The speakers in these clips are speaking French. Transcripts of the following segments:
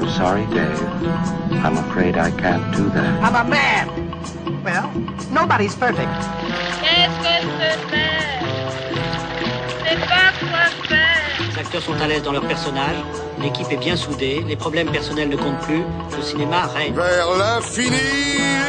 I'm sorry, Dave. I'm afraid I can't do that. I'm a man. Well, nobody's perfect. Qu'est-ce que c'est C'est pas quoi faire. Les acteurs sont à l'aise dans leur personnage, l'équipe est bien soudée, les problèmes personnels ne comptent plus, le cinéma règne. Vers l'infini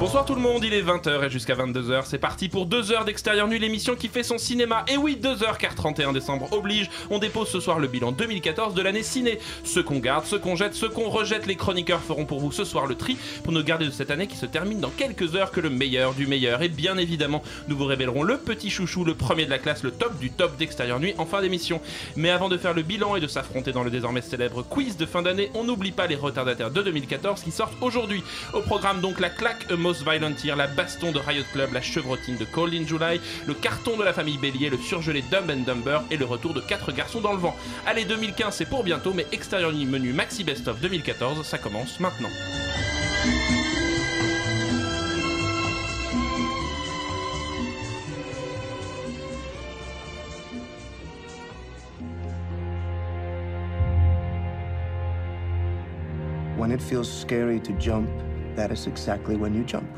Bonsoir tout le monde, il est 20h et jusqu'à 22h, c'est parti pour 2 heures d'extérieur nuit, l'émission qui fait son cinéma. Et oui, 2 heures car 31 décembre oblige, on dépose ce soir le bilan 2014 de l'année ciné. Ce qu'on garde, ce qu'on jette, ce qu'on rejette, les chroniqueurs feront pour vous ce soir le tri pour nous garder de cette année qui se termine dans quelques heures que le meilleur du meilleur. Et bien évidemment, nous vous révélerons le petit chouchou, le premier de la classe, le top du top d'extérieur nuit en fin d'émission. Mais avant de faire le bilan et de s'affronter dans le désormais célèbre quiz de fin d'année, on n'oublie pas les retardataires de 2014 qui sortent aujourd'hui. Au programme donc la claque A La baston de Riot Club, la chevrotine de Cold in July, le carton de la famille Bélier, le surgelé Dumb and Dumber et le retour de 4 garçons dans le vent. Allez 2015 c'est pour bientôt mais extérieur menu Maxi Best of 2014 ça commence maintenant. Scary jump, that is exactly when you jump.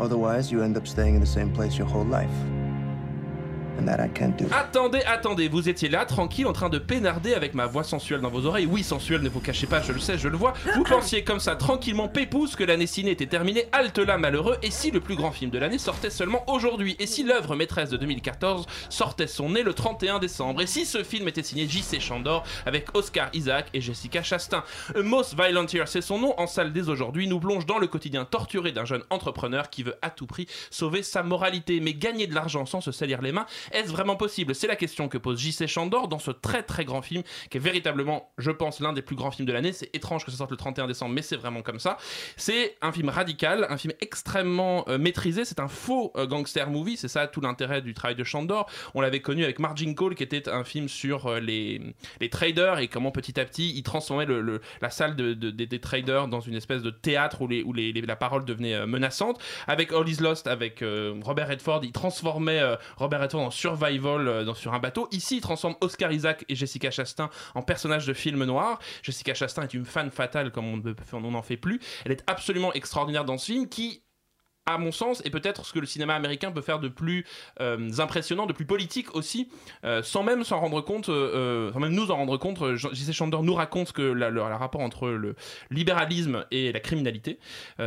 Otherwise, you end up staying in the same place your whole life. And that I can't do. Attendez, attendez, vous étiez là, tranquille, en train de pénarder avec ma voix sensuelle dans vos oreilles. Oui, sensuelle, ne vous cachez pas, je le sais, je le vois. Vous pensiez comme ça, tranquillement, pépouze, que l'année ciné était terminée, halte là, malheureux, et si le plus grand film de l'année sortait seulement aujourd'hui? Et si l'œuvre maîtresse de 2014 sortait son nez le 31 décembre? Et si ce film était signé J.C. Chandor avec Oscar Isaac et Jessica Chastain? A Most Violent Year, c'est son nom, en salle dès aujourd'hui, nous plonge dans le quotidien torturé d'un jeune entrepreneur qui veut à tout prix sauver sa moralité. Mais gagner de l'argent sans se salir les mains, est-ce vraiment possible? C'est la question que pose J.C. Chandor dans ce très très grand film qui est véritablement, je pense, l'un des plus grands films de l'année. C'est étrange que ça sorte le 31 décembre, mais c'est vraiment comme ça. C'est un film radical, un film extrêmement euh, maîtrisé. C'est un faux euh, gangster movie. C'est ça tout l'intérêt du travail de Chandor. On l'avait connu avec Margin Call, qui était un film sur euh, les, les traders et comment petit à petit il transformait la salle de, de- des- traders dans une espèce de théâtre où, la parole devenait menaçante. Avec All Is Lost, avec Robert Redford, il transformait Robert Redford en survival euh, sur un bateau. Ici, il transforme Oscar Isaac et Jessica Chastain en personnages de film noir. Jessica Chastain est une fan fatale comme on n'en fait plus. Elle est absolument extraordinaire dans ce film qui à mon sens, est peut-être ce que le cinéma américain peut faire de plus euh, impressionnant, de plus politique aussi, euh, sans même s'en rendre compte, euh, sans même nous en rendre compte. J.C. Chandor nous raconte que le, rapport entre le libéralisme et la criminalité,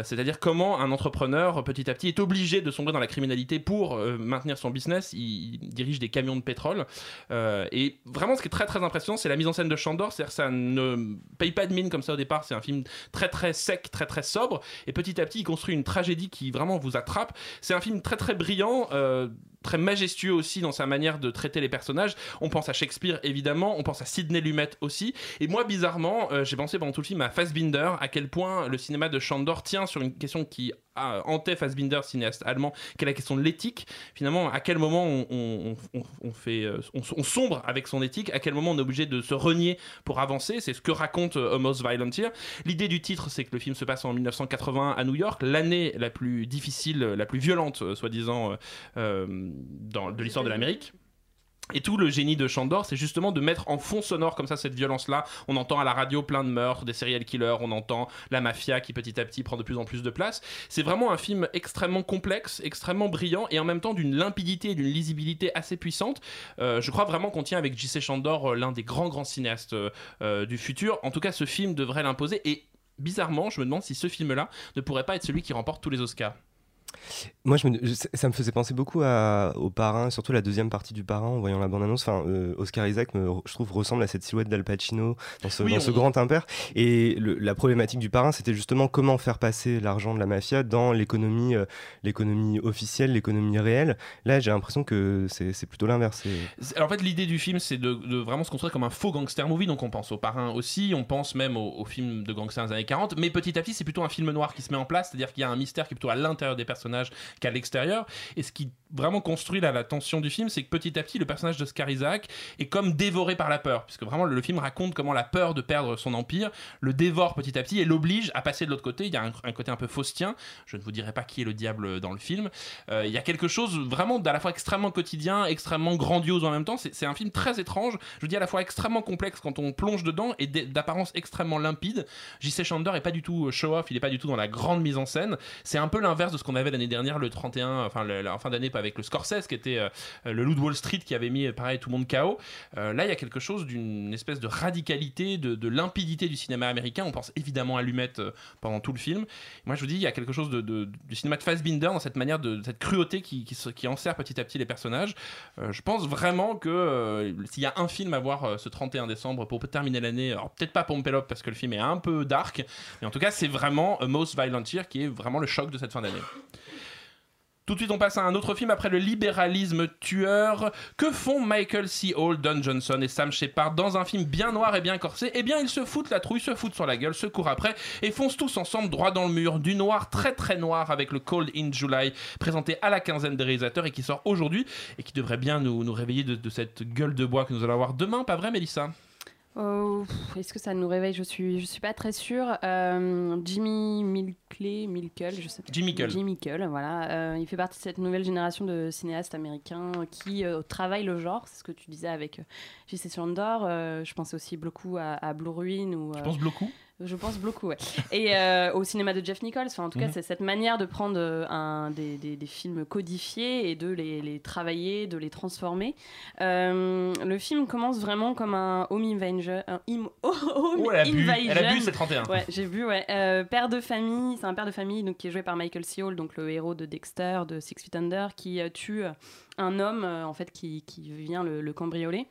c'est-à-dire comment un entrepreneur petit à petit est obligé de sombrer dans la criminalité pour maintenir son business. Il, dirige des camions de pétrole et vraiment, ce qui est très très impressionnant, c'est la mise en scène de Chandor. C'est-à-dire, ça ne paye pas de mine comme ça au départ. C'est un film très très sec, très très sobre, et petit à petit, il construit une tragédie qui vraiment vous attrape. C'est un film très très brillant. euh, très majestueux aussi dans sa manière de traiter les personnages. On pense à Shakespeare évidemment, on pense à Sidney Lumet aussi. Et moi bizarrement, euh, j'ai pensé pendant tout le film à Fassbinder, à quel point le cinéma de Chandor tient sur une question qui a hanté Fassbinder, cinéaste allemand, qui est la question de l'éthique. Finalement, à quel moment on, fait, euh, on, sombre avec son éthique, à quel moment on est obligé de se renier pour avancer? C'est ce que raconte euh, Almost Violent. L'idée du titre, c'est que le film se passe en 1981 à New York, l'année la plus difficile, la plus violente, euh, soi-disant, euh, euh, dans, de l'histoire de l'Amérique. Et tout le génie de Chandor, c'est justement de mettre en fond sonore comme ça cette violence-là. On entend à la radio plein de meurtres, des serial killers, on entend la mafia qui petit à petit prend de plus en plus de place. C'est vraiment un film extrêmement complexe, extrêmement brillant et en même temps d'une limpidité et d'une lisibilité assez puissante. Euh, je crois vraiment qu'on tient avec J.C. Chandor euh, l'un des grands grands cinéastes euh, du futur. En tout cas, ce film devrait l'imposer et bizarrement, je me demande si ce film-là ne pourrait pas être celui qui remporte tous les Oscars. Moi, je me- je- ça me faisait penser beaucoup à, au parrain, surtout la deuxième partie du parrain en voyant la bande-annonce. Enfin, euh, Oscar Isaac, me, je trouve, ressemble à cette silhouette d'Al Pacino dans ce, Oui, dans on- ce grand impair. Et le- la problématique du parrain, c'était justement comment faire passer l'argent de la mafia dans l'économie, euh, l'économie officielle, l'économie réelle. Là, j'ai l'impression que c'est plutôt l'inverse. Alors, en fait, l'idée du film, c'est de, de vraiment se construire comme un faux gangster movie. Donc, on pense au parrain aussi, on pense même au, au film de gangsters des années 40. Mais petit à petit, c'est plutôt un film noir qui se met en place. C'est-à-dire qu'il y a un mystère qui est plutôt à l'intérieur des personnages qu'à l'extérieur. Et ce qui vraiment construit la tension du film, c'est que petit à petit, le personnage de Scar Isaac est comme dévoré par la peur. Puisque vraiment, le, film raconte comment la peur de perdre son empire le dévore petit à petit et l'oblige à passer de l'autre côté. Il y a un, côté un peu faustien. Je ne vous dirai pas qui est le diable dans le film. Euh, il y a quelque chose vraiment d'à la fois extrêmement quotidien, extrêmement grandiose en même temps. C'est un film très étrange. Je vous dis à la fois extrêmement complexe quand on plonge dedans et d'apparence extrêmement limpide. J.C. Chandler est pas du tout show-off, il est pas du tout dans la grande mise en scène. C'est un peu l'inverse de ce qu'on avait l'année dernière, le 31, enfin la- fin d'année, pas avec le Scorsese qui était euh, le loup de Wall Street qui avait mis euh, pareil tout le monde KO. Euh, là, il y a quelque chose d'une espèce de radicalité, de, limpidité du cinéma américain. On pense évidemment à Lumet euh, pendant tout le film. Moi, je vous dis, il y a quelque chose de, du cinéma de Fassbinder dans cette manière de, cette cruauté qui, qui, se- qui enserre petit à petit les personnages. Je pense vraiment que s'il y a un film à voir ce 31 décembre pour terminer l'année, alors peut-être pas Pompelop parce que le film est un peu dark, mais en tout cas, c'est vraiment A Most Violent Year qui est vraiment le choc de cette fin d'année. Tout de suite, on passe à un autre film après le libéralisme tueur. Que font Michael C. Hall, Don Johnson et Sam Shepard dans un film bien noir et bien corsé? Eh bien, ils se foutent la trouille, se foutent sur la gueule, se courent après et foncent tous ensemble droit dans le mur. Du noir très très noir avec le Cold in July, présenté à la quinzaine des réalisateurs et qui sort aujourd'hui et qui devrait bien nous, nous réveiller de, de cette gueule de bois que nous allons avoir demain. Pas vrai, Mélissa? Oh, Est-ce que ça nous réveille? Je suis, je suis pas très sûre. Euh, Jimmy Milkley, Milkel, je sais pas. Jimmy Mickle. Jimmy Mickle, voilà. Euh, il fait partie de cette nouvelle génération de cinéastes américains qui euh, travaillent le genre. C'est ce que tu disais avec J.C. Chandler. Euh, je pensais aussi beaucoup à, à Blue Ruin ou. Je pense beaucoup. Je pense beaucoup, ouais. Et euh, au cinéma de Jeff Nichols, enfin, en tout cas, Mhm. c'est cette manière de prendre euh, un, des, des- des films codifiés et de les, les travailler, de les transformer. Euh, le film commence vraiment comme un home invasion. Un im- home Oh, elle a bu, invasion. elle a bu, c'est 31. Ouais, j'ai vu, ouais. Euh, père de famille, c'est un père de famille donc, qui est joué par Michael C. Hall, donc le héros de Dexter, de Six Feet Under, qui tue un homme, en fait, qui, qui vient le, le cambrioler.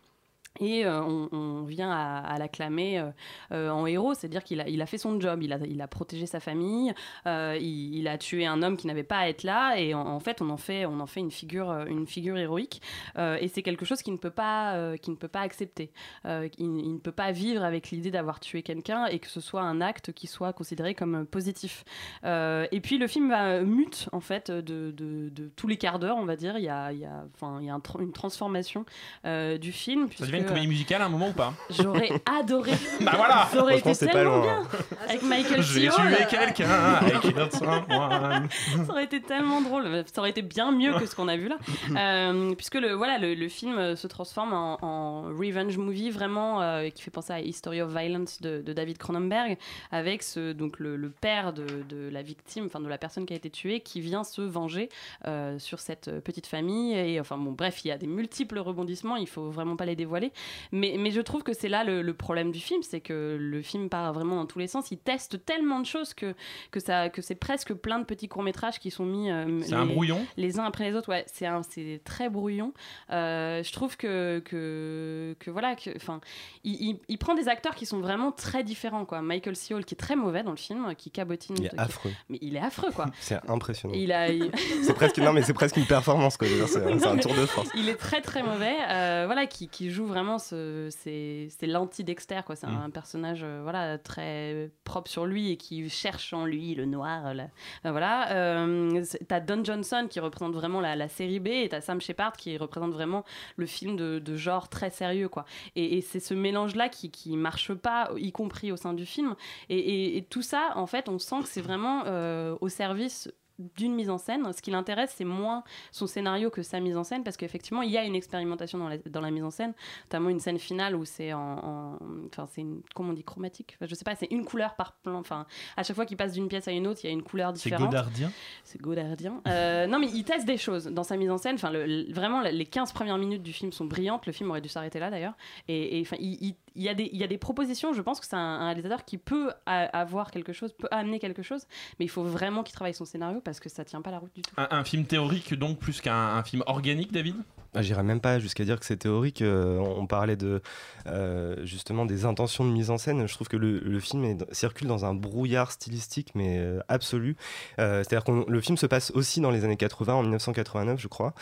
Et euh, on, on vient à, à l'acclamer euh, euh, en héros, c'est-à-dire qu'il a, il a fait son job, il a, il a protégé sa famille, il, il a tué un homme qui n'avait pas à être là, et en, en fait, on en fait, on en fait une figure, une figure héroïque. Et c'est quelque chose qu'il ne peut pas, qu'il ne peut pas accepter. Il, il ne peut pas vivre avec l'idée d'avoir tué quelqu'un et que ce soit un acte qui soit considéré comme positif. Et puis le film va mute en fait de, de- de tous les quarts d'heure, on va dire. Il y a, il y a, enfin, il y a un une transformation du film. Puisque- comédie musicale à un moment ou pas J'aurais adoré. Bah voilà Ça aurait été tellement loin. bien. Avec Michael J'ai tué quelqu'un avec une autre someone. ça aurait été tellement drôle. Ça aurait été bien mieux que ce qu'on a vu là. Euh, puisque le, voilà, le, le film euh, se transforme en, en revenge movie vraiment euh, qui fait penser à History of Violence de, de David Cronenberg avec ce, donc le, le père de, de la victime, enfin de la personne qui a été tuée, qui vient se venger euh, sur cette petite famille. Et enfin bon, bref, il y a des multiples rebondissements. Il faut vraiment pas les dévoiler. Mais, mais je trouve que c'est là le, le problème du film, c'est que le film part vraiment dans tous les sens. Il teste tellement de choses que, que, ça, que c'est presque plein de petits courts-métrages qui sont mis. euh, C'est un les- brouillon Les uns après les autres, ouais, c'est, un, c'est très brouillon. Euh, je trouve que, que, que voilà, que, enfin, il, il- il prend des acteurs qui sont vraiment très différents, quoi. Michael C. Hall, qui est très mauvais dans le film, qui cabotine. Il est qui- affreux. Mais il est affreux, quoi. C'est impressionnant. Il a, C'est presque non mais c'est presque une performance quoi. c'est un tour de force. Il est très très mauvais, euh, voilà, qui, qui joue vraiment ce, c'est, l'anti-Dexter, quoi. C'est Mm. un personnage, euh, voilà, très propre sur lui et qui cherche en lui le noir, la- voilà. Euh, t'as Don Johnson qui représente vraiment la, la série B et t'as Sam Shepard qui représente vraiment le film de, de genre très sérieux, quoi. Et, et c'est ce mélange-là qui, qui marche pas, y compris au sein du film. Et, et- et tout ça, en fait, on sent que c'est vraiment euh, au service d'une mise en scène. Ce qui l'intéresse, c'est moins son scénario que sa mise en scène, parce qu'effectivement, il y a une expérimentation dans la, dans la mise en scène, notamment une scène finale où c'est en, en- enfin, c'est une, comment on dit, chromatique? Enfin, je sais pas, c'est une couleur par plan. Enfin, à chaque fois qu'il passe d'une pièce à une autre, il y a une couleur C'est différente. Godardien? C'est Godardien. Euh, non, mais il teste des choses dans sa mise en scène. Enfin, le- le- vraiment, les 15 premières minutes du film sont brillantes. Le film aurait dû s'arrêter là, d'ailleurs. Et, et, enfin, il, il- il y, a des, il y a des propositions, je pense que c'est un, un réalisateur qui peut a- avoir quelque chose, peut amener quelque chose, mais il faut vraiment qu'il travaille son scénario parce que ça tient pas la route du tout. Un, un film théorique donc plus qu'un un film organique, David? Ah, J'irais même pas jusqu'à dire que c'est théorique. euh, on on parlait de euh, justement des intentions de mise en scène. Je trouve que le, le film est- circule dans un brouillard stylistique mais euh, absolu. Euh, C'est-à-dire que le film se passe aussi dans les années 80, en 1989, je crois.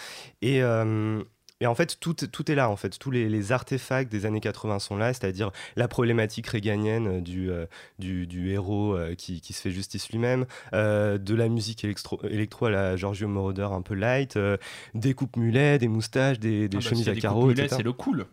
Et euh, et en fait, tout, tout est là, en fait. Tous les, les artefacts des années 80 sont là, c'est-à-dire la problématique réganienne du, euh, du, du héros euh, qui, qui se fait justice lui-même, euh, de la musique électro, électro à la Giorgio Moroder un peu light, euh, des coupes mulets, des moustaches, des, des Ah bah, chemises à carreaux, c'est le cool.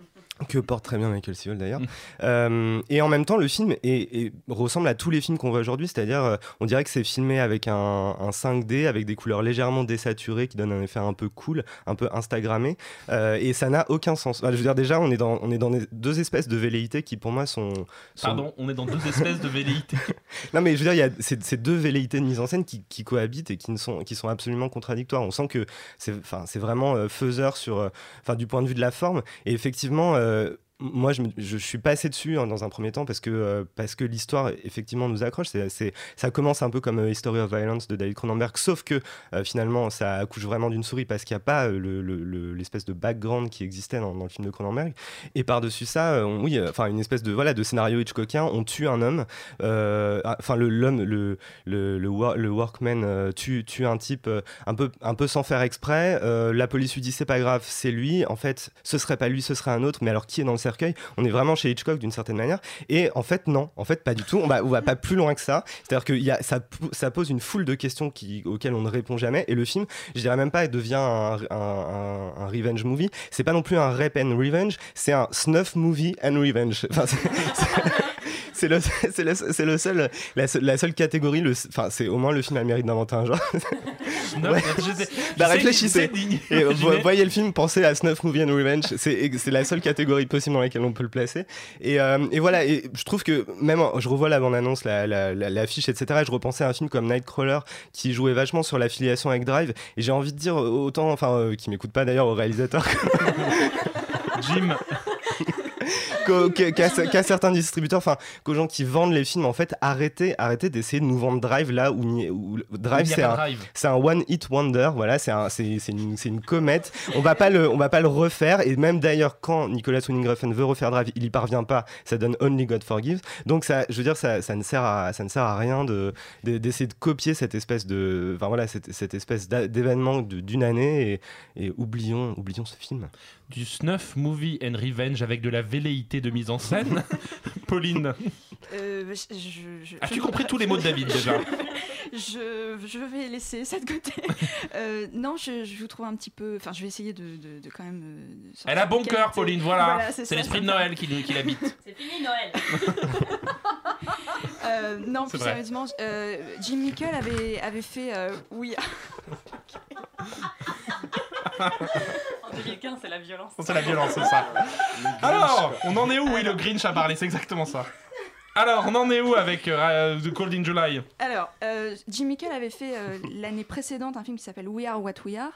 Que porte très bien Michael Civil d'ailleurs. Euh, et en même temps, le film est- est- ressemble à tous les films qu'on voit aujourd'hui, c'est-à-dire euh, on dirait que c'est filmé avec un, un 5D, avec des couleurs légèrement désaturées qui donnent un effet un peu cool, un peu Instagrammé. Euh, et ça n'a aucun sens. Enfin, je veux dire, déjà, on est dans, on est dans des- deux espèces de velléités qui pour moi sont. sont- Pardon, on est dans deux espèces de velléités. non mais je veux dire, il y a ces, ces deux velléités de mise en scène qui, qui cohabitent et qui, ne sont, qui sont absolument contradictoires. On sent que c'est vraiment euh, faiseur sur, du point de vue de la forme. Et effectivement, euh, moi, je, suis passé dessus hein, dans un premier temps parce que, euh, que l'histoire, effectivement, nous accroche. C'est- ça commence un peu comme euh, History of Violence de David Cronenberg, sauf que euh, finalement, ça accouche vraiment d'une souris parce qu'il n'y a pas le- le- le- l'espèce de background qui existait dans, le film de Cronenberg. Et par-dessus ça, oui, enfin, une espèce de, voilà, de scénario Hitchcockien, on tue un homme, ah, enfin, l'homme, le, le, le, wor- le workman tue, tue un type un, peu, un peu sans faire exprès. La police lui dit c'est pas grave, c'est lui. En fait, ce serait pas lui, ce serait un autre. Mais alors, qui est dans le On est vraiment chez Hitchcock d'une certaine manière. Et en fait, non, en fait, pas du tout. On va, pas plus loin que ça. C'est-à-dire que ça, pose une foule de questions auxquelles on ne répond jamais. Et le film, je dirais même pas, devient un, revenge movie. C'est pas non plus un rape and revenge, c'est un snuff movie and revenge. Enfin, c'est le, c'est le, c'est le seul, la, seule- la seule catégorie. le- Enfin, c'est au moins le film a le mérite d'inventer un genre. Non, Ouais. je sais- Bah sais- réfléchissez. je sais Et vo- d'imaginer. voyez le film, pensez à Snuff Movie and Revenge. C'est c'est la seule catégorie possible dans laquelle on peut le placer. Et, euh, et voilà, et je trouve que même, en- je revois la bande-annonce, l'affiche, la, la, l'affiche, etc. Et je repensais à un film comme Nightcrawler qui jouait vachement sur l'affiliation avec Drive. Et j'ai envie de dire autant, enfin, euh, qui m'écoute pas d'ailleurs au réalisateur, Jim. Qu'à certains distributeurs, enfin, qu'aux gens qui vendent les films, en fait, arrêtez, arrêtez d'essayer de nous vendre Drive là où, Drive c'est un, drive. c'est un one hit wonder, voilà, c'est un, c'est, c'est une, comète. On va pas le, on va pas le refaire. Et même d'ailleurs, quand Nicolas Winding Refn veut refaire Drive, il y parvient pas. Ça donne Only God Forgives. Donc ça, je veux dire, ça, ça ne sert à, ça ne sert à rien de, de- d'essayer de copier cette espèce de, enfin voilà, cette, cette espèce d'événement d'une année et, et oublions, oublions ce film. Du snuff movie and revenge avec de la velléité de mise en scène. Pauline, Euh, je- je- je- as-tu je- compris tous les mots de David déjà je, je vais laisser ça de côté. Euh, non, je, je vous trouve un petit peu. Enfin, je vais essayer de, de- de quand même. euh, de Elle a bon cœur. Pauline, voilà. c'est c'est ça, l'esprit de Noël qui, qui l'habite. C'est fini Noël Euh, non, plus vrai. sérieusement, euh, Jim Mickle avait, avait fait. euh, oui. En 2015, c'est la violence. C'est la violence, c'est ça. Alors, on en est où Oui, le Grinch a parlé, c'est exactement ça. Alors, on en est où avec euh, The Cold in July? Alors, euh, Jim Mickle avait fait euh, l'année précédente un film qui s'appelle We Are What We Are,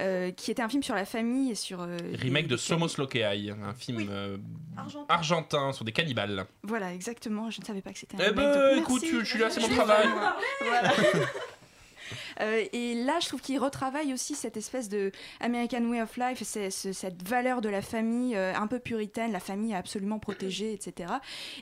euh, qui était un film sur la famille et sur. euh, Remake de Somos Lokeai, un film euh, argentin sur des cannibales. Voilà, exactement. Je ne savais pas que c'était un Eh ben, écoute, merci. tu- je suis là, c'est mon travail. Voilà. Euh, et là, je trouve qu'il retravaille aussi cette espèce de American Way of Life, cette valeur de la famille euh, un peu puritaine, la famille absolument protégée, etc.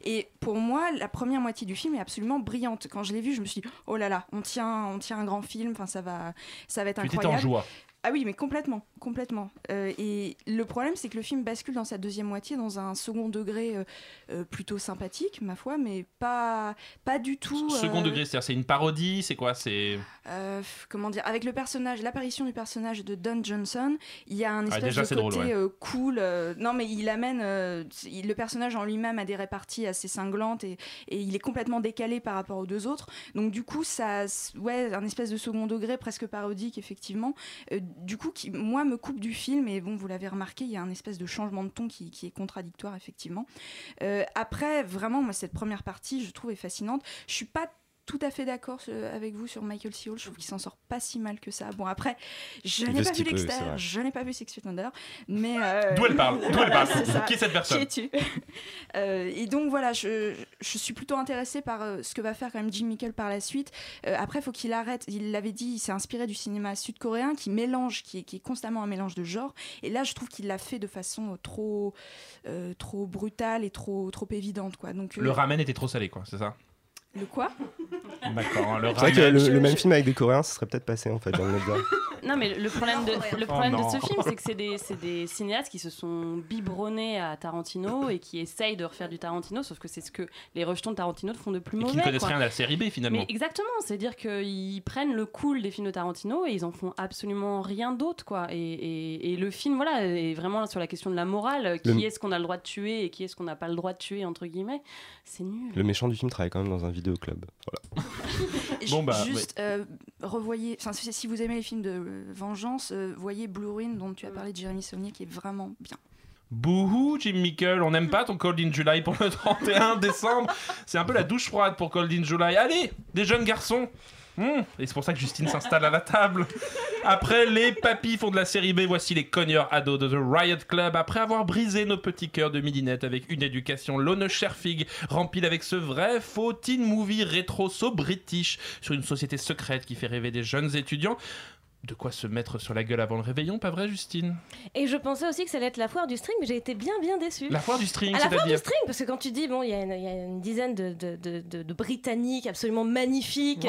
Et pour moi, la première moitié du film est absolument brillante. Quand je l'ai vu, je me suis dit, oh là là, on tient, on tient un grand film, enfin, ça va, ça va être Tu incroyable. en joie. Ah oui, mais complètement, complètement. Euh, et le problème, c'est que le film bascule dans sa deuxième moitié dans un second degré euh, euh, plutôt sympathique, ma foi, mais pas, pas du tout. Second degré, c'est-à-dire c'est une parodie, c'est quoi C'est comment dire Avec le personnage, l'apparition du personnage de Don Johnson, il y a un Ah, espèce déjà, de côté drôle, ouais. cool. non, mais il amène il- le personnage en lui-même à des réparties assez cinglantes et, et il est complètement décalé par rapport aux deux autres. Donc du coup, ça, ouais, un espèce de second degré presque parodique effectivement. Euh, du coup, qui moi me coupe du film et bon, vous l'avez remarqué, il y a un espèce de changement de ton qui, est contradictoire effectivement. Euh, après, vraiment, moi cette première partie, je trouve est fascinante. Je suis pas tout à fait d'accord avec vous sur Michael C. Hall. Je trouve qu'il s'en sort pas si mal que ça. Bon, après, je n'ai pas vu vrai. je n'ai pas vu Six Feet Under, mais. euh, D'où elle parle D'où elle parle. Qui est cette personne Qui es-tu Euh, et donc voilà, je, je suis plutôt intéressée par euh, ce que va faire quand même Jim Mickle par la suite. Euh, après, il faut qu'il arrête. Il l'avait dit, il s'est inspiré du cinéma sud-coréen qui mélange, qui est, qui est constamment un mélange de genres. Et là, je trouve qu'il l'a fait de façon trop, euh, trop brutale et trop, trop évidente. Quoi. Donc, euh, Le ramen était trop salé, quoi, c'est ça? Le quoi? D'accord, le C'est vrai que le, le même film avec des Coréens, ça serait peut-être passé en fait, j'ai envie de dire. Non, mais le problème de, le Oh de ce film, c'est que c'est des, c'est des cinéastes qui se sont biberonnés à Tarantino et qui essayent de refaire du Tarantino, sauf que c'est ce que les rejetons de Tarantino font de plus Et mauvais. qui ne connaissent quoi. rien à la série B finalement. Mais exactement, c'est-à-dire qu'ils prennent le cool des films de Tarantino et ils en font absolument rien d'autre, quoi. Et, et- et le film, voilà, est vraiment sur la question de la morale. Qui Le- est-ce qu'on a le droit de tuer et qui est-ce qu'on n'a pas le droit de tuer, entre guillemets? C'est nul. Le méchant du film travaille quand même dans un vidéoclub. Voilà. Bon, bah, Juste, euh, revoyez, enfin, si vous aimez les films de vengeance, euh, voyez Blue Ruin dont tu as parlé de Jérémy Saulnier qui est vraiment bien. Bouhou, Jim Mickle, on n'aime pas ton Cold in July pour le 31 décembre. C'est un peu la douche froide pour Cold in July. Allez, des jeunes garçons. Hmm, Et c'est pour ça que Justine s'installe à la table. Après les papis font de la série B, voici les cogneurs ados de The Riot Club. Après avoir brisé nos petits cœurs de midinette avec une éducation Lone Sherfig remplie avec ce vrai faux teen movie rétro so british sur une société secrète qui fait rêver des jeunes étudiants. De quoi se mettre sur la gueule avant le réveillon, pas vrai Justine? Et je pensais aussi que ça allait être la foire du string, mais j'ai été bien bien déçue. La foire du string, À la foire du string, parce que quand tu dis, bon, il y, a une- il y a une dizaine de, de, de- de- de Britanniques absolument magnifiques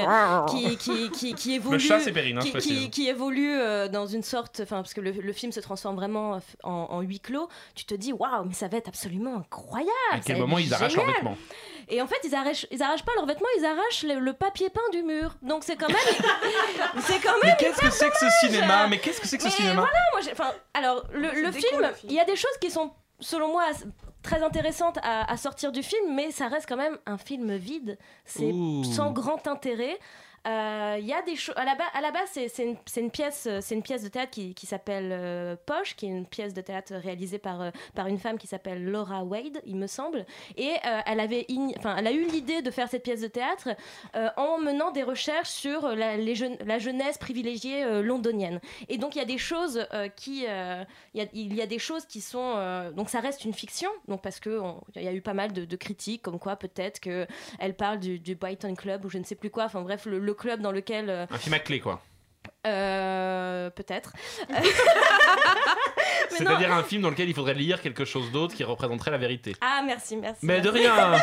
qui, qui, qui, qui évoluent. chat, c'est Perrine, hein, qui, qui, qui évoluent euh, dans une sorte. Enfin, parce que le, le film se transforme vraiment en, en huis clos. Tu te dis, waouh, mais ça va être absolument incroyable. À quel moment ils arrachent leurs génial. Et en fait, ils arrachent, ils arrachent pas leurs vêtements, ils arrachent le, le papier peint du mur. Donc c'est quand même. c'est quand même. Mais qu'est-ce que c'est que ce cinéma? Mais qu'est-ce que c'est que ce Mais cinéma? voilà, moi, j'ai- enfin, alors le, le film, il y a des choses qui sont, selon moi, très intéressantes à, à sortir du film, mais ça reste quand même un film vide. C'est Ouh. sans grand intérêt. Euh, Il y a des choses. À la, base, c'est une, pièce, euh, c'est une pièce de théâtre qui, s'appelle euh, Poche, qui est une pièce de théâtre réalisée par euh, par une femme qui s'appelle Laura Wade, il me semble. Et euh, elle avait, ign- enfin, elle a eu l'idée de faire cette pièce de théâtre euh, en menant des recherches sur la, la jeunesse privilégiée euh, londonienne. Et donc il y a des choses euh, qui, euh, il y, a, des choses qui sont, euh, donc ça reste une fiction, donc parce que il y a eu pas mal de, critiques comme quoi peut-être que elle parle du, du Brighton Club ou je ne sais plus quoi. Enfin bref, le club dans lequel euh, Un film à clé, quoi. euh, peut-être. C'est-à-dire un film dans lequel il faudrait lire quelque chose d'autre qui représenterait la vérité. Ah merci merci. Mais de rien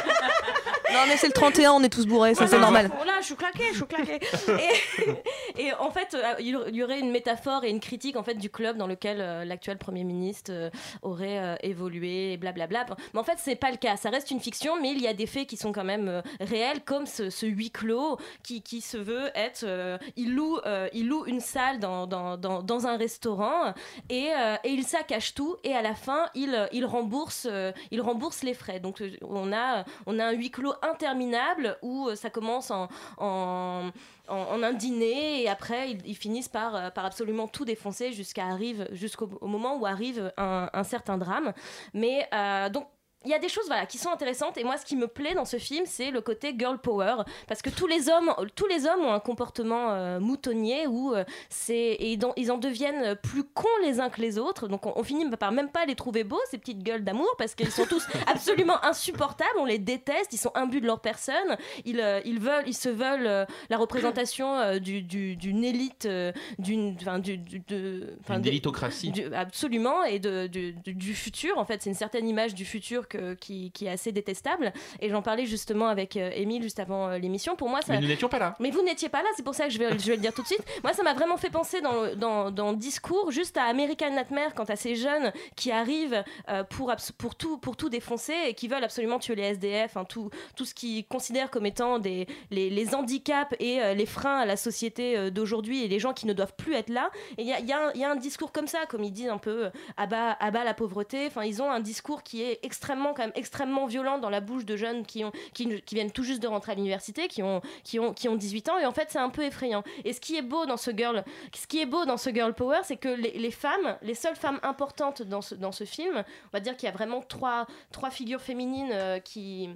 Non, mais c'est le 31, on est tous bourrés, ça c'est normal. Voilà, je suis claquée, je suis claquée. et, et en fait, euh, il y aurait une métaphore et une critique en fait du club dans lequel euh, l'actuel premier ministre euh, aurait évolué, blablabla. Mais en fait, c'est pas le cas. Ça reste une fiction, mais il y a des faits qui sont quand même réels, comme ce, ce huis clos qui, qui se veut être. euh, il loue, euh, il loue une salle dans, dans, dans, dans un restaurant et, euh, et il saccage tout. Et à la fin, il, il rembourse, il rembourse les frais. Donc on a, on a un huis clos interminable où euh, ça commence en, en, un dîner et après ils, finissent par, euh, par absolument tout défoncer jusqu'à arrive jusqu'au au moment où arrive un, un certain drame. Mais euh, donc il y a des choses voilà, qui sont intéressantes. Et moi ce qui me plaît dans ce film c'est le côté girl power. Parce que tous les hommes tous les hommes ont un comportement euh, moutonnier où euh, c'est et ils en, ils en deviennent plus cons les uns que les autres. Donc on, on finit par même pas les trouver beaux ces petites gueules d'amour parce qu'ils sont tous absolument insupportables. On les déteste. Ils sont imbus de leur personne. Ils, euh, ils veulent ils se veulent euh, la représentation euh, du- du- d'une élite euh, d'une enfin, du, du- de élitocratie. absolument. Et de, du, du- du futur en fait. C'est une certaine image du futur qui, qui est assez détestable. Et j'en parlais justement avec euh, Émile juste avant euh, l'émission. Pour moi ça Mais nous n'étions pas là. mais vous n'étiez pas là c'est pour ça que je vais, je vais le dire tout de suite. Moi ça m'a vraiment fait penser dans, le- dans, dans le discours juste à American Nightmare quant à ces jeunes qui arrivent euh, pour, pour, tout, pour tout défoncer et qui veulent absolument tuer les SDF hein, tout, tout ce qu'ils considèrent comme étant des, les, les handicaps et les freins à la société d'aujourd'hui et les gens qui ne doivent plus être là. Et il y a, y a y a un discours comme ça comme ils disent un peu à bas, à bas la pauvreté enfin ils ont un discours qui est extrêmement quand même extrêmement violent dans la bouche de jeunes qui ont qui, viennent tout juste de rentrer à l'université qui ont qui ont qui ont 18 ans. Et en fait c'est un peu effrayant. Et ce qui est beau dans ce girl ce qui est beau dans ce girl power c'est que les, femmes les seules femmes importantes dans ce film on va dire qu'il y a vraiment trois trois figures féminines euh, qui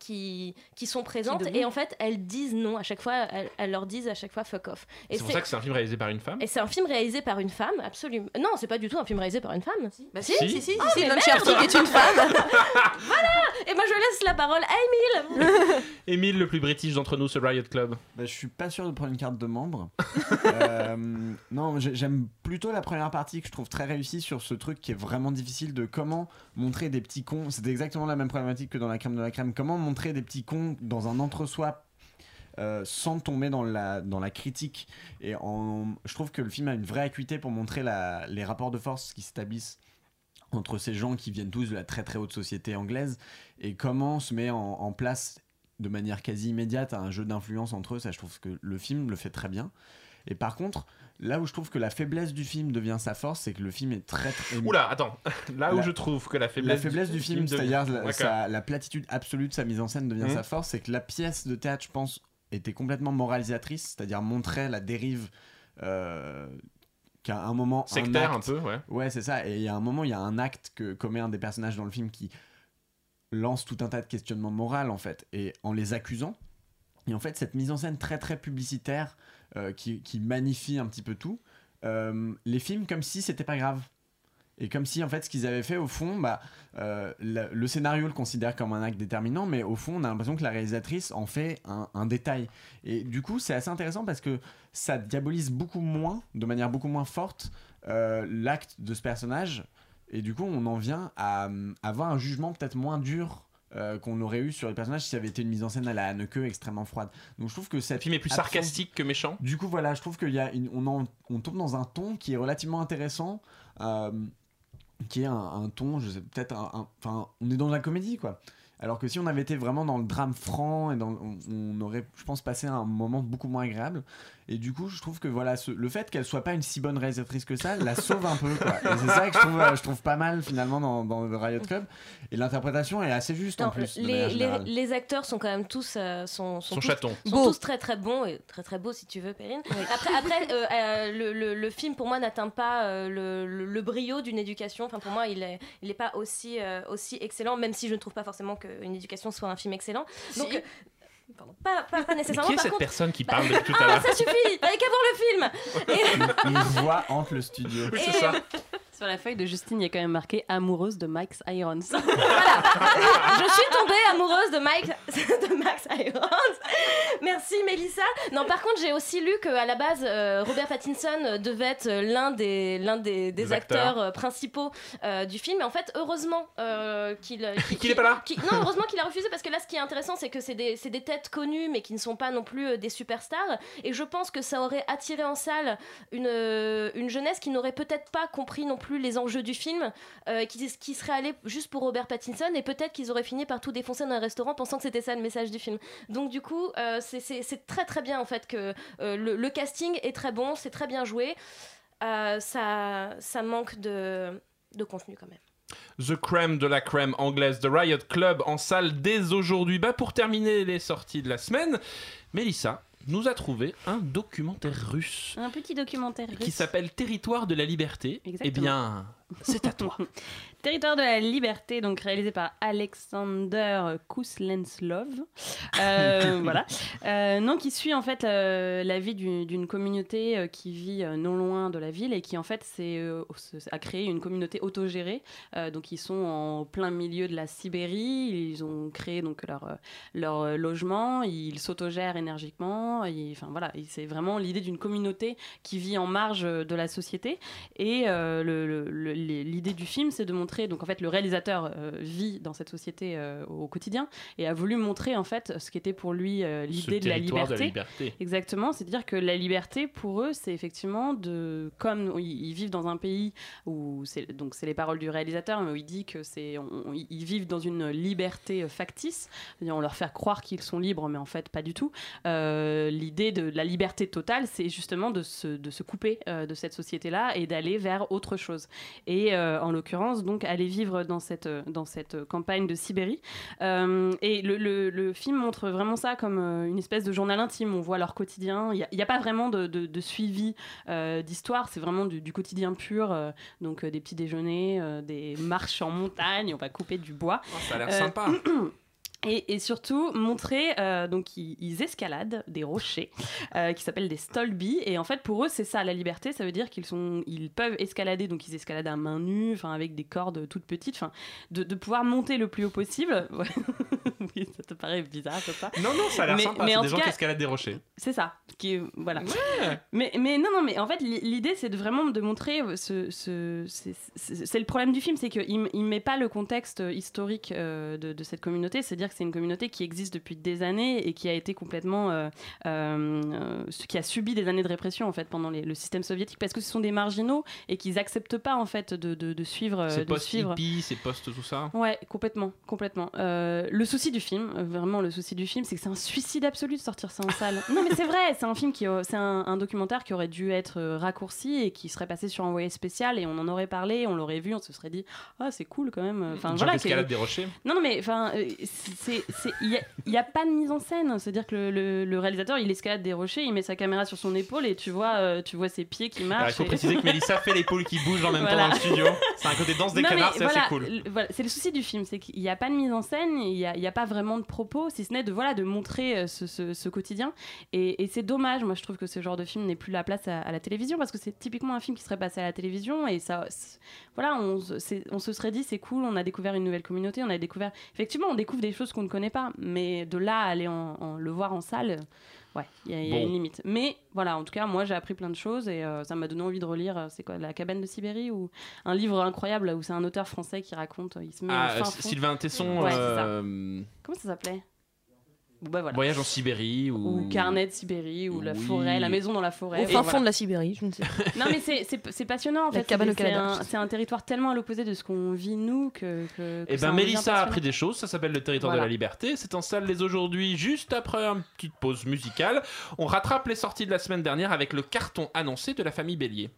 qui, qui sont présentes et en fait elles disent non à chaque fois elles, elles leur disent à chaque fois fuck off et C'est pour ça que c'est un film réalisé par une femme. et c'est un film réalisé par une femme, absolument. Non, c'est pas du tout un film réalisé par une femme. Bah si, si, si, si, Oh, si. Cherfig est une femme. voilà Et moi, je laisse la parole à Émile. Émile, le plus british d'entre nous, ce Riot Club. Bah, je suis pas sûr de prendre une carte de membre. Euh, non, j'ai- j'aime plutôt la première partie que je trouve très réussie sur ce truc qui est vraiment difficile de comment montrer des petits cons. C'est exactement la même problématique que dans la crème de la crème. Comment montrer des petits cons dans un entre-soi euh, sans tomber dans la, dans la critique. Et en, je trouve que le film a une vraie acuité pour montrer la- les rapports de force qui s'établissent entre ces gens qui viennent tous de la très très haute société anglaise et comment se met en, en place de manière quasi immédiate un jeu d'influence entre eux. Ça, je trouve que le film le fait très bien. Et par contre, là où je trouve que la faiblesse du film devient sa force, c'est que le film est très. très- Oula, attends. Là où La- je trouve que la faiblesse, la faiblesse du, film, c'est-à-dire la, platitude absolue de sa mise en scène devient Mhm. sa force, c'est que la pièce de théâtre, je pense, était complètement moralisatrice, c'est-à-dire montrait la dérive euh, qu'à un moment. Sectaire, acte- un peu, ouais. Ouais, c'est ça. Et il y a un moment, il y a un acte que commet un des personnages dans le film qui lance tout un tas de questionnements moraux, en fait, et en les accusant. Et en fait, cette mise en scène très très publicitaire euh, qui, qui magnifie un petit peu tout, euh, les films comme si c'était pas grave. Et comme si en fait ce qu'ils avaient fait au fond, bah, euh, le, scénario le considère comme un acte déterminant, mais au fond on a l'impression que la réalisatrice en fait un, détail. Et du coup c'est assez intéressant parce que ça diabolise beaucoup moins, de manière beaucoup moins forte, l'acte de ce personnage. Et du coup on en vient à avoir un jugement peut-être moins dur. Euh, qu'on aurait eu sur les personnages si ça avait été une mise en scène à la Haneke extrêmement froide. Donc je trouve que cette Le film est plus absence- sarcastique que méchant. du coup, voilà, je trouve qu'il y a une- on, en- on tombe dans un ton qui est relativement intéressant, euh, qui est un, un ton, je sais peut-être, un- un- enfin, on est dans la comédie, quoi. Alors que si on avait été vraiment dans le drame franc, et dans, on, on aurait, je pense, passé un moment beaucoup moins agréable. Et du coup, je trouve que voilà, ce- le fait qu'elle soit pas une si bonne réalisatrice que ça, la sauve un peu, quoi. Et c'est ça que je trouve, euh, je trouve pas mal finalement dans, dans le Riot Club. Et l'interprétation est assez juste en plus. les, acteurs sont quand même tous euh, sont, Sont tous, chatons. sont tous très très bons et très très beaux si tu veux Perrine. Après, après euh, euh, le, le- le film pour moi n'atteint pas euh, le, le- le brio d'une éducation. Enfin pour moi il est il est pas aussi euh, aussi excellent même si je ne trouve pas forcément qu'une éducation soit un film excellent. Donc euh, pardon, pas, pas, pas Mais nécessairement. qui est Par cette contre- personne qui Bah, parle depuis tout ah, à l'heure ça suffit, t'avais qu'à voir le film. Et- Une voix entre le studio. Oui, c'est ça. Sur la feuille de Justine, il y a quand même marqué amoureuse de Max Irons. je suis tombée amoureuse de Mike de Max Irons. Merci Mélissa. Non, par contre, j'ai aussi lu qu'à la base, euh, Robert Pattinson devait être l'un des l'un des, des acteurs, acteurs. euh, principaux euh, du film. Et en fait, heureusement euh, qu'il qu'il- Qu'il est pas là Non, heureusement qu'il a refusé parce que là, ce qui est intéressant, c'est que c'est des, c'est des têtes connues, mais qui ne sont pas non plus des superstars. Et je pense que ça aurait attiré en salle une, une jeunesse qui n'aurait peut-être pas compris non plus les enjeux du film, euh, qui, qui serait allé juste pour Robert Pattinson, et peut-être qu'ils auraient fini par tout défoncer dans un restaurant pensant que c'était ça le message du film. Donc du coup, euh, c'est- très très bien en fait que euh, le, casting est très bon, c'est très bien joué. Ça, ça manque de, de contenu quand même. The crème de la crème anglaise de Riot Club en salle dès aujourd'hui. Bah pour terminer les sorties de la semaine, Mélissa nous a trouvé un documentaire russe Un petit documentaire qui russe. s'appelle Territoire de la liberté. Eh Exactement. bien, c'est à toi. Territoire de la liberté, donc réalisé par Alexander Kouslenslov. Euh, voilà. Euh, non, qui suit en fait euh, la vie d'une communauté euh, qui vit non loin de la ville et qui en fait a créé une communauté autogérée. Donc ils sont en plein milieu de la Sibérie. Ils ont créé donc leur leur logement. Ils s'autogèrent énergiquement. Et, Enfin voilà, c'est vraiment l'idée d'une communauté qui vit en marge de la société. Et le- le- le- les- l'idée du film, c'est de montrer. Donc en fait, le réalisateur euh, vit dans cette société euh, au quotidien et a voulu montrer en fait ce qu'était pour lui euh, l'idée de la liberté. de la liberté. Exactement, c'est-à-dire que la liberté pour eux, c'est effectivement de comme ils, ils vivent dans un pays où donc c'est les paroles du réalisateur, mais où il dit que c'est ils vivent dans une liberté factice, on leur fait croire qu'ils sont libres, mais en fait pas du tout. L'idée de la liberté totale, c'est justement de se, de se couper de cette société-là et d'aller vers autre chose. Et euh, en l'occurrence, donc aller vivre dans cette dans cette campagne de Sibérie. Euh, et le, le- le film montre vraiment ça comme euh, une espèce de journal intime. On voit leur quotidien. Il n'y a, pas vraiment de, de- de suivi euh, d'histoire. C'est vraiment du, du quotidien pur. euh, donc euh, des petits déjeuners, euh, des marches en montagne. On va couper du bois. Oh, ça a l'air Euh, sympa. Et, et surtout montrer, euh, donc ils, ils escaladent des rochers euh, qui s'appellent des stolby. Et en fait, pour eux, c'est ça la liberté. Ça veut dire qu'ils sont, ils peuvent escalader, donc ils escaladent à main nue, enfin avec des cordes toutes petites, enfin de, de pouvoir monter le plus haut possible. Ouais. oui, ça te paraît bizarre ça. Non, non, ça a l'air sympa. mais C'est en des gens qui escaladent des rochers. c'est ça. Qui voilà. Mais, mais non, non, mais en fait, li- l'idée, c'est de vraiment de montrer ce. ce- c'est- le problème du film, c'est qu'il ne met pas le contexte historique euh, de, de cette communauté. C'est-à-dire que c'est une communauté qui existe depuis des années et qui a été complètement. euh, euh, qui a subi des années de répression, en fait, pendant les- le système soviétique, parce que ce sont des marginaux et qu'ils n'acceptent pas, en fait, de, de, de suivre. euh, C'est de suivre. post-hippie, c'est post tout ça. Ouais, complètement, complètement. Euh, le souci du film, vraiment le souci du film, c'est que c'est un suicide absolu de sortir ça en salle. non mais c'est vrai, c'est un film qui, c'est un, un documentaire qui aurait dû être raccourci et qui serait passé sur envoyé spécial et on en aurait parlé, on l'aurait vu, on se serait dit ah c'est cool quand même. Enfin voilà. qu'il- des rochers. Non non mais enfin c'est il y a, pas de mise en scène, c'est-à-dire que le, le- le réalisateur il escalade des rochers, il met sa caméra sur son épaule et tu vois euh, tu vois ses pieds qui marchent. Alors, il faut et- préciser que Mélissa fait l'épaule qui bouge en même temps dans le studio. C'est un côté danse des Non, canards, c'est voilà, cool. voilà, c'est le souci du film, c'est qu'il n'y a pas de mise en scène, il n'y a, pas vraiment de propos, si ce n'est de, voilà, de montrer euh, ce, ce- ce quotidien. Et, et c'est dommage, moi je trouve que ce genre de film n'est plus la place à, à la télévision, parce que c'est typiquement un film qui serait passé à la télévision, et ça, voilà, on, on se serait dit c'est cool, on a découvert une nouvelle communauté, on a découvert, effectivement, on découvre des choses qu'on ne connaît pas, mais de là à aller en, en- le voir en salle. Ouais, il y a, y une limite. Mais voilà, en tout cas, moi j'ai appris plein de choses et euh, ça m'a donné envie de relire. euh, C'est quoi, La cabane de Sibérie ou un livre incroyable où c'est un auteur français qui raconte, euh, il se met Ah, fin fond. Sylvain Tesson, Ouais, c'est ça. Comment ça s'appelait? Bah, voilà. Voyage en Sibérie ou. Ou Carnet de Sibérie, ou La Oui. forêt, La maison dans la forêt. Au Et fin voilà. fond de la Sibérie, je ne sais pas. Non, mais c'est- passionnant en La fait. cabane C'est- au Canada. C'est un, territoire tellement à l'opposé de ce qu'on vit nous que. que, que Eh ça ben Mélissa a appris des choses, ça s'appelle le territoire Voilà. de la liberté. C'est en salle dès aujourd'hui, juste après une petite pause musicale. On rattrape les sorties de la semaine dernière avec le carton annoncé de la famille Bélier.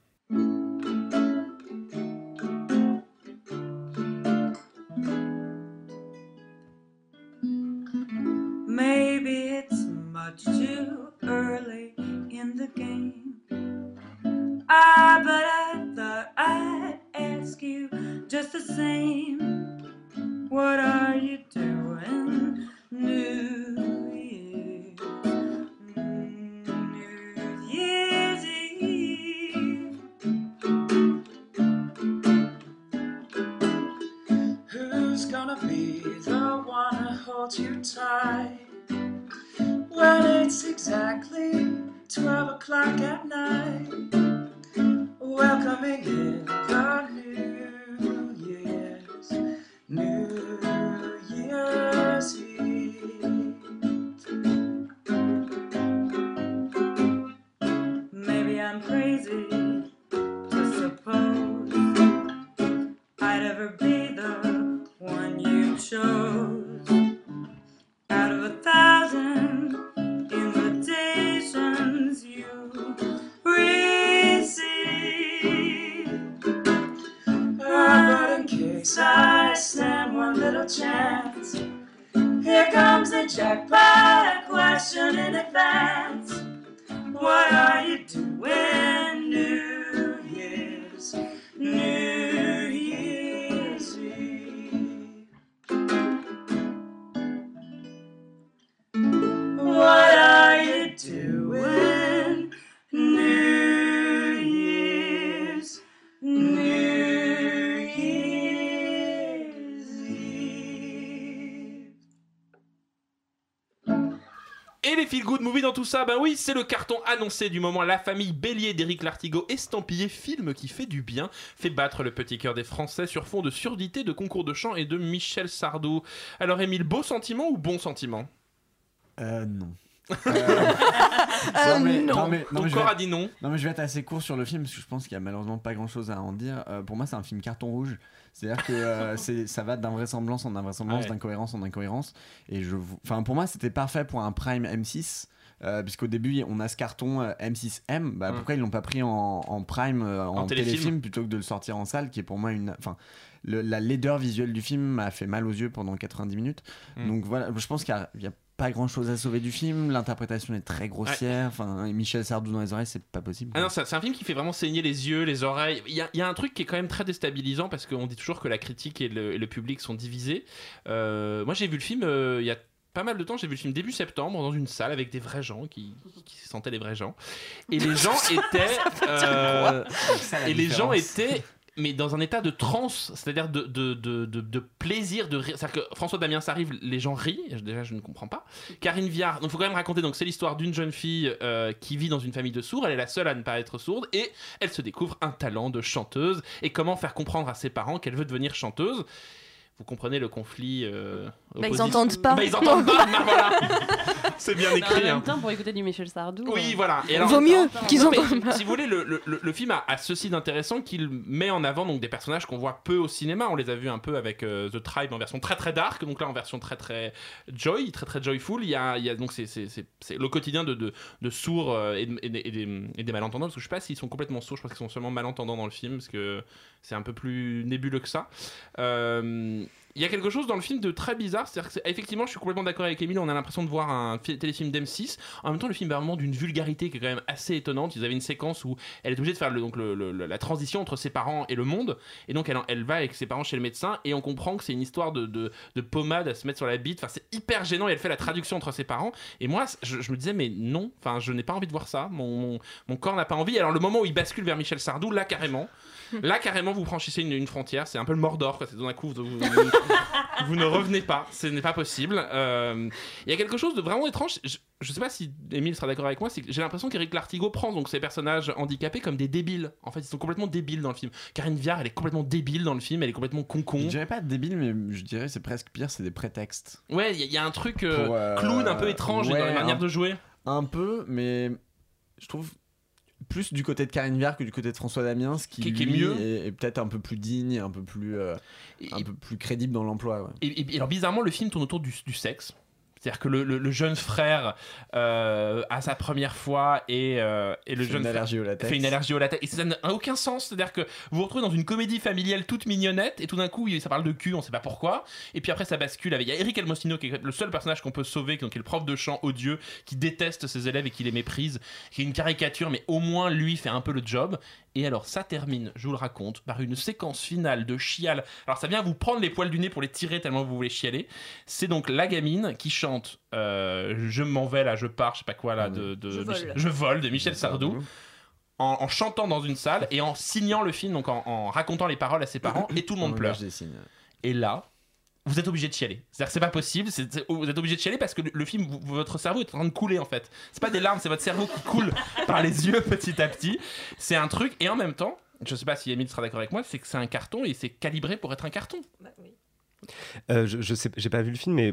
Ça, ben oui, c'est le carton annoncé du moment. La famille Bélier d'Éric Lartigot, estampillé film qui fait du bien, fait battre le petit cœur des Français sur fond de surdité, de concours de chant et de Michel Sardou. Alors, Émile, beau sentiment ou bon sentiment? Euh, non. Euh, mais- non. mais- Ton mais je corps vais- a dit non. Non, mais je vais être assez court sur le film parce que je pense qu'il y a malheureusement pas grand chose à en dire. Euh, pour moi, c'est un film carton rouge. C'est-à-dire que euh, ça va d'invraisemblance en invraisemblance, Ouais. d'incohérence en incohérence. Et je, vous- enfin, pour moi, c'était parfait pour un prime M6. Euh, puisqu'au début on a ce carton euh, M6M, bah, Mm. pourquoi ils l'ont pas pris en, en prime, euh, en, En téléfilm. téléfilm. plutôt que de le sortir en salle, qui est pour moi une, enfin, le- la laideur visuelle du film m'a fait mal aux yeux pendant 90 minutes. Mm. Donc voilà, je pense qu'il y a- il y a pas grand chose à sauver du film. L'interprétation est très grossière. Enfin, et Michel Sardou dans les oreilles, c'est pas possible. Ah non, c'est un film qui fait vraiment saigner les yeux, les oreilles. Il y a, y a un truc qui est quand même très déstabilisant parce qu'on dit toujours que la critique et le, et le public sont divisés. Euh, moi, j'ai vu le film euh, il y a pas mal de temps. J'ai vu le film début septembre dans une salle avec des vrais gens qui, qui se sentaient les vrais gens. Et les gens étaient. euh, et les gens étaient. Mais dans un état de transe, c'est-à-dire de, de, de, de, de plaisir, de rire. C'est-à-dire que François Damien s'arrive, les gens rient, déjà je ne comprends pas. Karine Viard, donc il faut quand même raconter, donc c'est l'histoire d'une jeune fille euh, qui vit dans une famille de sourds, elle est la seule à ne pas être sourde, et elle se découvre un talent de chanteuse, et comment faire comprendre à ses parents qu'elle veut devenir chanteuse? Vous comprenez le conflit euh, Bah, ils opposi- entendent pas. Bah, ils entendent pas, bah, voilà. C'est bien En écrit. même hein. temps, pour écouter du Michel Sardou. Oui, euh, voilà. Et Vaut mieux qu'ils Non, entendent pas. Si vous voulez, le, le- le- film a, a ceci d'intéressant qu'il met en avant donc des personnages qu'on voit peu au cinéma. On les a vus un peu avec euh, The Tribe en version très très dark, donc là en version très très joy, très très joyful. Il y a, il y a donc c'est, c'est, c'est- c'est le quotidien de, de, de sourds euh, et, de- et des- et des, et des malentendants. Parce que je sais pas s'ils sont complètement sourds, je pense qu'ils sont seulement malentendants dans le film parce que c'est un peu plus nébuleux que ça. Euh, il y a quelque chose dans le film de très bizarre, c'est-à-dire effectivement, je suis complètement d'accord avec Emile, on a l'impression de voir un fi- téléfilm d'M6. En même temps, le film est vraiment d'une vulgarité qui est quand même assez étonnante. Ils avaient une séquence où elle est obligée de faire donc la transition entre ses parents et le monde, et donc elle, va avec ses parents chez le médecin, et on comprend que c'est une histoire de, de, de pommade à se mettre sur la bite. Enfin, c'est hyper gênant, et elle fait la traduction entre ses parents. Et moi, je, me disais, mais non, enfin, je n'ai pas envie de voir ça. Mon, mon, mon corps n'a pas envie. Alors, le moment où il bascule vers Michel Sardou, là, carrément. Là, carrément, vous franchissez une, une frontière. C'est un peu le Mordor, quoi. C'est d'un coup, vous, vous- vous- vous ne revenez pas. Ce n'est pas possible. Euh, Il y a quelque chose de vraiment étrange. Je, je sais pas si Émile sera d'accord avec moi. C'est que j'ai l'impression qu'Éric Lartigot prend donc ces personnages handicapés comme des débiles. En fait, ils sont complètement débiles dans le film. Karine Viard, elle est complètement débile dans le film. Elle est complètement Je con-con. dirais pas débile, mais je dirais c'est presque pire, c'est des prétextes. Ouais, il y, a- il y a un truc euh, Pour, euh, clown un peu étrange dans la manière un- de jouer. Un peu, mais je trouve plus du côté de Karine Viard que du côté de François Damiens, ce qui, Qui- qui est mieux. est, est peut-être un peu plus digne, un peu plus, euh, un peu plus crédible dans l'emploi. ouais. Et, et- et alors bizarrement, le film tourne autour du, du sexe. C'est-à-dire que le, le- le jeune frère euh, a sa première fois et, euh, et le Fait jeune une frère allergie au latex. fait une allergie au latex. Et ça n'a aucun sens. C'est-à-dire que vous vous retrouvez dans une comédie familiale toute mignonnette et tout d'un coup, ça parle de cul, on sait pas pourquoi. Et puis après, ça bascule. avec- Il y a Eric Almostino qui est le seul personnage qu'on peut sauver, qui est le prof de chant odieux, qui déteste ses élèves et qui les méprise, qui est une caricature, mais au moins lui fait un peu le job. Et alors, ça termine, je vous le raconte, par une séquence finale de chial. Alors, ça vient vous prendre les poils du nez pour les tirer tellement vous voulez chialer. C'est donc la gamine qui chante euh, Je m'en vais là, je pars, je sais pas quoi là, de, de- Je vole. je vole de Michel Sardou. En, en chantant dans une salle et en signant le film, donc en, en racontant les paroles à ses parents, et tout le monde pleure. Et là, vous êtes obligé de chialer. C'est-à-dire que c'est pas possible, c'est- c'est- vous êtes obligé de chialer parce que le, le film, vous- votre cerveau est en train de couler en fait. C'est pas des larmes, c'est votre cerveau qui coule par les yeux petit à petit. C'est un truc, et en même temps, je sais pas si Emile sera d'accord avec moi, c'est que c'est un carton et c'est calibré pour être un carton. Euh, je, je sais, j'ai pas vu le film, mais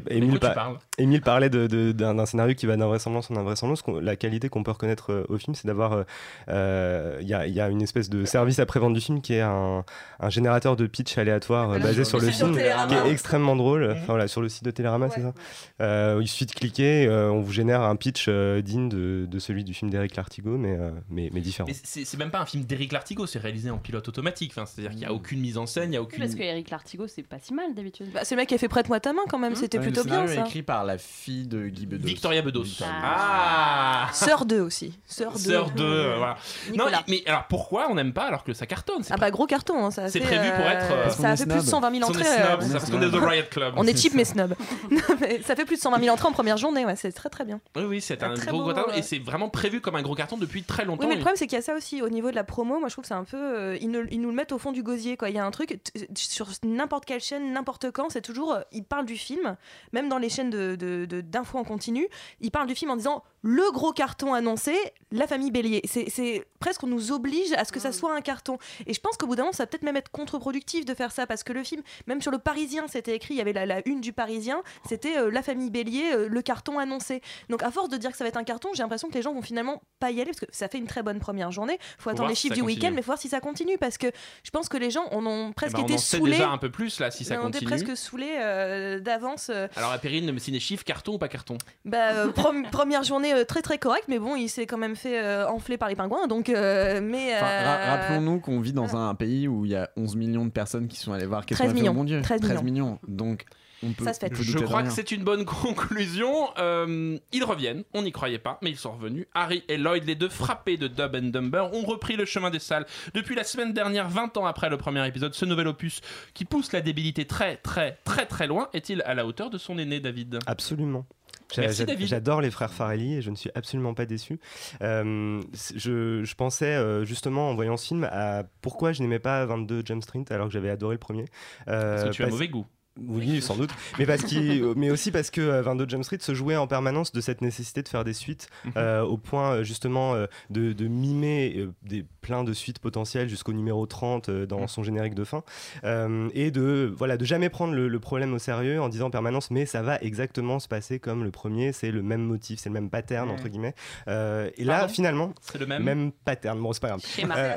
Émile, parlait de- de- d'un d'un scénario qui va d'invraisemblance en invraisemblance. Qu'on- La qualité qu'on peut reconnaître euh, au film, c'est d'avoir. euh, euh, Il y, a, il y a une espèce de service après-vente du film qui est un, un générateur de pitch aléatoire euh, Ah, basé sur le film, qui est extrêmement drôle. Enfin, voilà, sur le site de Télérama, c'est ça Euh, Il suffit de cliquer, euh, on vous génère un pitch euh, digne de, de celui du film d'Eric Lartigot, mais, euh, mais, mais différent. Mais c'est c'est même pas un film d'Éric Lartigot, c'est réalisé en pilote automatique. Enfin, C'est-à-dire qu'il n'y a aucune mise en scène, il n'y a Oui, aucune. Parce que Eric Lartigot, c'est pas si mal d'habitude. Bah, c'est le mec qui a fait Prête-moi ta main quand même, c'était Ouais, plutôt le bien ça. écrit par la fille de Guy Bedos. Victoria Bedos. Victoria Ah, Sœur 2 aussi. Sœur 2. Sœur 2, euh, voilà. Non, mais alors pourquoi on n'aime pas alors que ça cartonne? Ah bah gros carton, hein, ça a C'est prévu pour être, euh, ça a fait plus de snob. 120 000 Parce qu'on est entrées. snob, euh, parce qu'on est The Riot Club. On est cheap mais snob. Ça fait plus de 120 000 entrées en première journée, ouais, c'est très très bien. Oui, oui, c'est un très gros, carton et c'est vraiment prévu comme un gros carton depuis très longtemps. Oui, mais le problème, c'est qu'il y a ça aussi au niveau de la promo. Moi, je trouve que c'est un peu. euh, ils, nous le mettent au fond du gosier, quoi. Il y a un truc sur n'importe quelle chaîne, n'importe quand, c'est toujours. euh, ils parlent du film, même dans les chaînes de- de- de- d'infos en continu. Ils parlent du film en disant le gros carton annoncé, la famille Bélier. C'est- presque, on nous oblige à ce que ça soit un carton. Et je pense qu'au bout d'un moment, ça va peut-être même être contre-productif de faire ça, parce que le film, même sur le Parisien, c'était écrit, il y avait la, la une du Parisien, c'était euh, la famille Bélier, euh, le carton annoncé. Donc à force de dire que ça va être un carton, j'ai l'impression que les gens vont finalement pas y aller, parce que ça fait une très bonne première journée. Faut, attendre voir les chiffres du week-end, mais faut voir si ça continue, parce que je pense que les gens en ont Eh presque ben, on été en sait saoulés. déjà un peu plus là si ça on continue. Presque saoulé euh, d'avance. euh, Alors, à Périne, le ciné-chiffre, carton ou pas carton? Bah, euh, prom- première journée euh, très très correcte, mais bon, il s'est quand même fait euh, enfler par les pingouins, donc. euh, mais. Enfin, ra- Rappelons-nous qu'on vit dans un pays où il y a 11 millions de personnes qui sont allées voir Qu'est-ce 13 qu'on a fait millions. au bon Dieu 13 millions. Donc, on peut. Ça se fait. on peut Je crois que c'est une bonne conclusion. Euh, ils reviennent, on n'y croyait pas, mais ils sont revenus. Harry et Lloyd, les deux frappés de Dub and Dumber, ont repris le chemin des salles. Depuis la semaine dernière, 20 ans après le premier épisode, ce nouvel opus qui pousse la débilité très, très, très, très loin, est-il à la hauteur de son aîné, David? Absolument. J'adore les frères Farelli et je ne suis absolument pas déçu. Euh, je, je pensais euh, justement en voyant ce film à pourquoi je n'aimais pas 22 Jump Street alors que j'avais adoré le premier. Euh, Parce que tu as mauvais goût. Oui, sans doute. Mais, parce qu'il- mais aussi parce que euh, 22 Jump Street se jouait en permanence de cette nécessité de faire des suites, Mhm. euh, au point euh, justement euh, de, de mimer euh, des, plein de suites potentielles jusqu'au numéro 30 euh, dans Mhm. son générique de fin. Euh, et de, voilà, de jamais prendre le, le problème au sérieux en disant en permanence mais ça va exactement se passer comme le premier, c'est le même motif, c'est le même pattern, Mhm. entre guillemets. Euh, et là, Pardon? finalement, C'est le même? même pattern. Bon, c'est pas grave. Euh,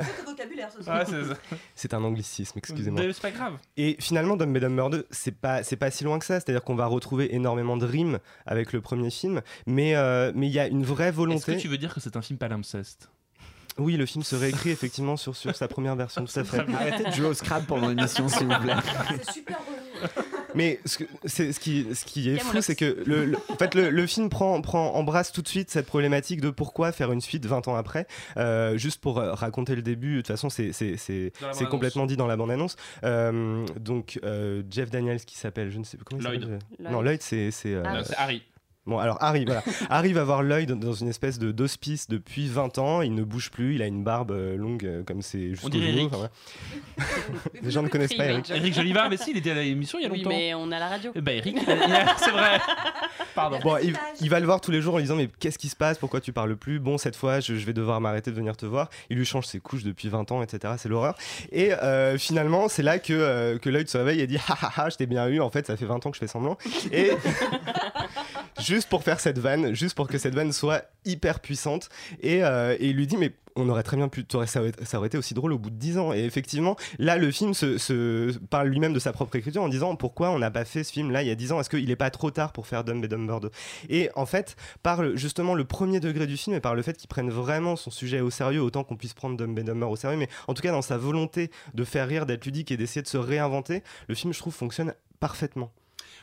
ce Ah, c'est un anglicisme, excusez-moi. Mais C'est pas grave. Et finalement, Dumb and Dumber 2, c'est pas, c'est pas si loin que ça. C'est-à-dire qu'on va retrouver énormément de rimes avec le premier film, mais euh, mais il y a une vraie Est-ce volonté. que tu veux dire que c'est un film palimpseste Oui, le film se réécrit effectivement sur, sur sa première version, tout à fait. Arrêtez de jouer au Scrabble pendant l'émission, s'il vous plaît. C'est super Mais ce, que- c'est, ce, qui, ce qui est fou, c'est que le, le- en fait, le, le film prend, prend, embrasse tout de suite cette problématique de pourquoi faire une suite 20 ans après. Euh, juste pour euh, raconter le début, de toute façon, c'est, c'est, c'est, c'est complètement dit dans la bande-annonce. Euh, donc, euh, Jeff Daniels, qui s'appelle, je ne sais plus comment il Lloyd. s'appelle Lloyd. Non, Lloyd, c'est. c'est euh, Non, c'est Harry. Bon, alors Harry, voilà. Harry va voir Lloyd dans une espèce de d'hospice depuis 20 ans. Il ne bouge plus. Il a une barbe euh, longue euh, comme c'est jusqu'au dirait genou. Eric. enfin. Les gens ne connaissent pas Eric. Eric Joliva, mais si, il était à l'émission il y a Oui, longtemps. mais on a la radio. Eh ben, Eric, c'est vrai. Pardon. Bon, il, il va le voir tous les jours en lui disant mais qu'est-ce qui se passe? Pourquoi tu parles plus? Bon, cette fois, je, je vais devoir m'arrêter de venir te voir. Il lui change ses couches depuis 20 ans, etc. C'est l'horreur. Et euh, finalement, c'est là que, euh, que Lloyd se réveille et dit ah ah ah, je t'ai bien eu. En fait, ça fait 20 ans que je fais semblant. Et juste pour faire cette vanne, juste pour que cette vanne soit hyper puissante. Et, euh, il lui dit mais on aurait très bien pu, ça, aurait, été aussi drôle au bout de 10 ans. Et effectivement, là, le film parle lui-même de sa propre écriture en disant pourquoi on n'a pas fait ce film-là il y a 10 ans? Est-ce qu'il n'est pas trop tard pour faire Dumb and Dumber 2 Et en fait, par justement le premier degré du film et par le fait qu'il prenne vraiment son sujet au sérieux, autant qu'on puisse prendre Dumb and Dumber au sérieux, mais en tout cas dans sa volonté de faire rire, d'être ludique et d'essayer de se réinventer, le film, je trouve, fonctionne parfaitement.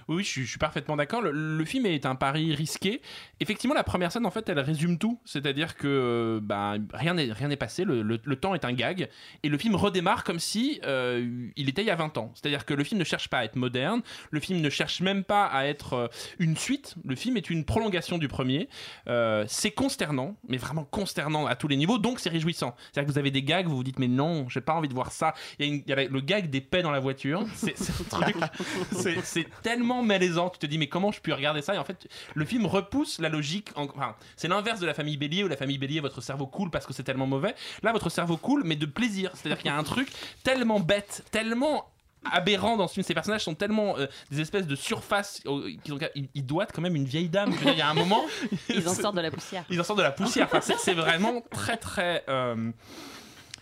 Oui, je, suis- je suis parfaitement d'accord. Le, le film est un pari risqué. Effectivement, la première scène, en fait, elle résume tout. C'est-à-dire que euh, bah, rien n'est rien n'est passé, le, le- le temps est un gag, et le film redémarre comme si euh, il était il y a 20 ans. C'est-à-dire que le film ne cherche pas à être moderne, le film ne cherche même pas à être euh, une suite. Le film est une prolongation du premier. Euh, c'est consternant, mais vraiment consternant à tous les niveaux, donc c'est réjouissant. C'est-à-dire que vous avez des gags, vous vous dites mais non, j'ai pas envie de voir ça. Il y a, une- il y a le gag des paix dans la voiture. C'est un truc, c'est- c'est tellement malaisant. Tu te dis mais comment je peux regarder ça? Et en fait, le film repousse la logique. en- Enfin, c'est l'inverse de la famille Bélier où la famille Bélier, votre cerveau coule parce que c'est tellement mauvais. Là, votre cerveau coule, mais de plaisir. C'est-à-dire qu'il y a un truc tellement bête, tellement aberrant dans ce film. Ces personnages sont tellement euh, des espèces de surface euh, qu'ils ont- ils, ils doivent quand même une vieille dame. Il y a un moment, Ils en sortent de la poussière. ils en sortent de la poussière. Enfin, c'est- c'est vraiment très très. euh,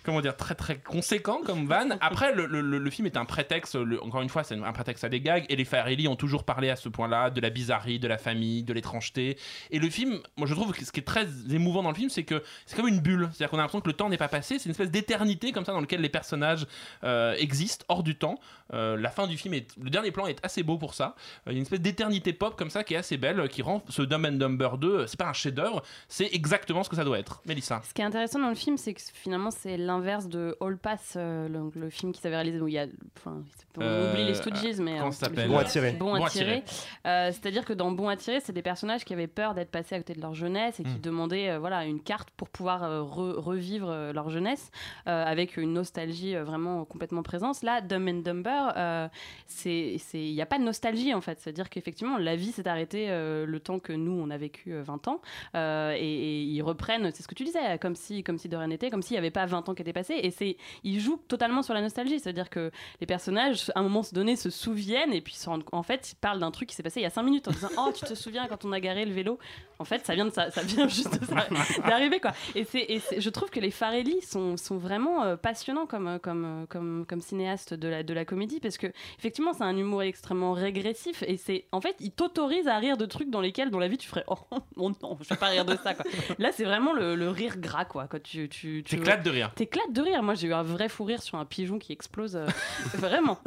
Comment dire, très très conséquent comme van. Après, le, le- film est un prétexte, encore une fois, c'est un prétexte à des gags, et les Farrelly ont toujours parlé à ce point-là de la bizarrerie, de la famille, de l'étrangeté. Et le film, moi je trouve que ce qui est très émouvant dans le film, c'est que c'est comme une bulle. C'est-à-dire qu'on a l'impression que le temps n'est pas passé, c'est une espèce d'éternité comme ça dans lequel les personnages euh, existent hors du temps. Euh, la fin du film, est, le dernier plan est assez beau pour ça. Euh, Il y a une espèce d'éternité pop comme ça qui est assez belle, qui rend ce Dumb and Dumber 2, euh, c'est pas un chef-d'œuvre, c'est exactement ce que ça doit être. Mélissa. Ce qui est intéressant dans le film, c'est que finalement, c'est l'inverse de All Pass, euh, le, le film qui s'avait réalisé où il y a. Enfin, on Euh, oublie les Stooges, mais. comment euh, ça s'appelle Bon à tirer. Bon à tirer. C'est-à-dire que dans Bon à tirer, c'est des personnages qui avaient peur d'être passés à côté de leur jeunesse et qui Mm. demandaient euh, voilà, une carte pour pouvoir euh, re- revivre euh, leur jeunesse euh, avec une nostalgie euh, vraiment complètement présente. Là, Dumb and Dumber, euh, c'est c'est- il n'y a pas de nostalgie en fait. C'est-à-dire qu'effectivement, la vie s'est arrêtée euh, le temps que nous, on a vécu euh, 20 ans. Euh, et, et ils reprennent, c'est ce que tu disais, comme si, comme si de rien n'était, comme s'il n'y avait pas 20 ans était passé. Et c'est, il joue totalement sur la nostalgie. C'est-à-dire que les personnages, à un moment donné, se souviennent et puis se rendent- en fait, ils parlent d'un truc qui s'est passé il y a 5 minutes en disant Oh, tu te souviens quand on a garé le vélo? En fait, ça vient, de ça, ça vient juste d'arriver, quoi. Et, c'est, et je trouve que les Farelli sont, sont vraiment euh, passionnants comme, comme, comme, comme cinéastes de la, de la comédie parce que, effectivement, c'est un humour extrêmement régressif et c'est, en fait, ils t'autorisent à rire de trucs dans lesquels, dans la vie, tu ferais Oh, non, je vais pas rire de ça, quoi. Là, c'est vraiment le, le rire gras, quoi. Quand tu, tu, tu T'éclates de rire. T'éclates de rire. Moi, j'ai eu un vrai fou rire sur un pigeon qui explose. euh, vraiment.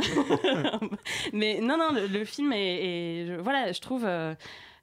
Mais non, non, le, le film est, voilà, je trouve. euh,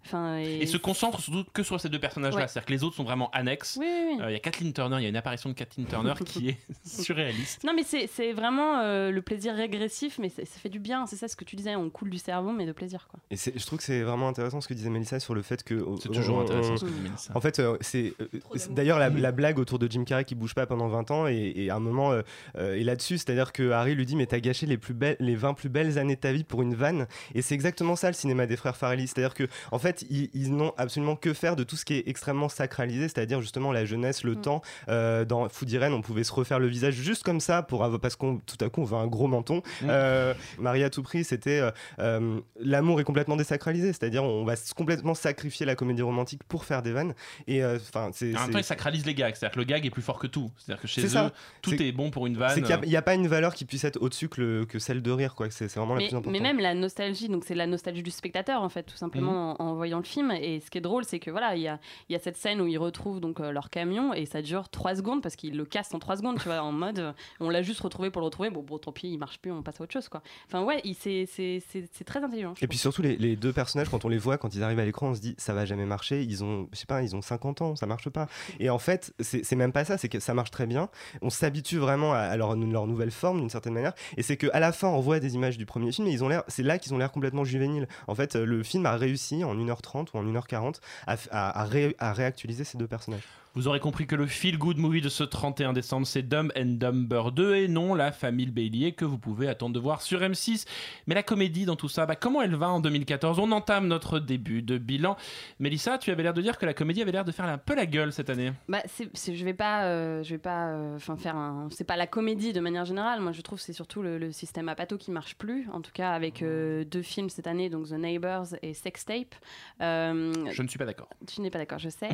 Enfin, Et se concentre surtout que sur ces deux personnages-là. Ouais. C'est-à-dire que les autres sont vraiment annexes. Oui, oui, oui. Euh, Il y a Kathleen Turner, il y a une apparition de Kathleen Turner qui est surréaliste. Non, mais c'est c'est vraiment euh, le plaisir régressif, mais ça fait du bien. C'est ça ce que tu disais, on coule du cerveau, mais de plaisir, quoi. Et je trouve que c'est vraiment intéressant ce que disait Melissa sur le fait que. C'est toujours on- intéressant on- ce que dit Mélissa. En fait, euh, c'est euh, d'ailleurs la, la blague autour de Jim Carrey qui bouge pas pendant 20 ans et, et à un moment est là-dessus, c'est-à-dire que Harry lui dit mais t'as gâché les plus belles, les 20 plus belles années de ta vie pour une vanne et c'est exactement ça le cinéma des frères Farrelly, c'est-à-dire que en fait ils, ils n'ont absolument que faire de tout ce qui est extrêmement sacralisé, c'est-à-dire justement la jeunesse, le temps. Euh, dans Food Irene, on pouvait se refaire le visage juste comme ça pour avoir parce qu'on tout à coup on veut un gros menton. Euh, Marie à tout prix, c'était euh, euh, l'amour est complètement désacralisé, c'est-à-dire on va complètement sacrifier la comédie romantique pour faire des vannes et euh, enfin c'est En même c'est- temps, ils sacralisent les gags. C'est-à-dire que le gag est plus fort que tout. C'est-à-dire que chez C'est eux, ça. tout C'est- est bon pour une vanne. c'est qu'il n'y a, pas une valeur qui puisse être au-dessus que, le- que celle de rire, quoi. C'est c'est vraiment la mais, plus importante. mais même la nostalgie, donc c'est la nostalgie du spectateur en fait, tout simplement en, en voyant le film. Et ce qui est drôle, c'est que voilà, il y a, il y a cette scène où ils retrouvent donc euh, leur camion et ça dure 3 secondes parce qu'ils le cassent en 3 secondes, tu vois, en mode euh, on l'a juste retrouvé pour le retrouver. Bon, bon, tant pis, il marche plus, on passe à autre chose quoi. Enfin ouais, c'est très intelligent. Et puis surtout, les, les deux personnages, quand on les voit, quand ils arrivent à l'écran, on se dit ça va jamais marcher. Ils ont, je sais pas, ils ont 50 ans, ça marche pas. Et en fait, c'est même pas ça, c'est que ça marche très bien. On s'habitue vraiment à, à leur, leur nouvelle forme d'une certaine manière. Et c'est qu'à la fin, on voit des images du premier film et ils ont l'air, c'est là qu'ils ont l'air complètement juvéniles. En fait, euh, le film a réussi en 1h30 ou en 1h40 à, à, à ré- à réactualiser ces deux personnages. Vous aurez compris que le feel good movie de ce 31 décembre, c'est Dumb and Dumber 2 et non la famille Bélier que vous pouvez attendre de voir sur M6. Mais la comédie dans tout ça, bah, comment elle va en 2014 On entame notre début de bilan. Mélissa, tu avais l'air de dire que la comédie avait l'air de faire un peu la gueule cette année. Bah, je vais pas, euh, je vais pas, euh, faire un, c'est pas la comédie de manière générale. Moi, je trouve que c'est surtout le, le système Apato qui marche plus. En tout cas, avec euh, deux films cette année, donc The Neighbors et Sex Tape. Euh, Je ne suis pas d'accord. tu n'es pas d'accord, je sais.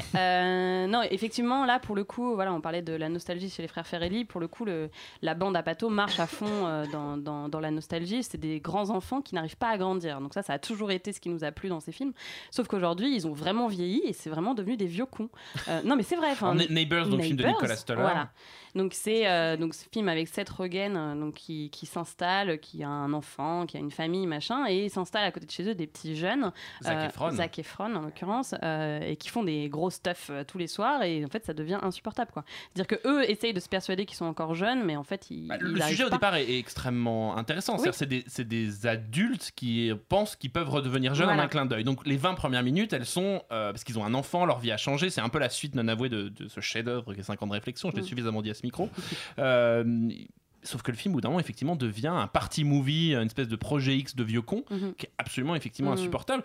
Non, effectivement, là, pour le coup, voilà, on parlait de la nostalgie chez les frères Ferrelli. Pour le coup, le, la bande Apato marche à fond euh, dans, dans, dans la nostalgie. C'est des grands enfants qui n'arrivent pas à grandir. Donc ça, ça a toujours été ce qui nous a plu dans ces films. Sauf qu'aujourd'hui, ils ont vraiment vieilli et c'est vraiment devenu des vieux cons. Euh, non, mais c'est vrai. enfin, Alors, Ne- Neighbours, donc film de Nicolas Stoller. Voilà. Donc c'est euh, donc ce film avec Seth Rogen donc qui, qui s'installe, qui a un enfant, qui a une famille machin et s'installe à côté de chez eux des petits jeunes, Zac Efron. Zac Efron en l'occurrence, et qui font des gros stuff tous les soirs et en fait ça devient insupportable quoi. C'est-à-dire que eux essayent de se persuader qu'ils sont encore jeunes, mais en fait ils, Bah, ils le sujet au départ est, est extrêmement intéressant. Oui. C'est des, adultes qui pensent qu'ils peuvent redevenir jeunes en un clin d'œil. Donc les 20 premières minutes, elles sont euh, parce qu'ils ont un enfant, leur vie a changé. C'est un peu la suite non avouée de, de ce chef-d'œuvre qui est 5 ans de réflexion. Je l'ai Mm. suffisamment dit à ce micro. Euh, Sauf que le film, au bout d'un moment, effectivement, devient un party movie, une espèce de projet X de vieux con, Mhm. qui est absolument, effectivement, Mhm. insupportable.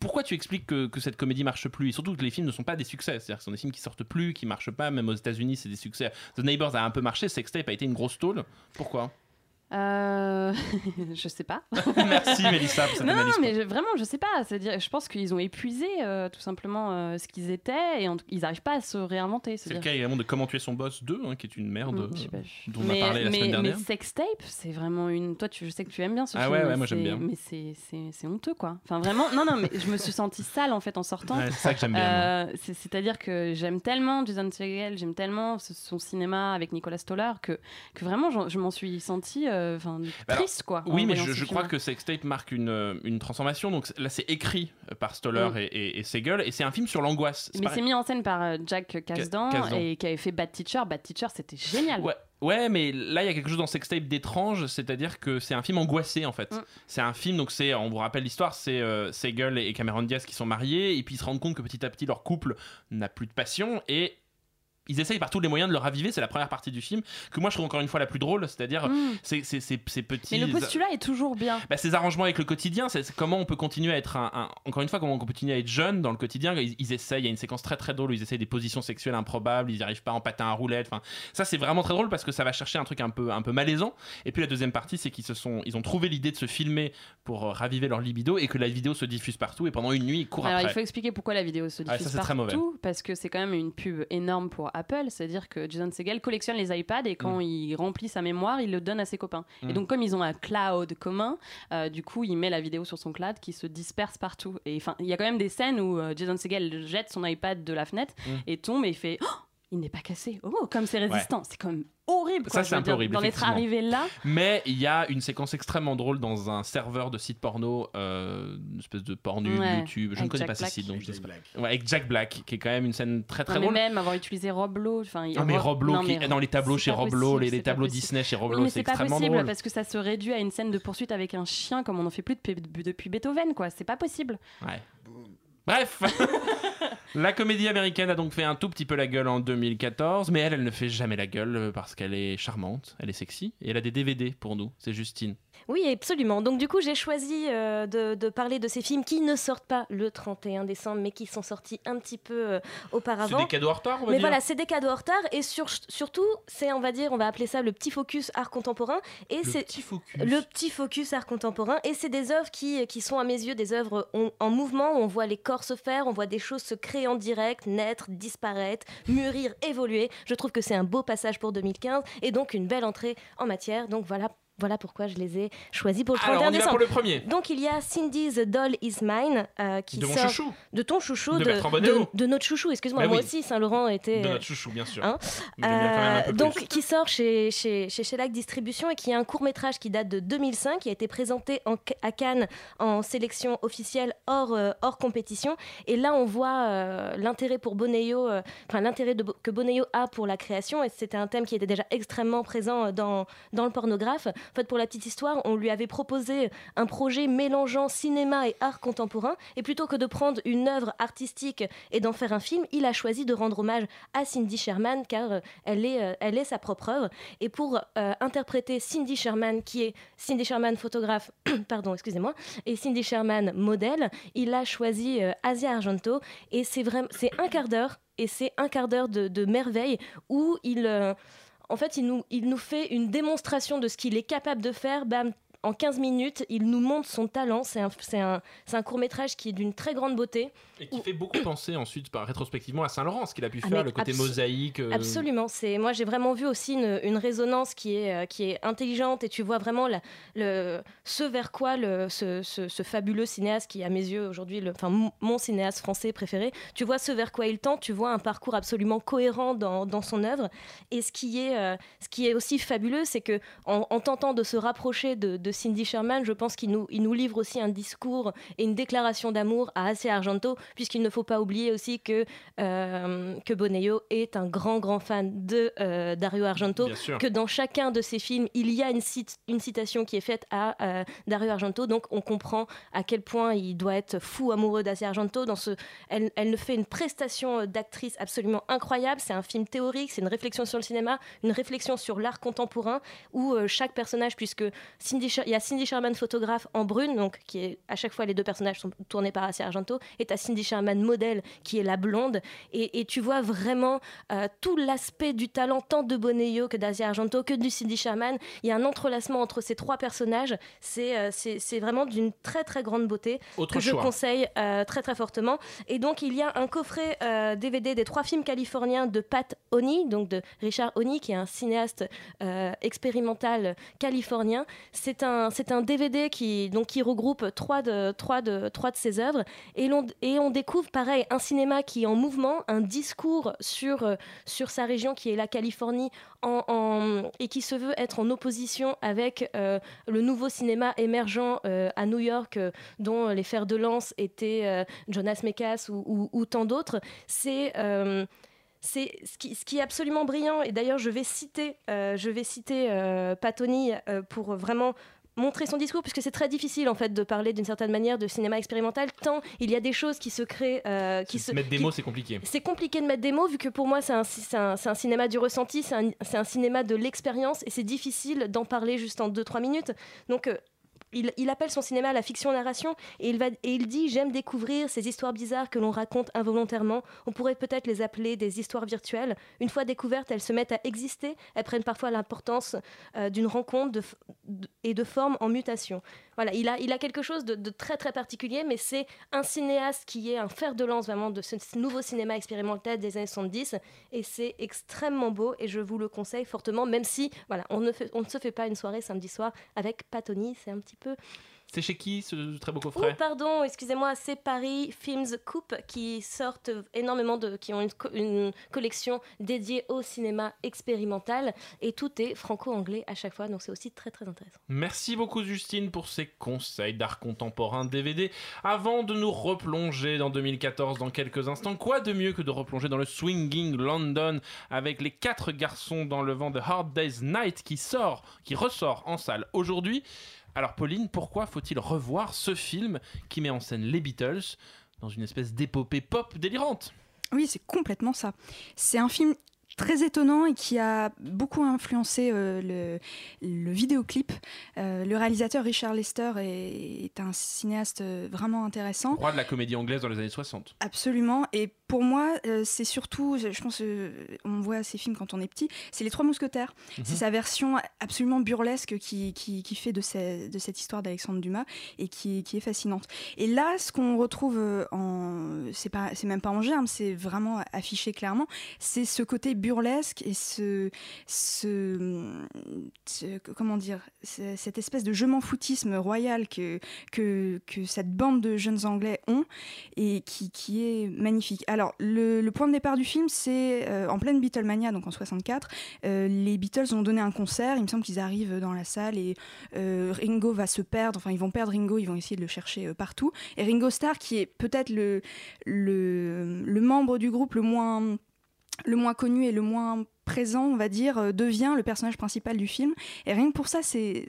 Pourquoi tu expliques que, cette comédie marche plus Et surtout que les films ne sont pas des succès. C'est-à-dire que ce sont des films qui sortent plus, qui marchent pas. Même aux États-Unis, c'est des succès. The Neighbors a un peu marché. Sextape a été une grosse tôle. Pourquoi? Euh, je sais pas. Merci, Mélissa, pour cette non, non, mais je- vraiment, je sais pas. C'est-à-dire, je pense qu'ils ont épuisé euh, tout simplement euh, ce qu'ils étaient et en ils n'arrivent pas à se réinventer. C'est le cas également de Comment tuer son boss 2, hein, qui est une merde Mm, euh, vu. dont on mais, a parlé la mais, semaine mais dernière. Sextape, c'est vraiment une. Toi, tu, je sais que tu aimes bien ce Ah film. ouais, ouais, mais moi, j'aime bien. Mais c'est- honteux, quoi. Enfin, vraiment, non, non, mais je me suis sentie sale en fait en sortant. Ouais, c'est ça que j'aime bien, c'est- C'est-à-dire que j'aime tellement Jason Segel, j'aime tellement son cinéma avec Nicolas Stoller que, que vraiment je m'en suis sentie euh, triste, quoi. Oui, mais je, crois que Sextape marque une, euh, une transformation. Donc là, c'est écrit par Stoller Mm. et, Segel, et c'est un film sur l'angoisse. Mais c'est mis en scène par euh, Jack Kasdan, Kasdan. et qui avait fait Bad Teacher. Bad Teacher, c'était génial. Ouais, ouais, mais là, il y a quelque chose dans Sextape d'étrange, c'est-à-dire que c'est un film angoissé en fait. Mm. C'est un film, donc c'est, on vous rappelle l'histoire, c'est euh, Segel et Cameron Diaz qui sont mariés, et puis ils se rendent compte que petit à petit leur couple n'a plus de passion, et ils essayent par tous les moyens de le raviver. C'est la première partie du film que moi je trouve encore une fois la plus drôle, c'est-à-dire Mm. ces petits. Mais le postulat est toujours bien. Bah, ces arrangements avec le quotidien, c'est comment on peut continuer à être un, un- encore une fois comment on peut continuer à être jeune dans le quotidien. Ils, ils essayent, il y a une séquence très très drôle où ils essayent des positions sexuelles improbables, ils n'y arrivent pas en patin à roulette. Enfin, ça c'est vraiment très drôle parce que ça va chercher un truc un peu un peu malaisant. Et puis la deuxième partie, c'est qu'ils se sont, ils ont trouvé l'idée de se filmer pour euh, raviver leur libido et que la vidéo se diffuse partout et pendant une nuit ils courent Alors, après. il faut expliquer pourquoi la vidéo se Ah, ça, diffuse c'est très mauvais. partout, parce que c'est quand même une pub énorme pour Apple, c'est-à-dire que Jason Segel collectionne les iPads et quand Mm. il remplit sa mémoire, il le donne à ses copains. Mm. Et donc comme ils ont un cloud commun, euh, du coup, il met la vidéo sur son cloud qui se disperse partout. Et enfin, il y a quand même des scènes où euh, Jason Segel jette son iPad de la fenêtre Mm. et tombe et il fait... Oh, il n'est pas cassé. Oh, comme c'est résistant. C'est quand même horrible. Ça, c'est un peu horrible, D'en être arrivé là. Mais il y a une séquence extrêmement drôle dans un serveur de site porno, euh, une espèce de pornu Ouais, YouTube. Je ne connais Jack pas ce Black. site, donc je sais pas. Ouais, avec Jack Black, qui est quand même une scène très très Non, mais drôle. même avoir utilisé Roblo. Enfin, Ah mais Roblo, Non, qui mais est dans les tableaux chez Roblo, possible, les, les tableaux possible. Disney chez Oui, Roblo, mais c'est c'est pas extrêmement possible drôle. parce que ça se réduit à une scène de poursuite avec un chien comme on en fait plus depuis, depuis Beethoven, quoi. C'est pas possible. Ouais. Bref, la comédie américaine a donc fait un tout petit peu la gueule en 2014, mais elle, elle ne fait jamais la gueule euh, parce qu'elle est charmante, elle est sexy, et elle a des DVD pour nous, c'est Justine. Oui, absolument. Donc du coup, j'ai choisi euh, de, de parler de ces films qui ne sortent pas le 31 décembre, mais qui sont sortis un petit peu euh, auparavant. C'est des cadeaux en retard, on va Mais dire voilà, c'est des cadeaux en retard et sur- surtout, c'est, on va dire, on va appeler ça le petit focus art contemporain. Et Le c'est petit focus. Le petit focus art contemporain. Et c'est des œuvres qui, qui sont à mes yeux des œuvres en, en mouvement. où On voit les corps se faire, on voit des choses se créer en direct, naître, disparaître, mûrir, évoluer. Je trouve que c'est un beau passage pour 2015 et donc une belle entrée en matière. Donc voilà. Voilà pourquoi je les ai choisis pour le 31 Alors, on y va décembre. pour le premier. Donc il y a Cindy the Doll is Mine euh, qui De mon sort chouchou. de ton chouchou, De de, Bonello. de- de notre chouchou. Excuse-moi, Bah moi oui. aussi Saint Laurent était De notre chouchou, bien sûr. Hein bien Euh, donc plus. qui sort chez, chez, chez Shellac Distribution et qui est un court métrage qui date de 2005, qui a été présenté en- à Cannes en sélection officielle hors, euh, hors compétition. Et là, on voit l'intérêt pour euh, enfin l'intérêt que Boneio a pour la création. Et c'était un thème qui était déjà extrêmement présent dans, dans le pornographe. En fait, pour la petite histoire, on lui avait proposé un projet mélangeant cinéma et art contemporain. Et plutôt que de prendre une œuvre artistique et d'en faire un film, il a choisi de rendre hommage à Cindy Sherman car euh, elle, est, euh, elle est sa propre œuvre. Et pour euh, interpréter Cindy Sherman, qui est Cindy Sherman photographe, pardon, excusez-moi, et Cindy Sherman modèle, il a choisi Asia Argento. Et c'est un quart d'heure, et c'est un quart d'heure de, merveille où il, en fait, il nous, il nous fait une démonstration de ce qu'il est capable de faire. Bam, en 15 minutes, il nous montre son talent. C'est un, un, un court métrage qui est d'une très grande beauté. Et qui fait beaucoup penser ensuite, par- rétrospectivement, à Saint-Laurent, ce qu'il a pu Ah, faire, le côté abso- mosaïque. euh, Absolument. C'est moi j'ai vraiment vu aussi une, une résonance qui est euh, qui est intelligente et tu vois vraiment la- le ce vers quoi le, ce, ce- ce fabuleux cinéaste qui à mes yeux aujourd'hui enfin mon, mon cinéaste français préféré. Tu vois ce vers quoi il tend. Tu vois un parcours absolument cohérent dans, dans son œuvre. Et ce qui est euh, ce qui est aussi fabuleux, c'est que en, en tentant de se rapprocher de, de Cindy Sherman, je pense qu'il nous il nous livre aussi un discours et une déclaration d'amour à Asia Argento, puisqu'il ne faut pas oublier aussi que euh, que Boneio est un grand grand fan de euh, Dario Argento, que dans chacun de ses films il y a une, cite- une citation qui est faite à euh, Dario Argento, donc on comprend à quel point il doit être fou amoureux d'Asia Argento. Dans ce, elle, elle ne fait une prestation d'actrice absolument incroyable. C'est un film théorique, c'est une réflexion sur le cinéma, une réflexion sur l'art contemporain, où chaque personnage, puisque Cindy, Sher- il y a Cindy Sherman photographe en brune, donc qui est à chaque fois les deux personnages sont tournés par Asia Argento, et t'as Cindy Sherman modèle qui est la blonde, et, et tu vois vraiment euh, tout l'aspect du talent tant de Boneio que d'Asia Argento que du Cindy Sherman. Il y a un entrelacement entre ces trois personnages. C'est euh, c'est vraiment d'une très très grande beauté Autre que je conseille euh, très très fortement. Et donc il y a un coffret euh, DVD des trois films californiens de Pat Oni, donc de Richard Oni, qui est un cinéaste euh, expérimental californien. C'est un c'est un DVD qui donc qui regroupe trois de trois de trois de ses œuvres et l'on et on découvre pareil un cinéma qui est en mouvement, un discours sur euh, sur sa région qui est la Californie en, et qui se veut être en opposition avec euh, le nouveau cinéma émergent euh, à New York dont les fers de lance étaient Jonas Mekas ou, tant d'autres. C'est c'est ce qui, est absolument brillant et d'ailleurs je vais citer citer euh, Patoni pour vraiment montrer son discours, puisque c'est très difficile en fait de parler d'une certaine manière de cinéma expérimental, tant il y a des choses qui se créent, euh, qui se Mettre des qui- mots, c'est compliqué. c'est compliqué de mettre des mots vu que pour moi c'est un, un, cinéma du ressenti, c'est un, un cinéma de l'expérience et c'est difficile d'en parler juste en 2-3 minutes. Donc euh, il, appelle son cinéma la fiction-narration et il, et il dit J'aime découvrir ces histoires bizarres que l'on raconte involontairement. On pourrait peut-être les appeler des histoires virtuelles. Une fois découvertes, elles se mettent à exister. Elles prennent parfois l'importance euh, d'une rencontre de et de forme en mutation. Voilà, il a, il a quelque chose de, de très très particulier, mais c'est un cinéaste qui est un fer de lance vraiment de ce nouveau cinéma expérimental des années 70 et c'est extrêmement beau et je vous le conseille fortement, même si voilà, on ne, fait- on ne se fait pas une soirée samedi soir avec Patoni, c'est un petit peu C'est chez qui ce très beau Oh, coffret pardon, excusez-moi, c'est Paris Films Coupe qui sortent énormément de. qui ont une, co- une collection dédiée au cinéma expérimental et tout est franco-anglais à chaque fois, donc c'est aussi très très intéressant. Merci beaucoup Justine pour ces conseils d'art contemporain DVD. Avant de nous replonger dans 2014 dans quelques instants, quoi de mieux que de replonger dans le swinging London avec les quatre garçons dans le vent de Hard Day's Night qui sort, qui ressort en salle aujourd'hui? Alors Pauline, pourquoi faut-il revoir ce film qui met en scène les Beatles dans une espèce d'épopée pop délirante? Oui, c'est complètement ça. C'est un film très étonnant et qui a beaucoup influencé euh, le, le vidéoclip. Euh, le réalisateur Richard Lester est, est un cinéaste euh, vraiment intéressant. Roi de la comédie anglaise dans les années 60. Absolument. Et pour moi, euh, c'est surtout, je pense, on voit ces films quand on est petit, c'est Les Trois Mousquetaires. Mhm. C'est sa version absolument burlesque qui, qui, qui fait de, ces- de cette histoire d'Alexandre Dumas et qui, qui est fascinante. Et là, ce qu'on retrouve en. C'est pas- c'est même pas en germe, c'est vraiment affiché clairement. C'est ce côté burlesque et ce. ce, comment dire ce- Cette espèce de je m'en foutisme royal que, que, cette bande de jeunes Anglais ont et qui, qui est magnifique. Alors, le, point de départ du film, c'est euh, en pleine Beatlemania, donc en 64. euh, les Beatles ont donné un concert. Il me semble qu'ils arrivent dans la salle et euh, Ringo va se perdre. Enfin, ils vont perdre Ringo, ils vont essayer de le chercher partout. Et Ringo Starr, qui est peut-être le, le, le membre du groupe le moins le moins connu et le moins présent, on va dire, euh, devient le personnage principal du film. Et rien que pour ça, c'est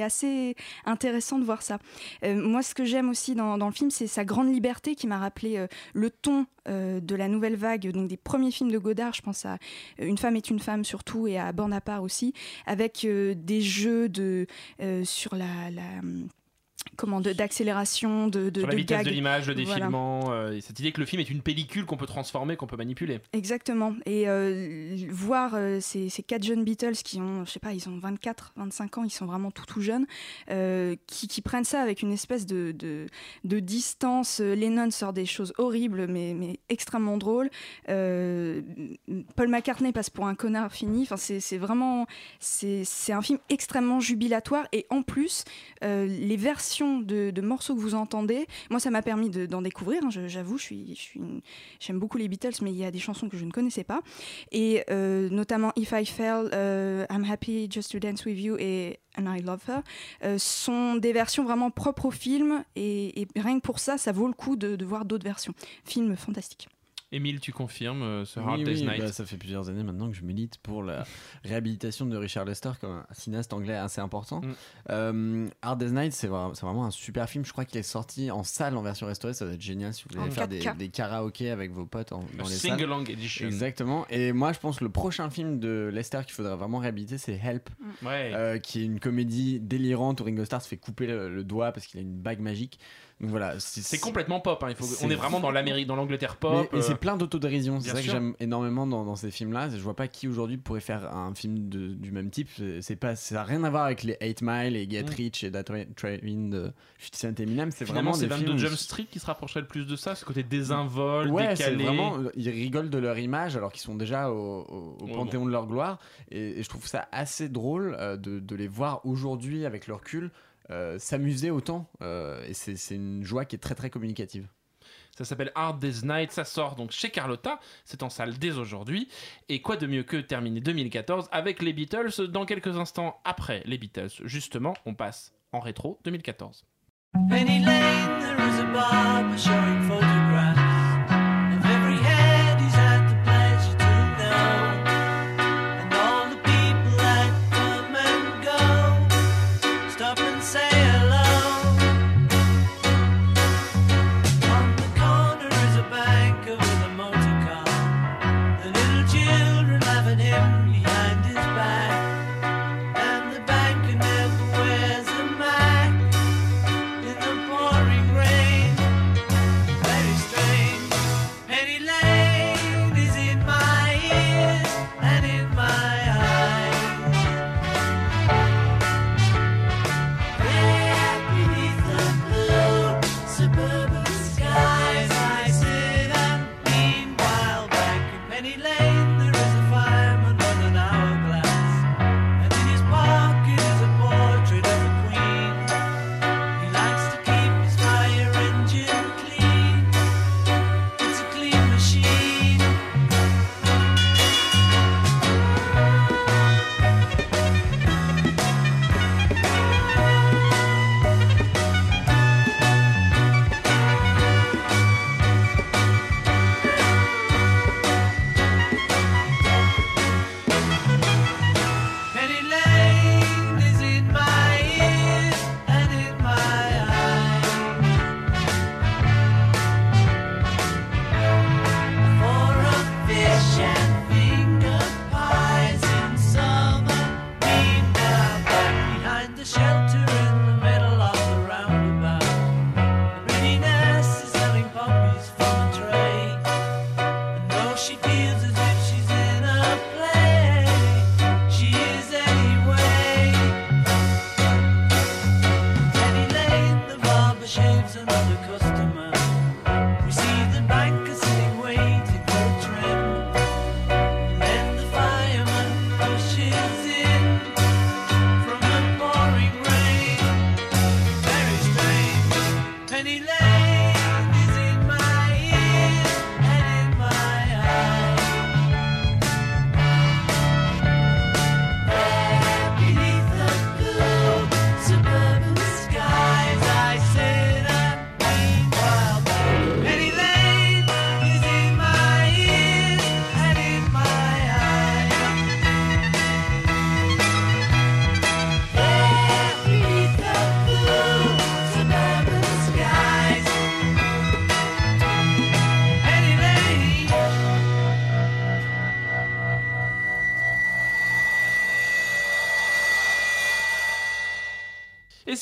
assez intéressant de voir ça. Euh, moi, ce que j'aime aussi dans, le film, c'est sa grande liberté qui m'a rappelé euh, le ton de la nouvelle vague, donc des premiers films de Godard. Je pense à Une femme est une femme surtout et à Born à part aussi, avec des jeux de, sur la... la comment d'accélération de, de Sur la de vitesse de l'image, le Voilà. défilement, euh, et cette idée que le film est une pellicule qu'on peut transformer, qu'on peut manipuler. Exactement. Et euh, voir euh, ces, ces quatre jeunes Beatles qui ont, je sais pas, ils ont 24, 25 ans, ils sont vraiment tout tout jeunes, qui, qui prennent ça avec une espèce de, de, de distance. Lennon sort des choses horribles, mais, mais extrêmement drôles. Paul McCartney passe pour un connard fini. Enfin, c'est vraiment, c'est c'est un film extrêmement jubilatoire. Et en plus, les versions de, morceaux que vous entendez, moi, ça m'a permis de- d'en découvrir. hein, J'avoue, je suis, j'aime beaucoup les Beatles, mais il y a des chansons que je ne connaissais pas. Et euh, notamment If I Fell, euh, I'm Happy Just to Dance with You et And I Love Her euh, sont des versions vraiment propres au film. Et, et rien que pour ça, ça vaut le coup de, de voir d'autres versions. Film fantastique. Émile, tu confirmes euh, ce Hard Oui, Day's oui, Night bah, ça fait plusieurs années maintenant que je milite pour la réhabilitation de Richard Lester comme un cinéaste anglais assez important. Mm. Euh, Hard Day's Night, c'est vra- c'est vraiment un super film. Je crois qu'il est sorti en salle en version restaurée. Ça va être génial si vous voulez En faire des, 4K. des karaokés avec vos potes en, dans les salles. sing-along edition. Exactement. Et moi, je pense que le prochain film de Lester qu'il faudrait vraiment réhabiliter, c'est Help, Ouais. euh, qui est une comédie délirante où Ringo Starr se fait couper le, le doigt parce qu'il a une bague magique. Donc voilà, C'est complètement pop. hein, il faut... c'est- On est vraiment dans l'Amérique, dans l'Angleterre pop. mais, et euh, c'est plein d'autodérision, c'est ça que j'aime énormément dans, dans ces films-là. Je vois pas qui aujourd'hui pourrait faire un film de- du même type. C'est- pas, ça n'a rien à voir avec les 8 Mile et Get Mm. Rich et That Train de 50 Cent Eminem. C'est vraiment c'est des 22 films Jump Street qui se rapprocherait le plus de ça, ce côté désinvolte, Ouais, décalé. vraiment. Ils rigolent de leur image alors qu'ils sont déjà au, au- au Ouais, panthéon de leur gloire. Et, et je trouve ça assez drôle euh, de, de les voir aujourd'hui avec le recul euh, s'amuser autant. Euh, et c'est c'est une joie qui est très très communicative. Ça s'appelle Hard Day's Night, ça sort donc chez Carlotta, c'est en salle dès aujourd'hui. Et quoi de mieux que terminer 2014 avec les Beatles dans quelques instants après les Beatles Justement, on passe en rétro 2014. Penny Lane, there is a barber showing photographs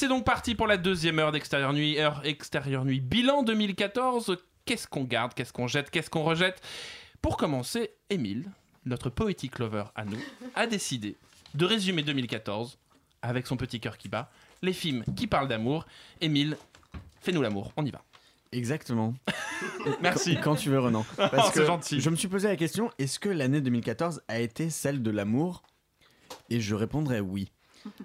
c'est donc parti pour la deuxième heure d'extérieur nuit, heure extérieure nuit. Bilan 2014, qu'est-ce qu'on garde, qu'est-ce qu'on jette, qu'est-ce qu'on rejette? Pour commencer, Émile, notre poetic lover à nous, a décidé de résumer 2014 avec son petit cœur qui bat, les films qui parlent d'amour. Émile, fais-nous l'amour, on y va. Exactement. Merci. Quand, tu veux, Renan. Oh, Parce c'est que gentil. Je me suis posé la question est-ce que l'année 2014 a été celle de l'amour? Et je répondrais oui.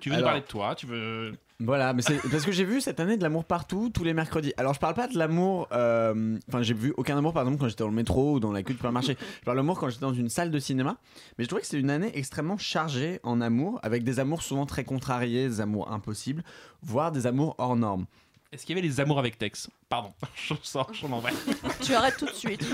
Tu veux nous parler de toi Tu veux. Voilà, mais c'est parce que j'ai vu cette année de l'amour partout, tous les mercredis. Alors je parle pas de l'amour, euh, enfin j'ai vu aucun amour par exemple quand j'étais dans le métro ou dans la queue du supermarché. Je parle d'amour quand j'étais dans une salle de cinéma. Mais je trouvais que c'est une année extrêmement chargée en amour, avec des amours souvent très contrariés, des amours impossibles, voire des amours hors normes. Est-ce qu'il y avait les amours avec Tex Pardon, je sors, je m'en vais. Tu arrêtes tout de suite.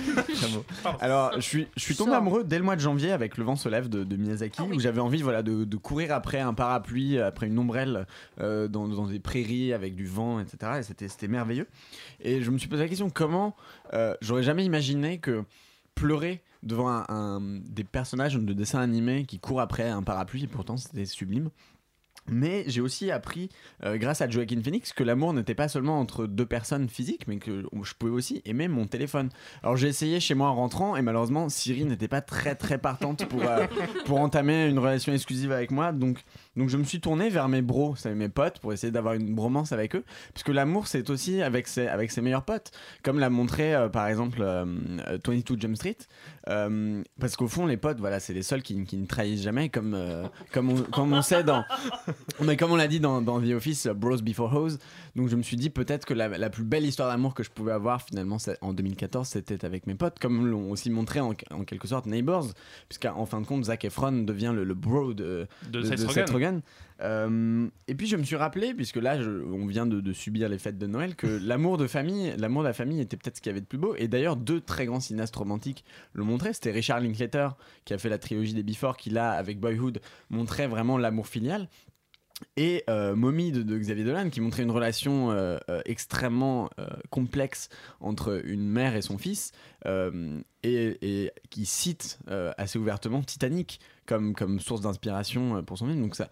Alors, je suis, je suis tombé Sors. amoureux dès le mois de janvier avec Le vent se lève de, de Miyazaki, où j'avais envie voilà, de, de courir après un parapluie, après une ombrelle euh, dans, dans des prairies avec du vent, etc. Et c'était, c'était merveilleux. Et je me suis posé la question comment euh, j'aurais jamais imaginé que pleurer devant un, un- des personnages de dessins animés qui courent après un parapluie, et pourtant c'était sublime. Mais j'ai aussi appris, euh, grâce à Joaquin Phoenix, que l'amour n'était pas seulement entre deux personnes physiques, mais que je pouvais aussi aimer mon téléphone. Alors j'ai essayé chez moi en rentrant, et malheureusement, Siri n'était pas très très partante pour, euh, pour entamer une relation exclusive avec moi. Donc, donc je me suis tourné vers mes bros, c'est mes potes, pour essayer d'avoir une bromance avec eux. Parce que l'amour, c'est aussi avec ses, avec ses meilleurs potes. Comme l'a montré euh, par exemple euh, euh, 22 Jump Street. Euh, parce qu'au fond, les potes, voilà, c'est les seuls qui, qui ne trahissent jamais, comme, euh, comme, on, comme on sait dans. Mais comme on l'a dit dans, dans The Office, euh, Bros Before Hoes. Donc je me suis dit peut-être que la, la plus belle histoire d'amour que je pouvais avoir finalement en 2014, c'était avec mes potes, comme l'ont aussi montré en, en quelque sorte Neighbors, puisqu'en fin de compte, Zac Efron devient le, le bro de, De Rogen. Euh, et puis je me suis rappelé, puisque là je- on vient de, de subir les fêtes de Noël, que l'amour de famille, l'amour de la famille était peut-être ce qu'il y avait de plus beau. Et d'ailleurs deux très grands cinéastes romantiques le montraient. C'était Richard Linklater qui a fait la trilogie des Before, qui là avec Boyhood montrait vraiment l'amour filial. Et euh, Mommy de, de Xavier Dolan qui montrait une relation euh, euh, extrêmement complexe entre une mère et son fils et, et qui cite assez ouvertement Titanic comme, comme source d'inspiration euh, pour son film. Donc ça,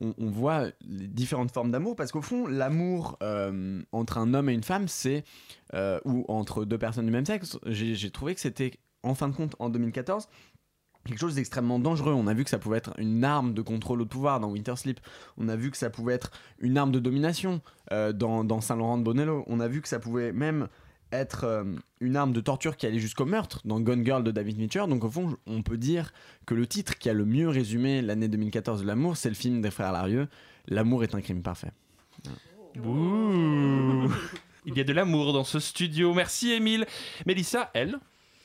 on, voit les différentes formes d'amour parce qu'au fond, l'amour euh, entre un homme et une femme, c'est euh, ou entre deux personnes du même sexe. J'ai trouvé que c'était en fin de compte en 2014 quelque chose d'extrêmement dangereux. On a vu que ça pouvait être une arme de contrôle au pouvoir dans Winter Sleep. On a vu que ça pouvait être une arme de domination dans, dans Saint-Laurent de Bonello. On a vu que ça pouvait même être euh, une arme de torture qui allait jusqu'au meurtre dans Gone Girl de David Mitchell. Donc au fond, on peut dire que le titre qui a le mieux résumé l'année 2014 de l'amour, c'est le film des frères Larieux, L'amour est un crime parfait. Il y a de l'amour dans ce studio. Merci Émile. Mélissa, elle,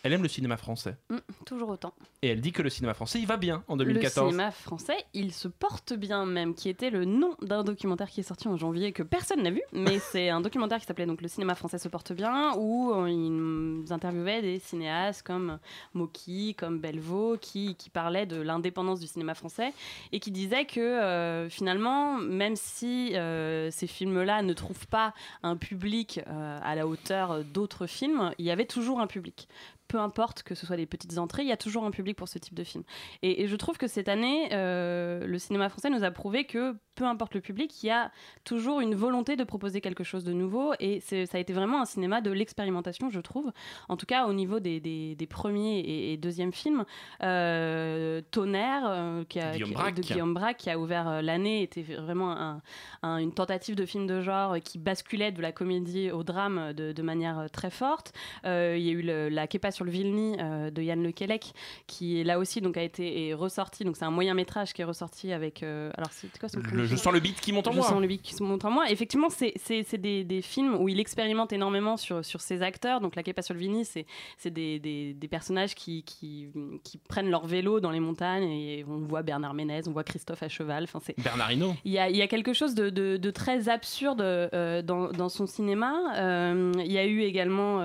elle aime le cinéma français. Mm, toujours autant. Et elle dit que le cinéma français, il va bien en Le 2014. cinéma français, il se porte bien même, qui était le nom d'un documentaire qui est sorti en janvier que personne n'a vu, mais c'est un documentaire qui s'appelait donc Le cinéma français se porte bien, où euh, ils interviewaient des cinéastes comme Moki, comme Belvaux, qui, qui parlaient de l'indépendance du cinéma français et qui disaient que euh, finalement, même si euh, ces films-là ne trouvent pas un public euh, à la hauteur d'autres films, il y avait toujours un public peu importe que ce soit des petites entrées, il y a toujours un public pour ce type de film. Et, et je trouve que cette année, euh, le cinéma français nous a prouvé que peu importe le public, il y a toujours une volonté de proposer quelque chose de nouveau. Et ça a été vraiment un cinéma de l'expérimentation, je trouve. En tout cas, au niveau des, des- des premiers et, et deuxièmes films. Euh, Tonnerre, euh, qui a, Guillaume qui- Braque. de Guillaume Braque, qui a ouvert l'année, était vraiment un- un- une tentative de film de genre qui basculait de la comédie au drame de, de manière très forte. Il y a eu le- La Kepa sur le Vilni euh, de Yann Lequelec, qui là aussi donc, a été est ressorti. Donc c'est un moyen métrage qui est ressorti avec. euh, alors c'est quoi son Le- je sens le beat qui monte en Je moi. sens le beat qui se monte en moi. Effectivement, c'est des, des films où il expérimente énormément sur, sur ses acteurs. Donc La Kepa sur le Vilni, c'est c'est des, des, des personnages qui, qui, qui prennent leur vélo dans les montagnes et on voit Bernard Ménez, on voit Christophe à cheval. Enfin, c'est Bernard Hinault. il y, a, y a quelque chose de, de- de très absurde euh, dans, dans son cinéma. Il y a eu également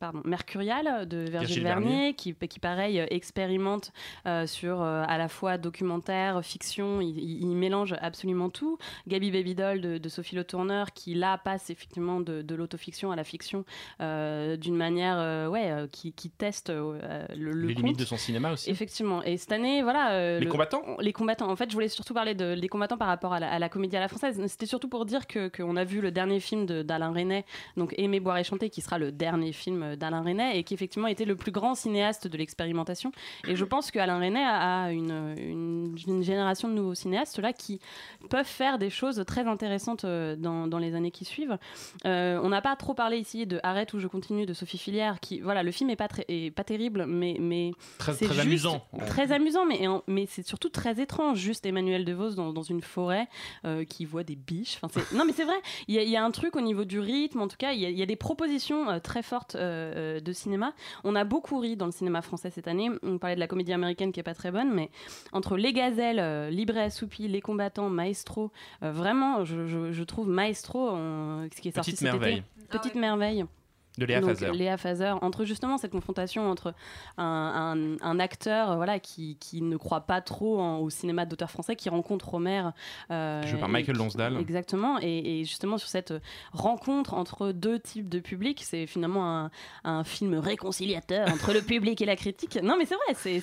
pardon, Mercurial de Virgile Virgile Vernier, Vernier. qui, qui, pareil, euh, expérimente euh, sur euh, à la fois documentaire, fiction. Il, mélange absolument tout. Gabi Babydoll de, de Sophie Le Tourneur, qui là passe effectivement de, de l'autofiction à la fiction euh, d'une manière euh, ouais, euh, qui, qui teste euh, le, le Les limites de son cinéma aussi. Effectivement. Et cette année, voilà. euh, Les le- combattants? Les combattants. En fait, je voulais surtout parler de, des combattants par rapport à la, à la comédie à la française. C'était surtout pour dire que qu'on a vu le dernier film d'Alain Resnais, donc Aimer, boire et chanter, qui sera le dernier film d'Alain Resnais et qui effectivement était le plus grand cinéaste de l'expérimentation. Et je pense qu'Alain Resnais a une, une, une génération de nouveaux cinéastes là qui peuvent faire des choses très intéressantes euh, dans, dans les années qui suivent. Euh, on n'a pas trop parlé ici de Arrête ou je continue de Sophie Filière, qui voilà, le film est pas est pas terrible, mais mais Très- c'est très juste amusant. très amusant, mais mais c'est surtout très étrange. Juste Emmanuel DeVos dans, dans une forêt euh, qui voit des biches. Enfin, non, mais c'est vrai. Il y, a, il y a un truc au niveau du rythme. En tout cas, il y a, il y a des propositions euh, très fortes euh, de cinéma. On a beaucoup ri dans le cinéma français cette année. On parlait de la comédie américaine qui est pas très bonne, mais entre Les Gazelles, euh, Libre et Assoupi, Les Combattants, Maestro, euh, vraiment, je, je- je trouve Maestro, euh, ce qui est sorti Petite cet été, merveille. Petite merveille. De Léa Donc, Fazer. Léa Fazer, entre justement cette confrontation entre un, un- un acteur voilà, qui, qui ne croit pas trop en- au cinéma d'auteur français, qui rencontre Romer. euh, Joué par Michael Lonsdale. Exactement. Et, et justement, sur cette rencontre entre deux types de public, c'est finalement un, un film réconciliateur entre le public et la critique. Non, mais c'est vrai, c'est-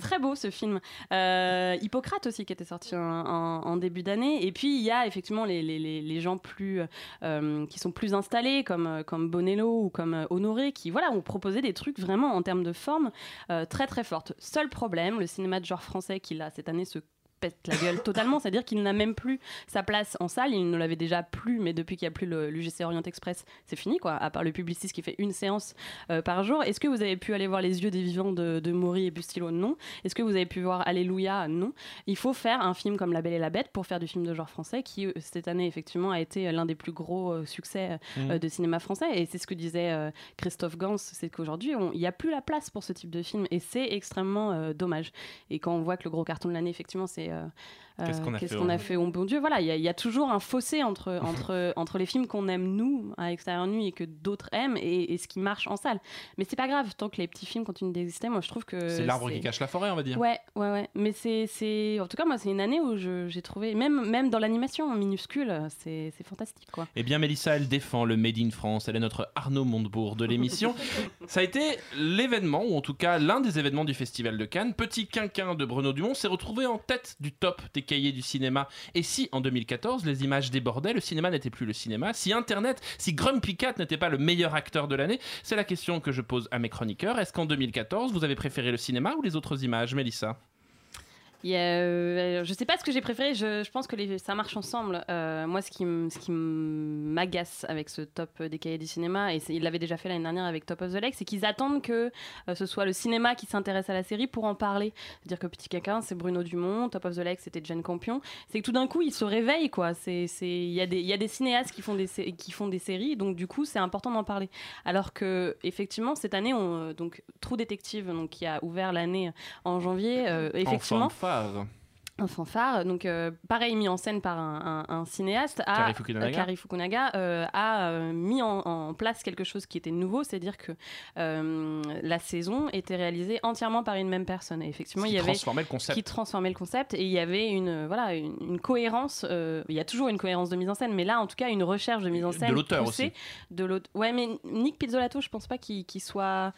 très beau ce film. Euh, Hippocrate aussi, qui était sorti en, début d'année. Et puis, il y a effectivement les, les- les- gens plus, euh, qui sont plus installés, comme, comme Ou comme euh, Honoré, qui voilà, ont proposé des trucs vraiment en termes de forme euh, très très fortes. Seul problème, le cinéma de genre français qui, là, cette année, se pète la gueule totalement, c'est-à-dire qu'il n'a même plus sa place en salle, il ne l'avait déjà plus, mais depuis qu'il n'y a plus le- l'UGC Orient Express, c'est fini quoi, à part le publiciste qui fait une séance euh, par jour. Est-ce que vous avez pu aller voir Les yeux des vivants de, de Maury et Bustillo? Non. Est-ce que vous avez pu voir Alléluia? Non. Il faut faire un film comme La Belle et la Bête pour faire du film de genre français qui, euh, cette année, effectivement, a été l'un des plus gros euh, succès Mm. euh, de cinéma français. Et c'est ce que disait euh, Christophe Gans, c'est qu'aujourd'hui, il n'y a plus la place pour ce type de film. Et c'est extrêmement euh, dommage. Et quand on voit que le gros carton de l'année, effectivement, c'est. Euh, Qu'est-ce euh, qu'on a fait, oh a fait, oh bon Dieu? Voilà, il y, a- il y a toujours un fossé entre, entre, entre les films qu'on aime, nous, à l'extérieur nuit, et que d'autres aiment, et, et ce qui marche en salle. Mais c'est pas grave, tant que les petits films continuent d'exister, moi je trouve que. C'est l'arbre qui cache la forêt, on va dire. Ouais, ouais, ouais. Mais c'est. En tout cas, moi, c'est une année où j'ai trouvé. Même, même dans l'animation minuscule, c'est c'est fantastique, quoi. Eh bien, Mélissa, elle défend le Made in France. Elle est notre Arnaud Montebourg de l'émission. Ça a été l'événement, ou en tout cas l'un des événements du Festival de Cannes. Petit quinquin de Bruno Dumont s'est retrouvé en tête du top des cahiers du cinéma. Et si, en 2014, les images débordaient, le cinéma n'était plus le cinéma, si Internet, si Grumpy Cat n'était pas le meilleur acteur de l'année, c'est la question que je pose à mes chroniqueurs. Est-ce qu'en 2014, vous avez préféré le cinéma ou les autres images, Mélissa? Il y a, euh, je sais pas ce que j'ai préféré, je, je pense que les, ça marche ensemble. Euh, moi, ce qui, m- ce qui m'agace avec ce top des cahiers du cinéma, et c'est- il l'avait déjà fait l'année dernière avec Top of the Lake, c'est qu'ils attendent que euh, ce soit le cinéma qui s'intéresse à la série pour en parler. C'est-à-dire que Petit Quinquin, c'est Bruno Dumont, Top of the Lake, c'était Jane Campion. C'est que tout d'un coup, ils se réveillent, quoi. Il y, a des- il y a des cinéastes qui font des, sé- qui font des séries, donc du coup, c'est important d'en parler. Alors que, effectivement, cette année, on, donc, Trou Détective, donc, qui a ouvert l'année en janvier, effectivement. En fanfare. un fanfare, donc euh, pareil mis en scène par un, un- un cinéaste, a, Kari Fukunaga. euh, Kari Fukunaga, euh, a euh, mis en, en place quelque chose qui était nouveau, c'est-à-dire que la saison était réalisée entièrement par une même personne. Et effectivement, il y avait transformait le concept. qui transformait le concept et il y avait une voilà une, une cohérence. il y a toujours une cohérence de mise en scène, mais là, en tout cas, une recherche de mise en scène l'auteur poussée aussi. de l'autre. Ouais, mais Nick Pizzolato, je pense pas qu'il qu'il soit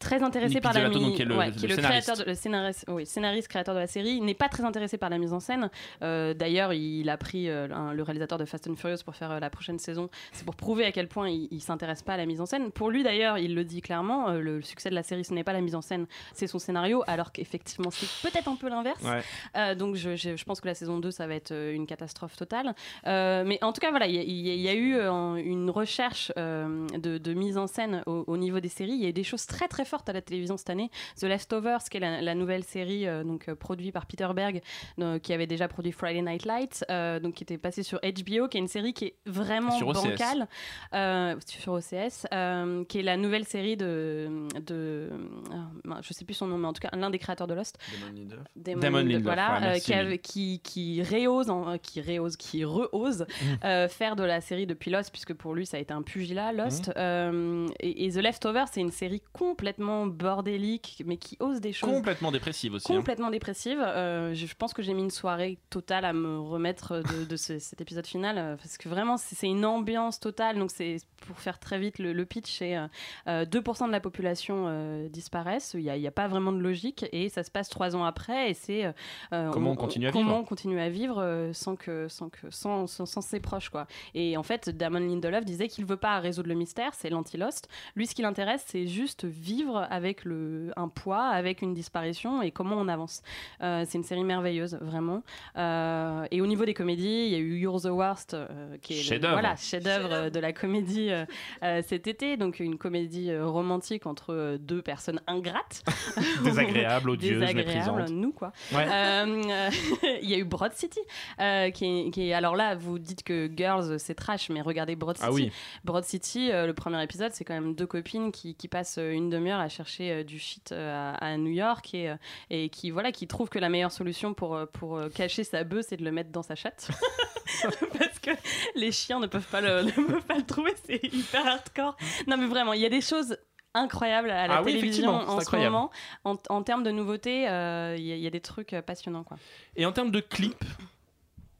très intéressé Nick par la mise qui est le- ouais, le qui est le scénariste. créateur de, le scénariste oui, scénariste créateur de la série n'est pas très intéressé par la mise en scène. Euh, d'ailleurs il a pris euh, un- le réalisateur de Fast and Furious pour faire euh, la prochaine saison. C'est pour prouver à quel point il, il s'intéresse pas à la mise en scène. Pour lui d'ailleurs il le dit clairement le succès de la série ce n'est pas la mise en scène c'est son scénario alors qu'effectivement c'est peut-être un peu l'inverse. Ouais. donc je, je- je pense que la saison 2 ça va être une catastrophe totale. Mais en tout cas voilà il y, a- y y eu une recherche de, de mise en scène au, au niveau des séries. Il y a eu des choses très très fortes à la télévision cette année The Leftovers qui est la, la nouvelle série euh, donc euh, produite par Peter Berg euh, qui avait déjà produit Friday Night Lights euh, donc qui était passée sur HBO qui est une série qui est vraiment Sur bancale euh, sur OCS euh, qui est la nouvelle série de, de euh, je sais plus son nom mais en tout cas l'un des créateurs de Lost Damon, Damon Lindelof, Lindelof, voilà, ouais, euh, qui, a- qui, qui réose, en- qui réose, qui rehose Mm. euh, faire de la série depuis Lost, puisque pour lui ça a été un pugilat, Lost. Mm. Euh, et, et The Leftovers, c'est une série complètement bordélique, mais qui ose des choses Complètement dépressive aussi. hein. complètement dépressive. Euh, je pense que j'ai mis une soirée totale à me remettre de, de ce- cet épisode final euh, parce que vraiment c'est une ambiance totale. Donc c'est pour faire très vite le, le pitch, c'est euh, euh, 2% de la population euh, disparaissent. Il n'y a, pas vraiment de logique et ça se passe trois ans après et c'est Comment on continue à comment vivre. on continue à vivre sans que sans que sans, sans, sans ses proches quoi. Et en fait, Damon Lindelof disait qu'il veut pas résoudre le mystère, c'est l'anti-Lost. Lui, ce qui l'intéresse, c'est juste vivre avec le un poids, avec une disparition et comment on avance. Euh, c'est une série merveilleuse, vraiment. Euh, et au niveau des comédies, il y a eu You're the Worst, euh, qui est le- Chef-d'œuvre. voilà chef-d'œuvre de la comédie euh, euh, cet été, donc une comédie romantique entre deux personnes ingrates, Désagréables, odieuses, Désagréables, méprisantes. nous quoi. Ouais. Euh, euh, il y a eu Broad City, euh, qui, est, qui est- alors là vous dites que Girls c'est trash, mais regardez Broad City. Ah oui. Broad City, euh, le premier épisode, c'est quand même deux copines qui, qui passent une demi-heure à chercher euh, du shit euh, à, à New York et, euh, et qui voilà qui trouvent que la meilleure solution pour pour cacher sa bœuf, c'est de le mettre dans sa chatte. Parce que les chiens ne peuvent pas le, ne peuvent pas le trouver, c'est hyper hardcore. Non mais vraiment, il y a des choses incroyables à la Ah télévision en ce incroyable. moment. En, en termes de nouveautés, euh, il y, y a des trucs passionnants quoi. Et en termes de clip,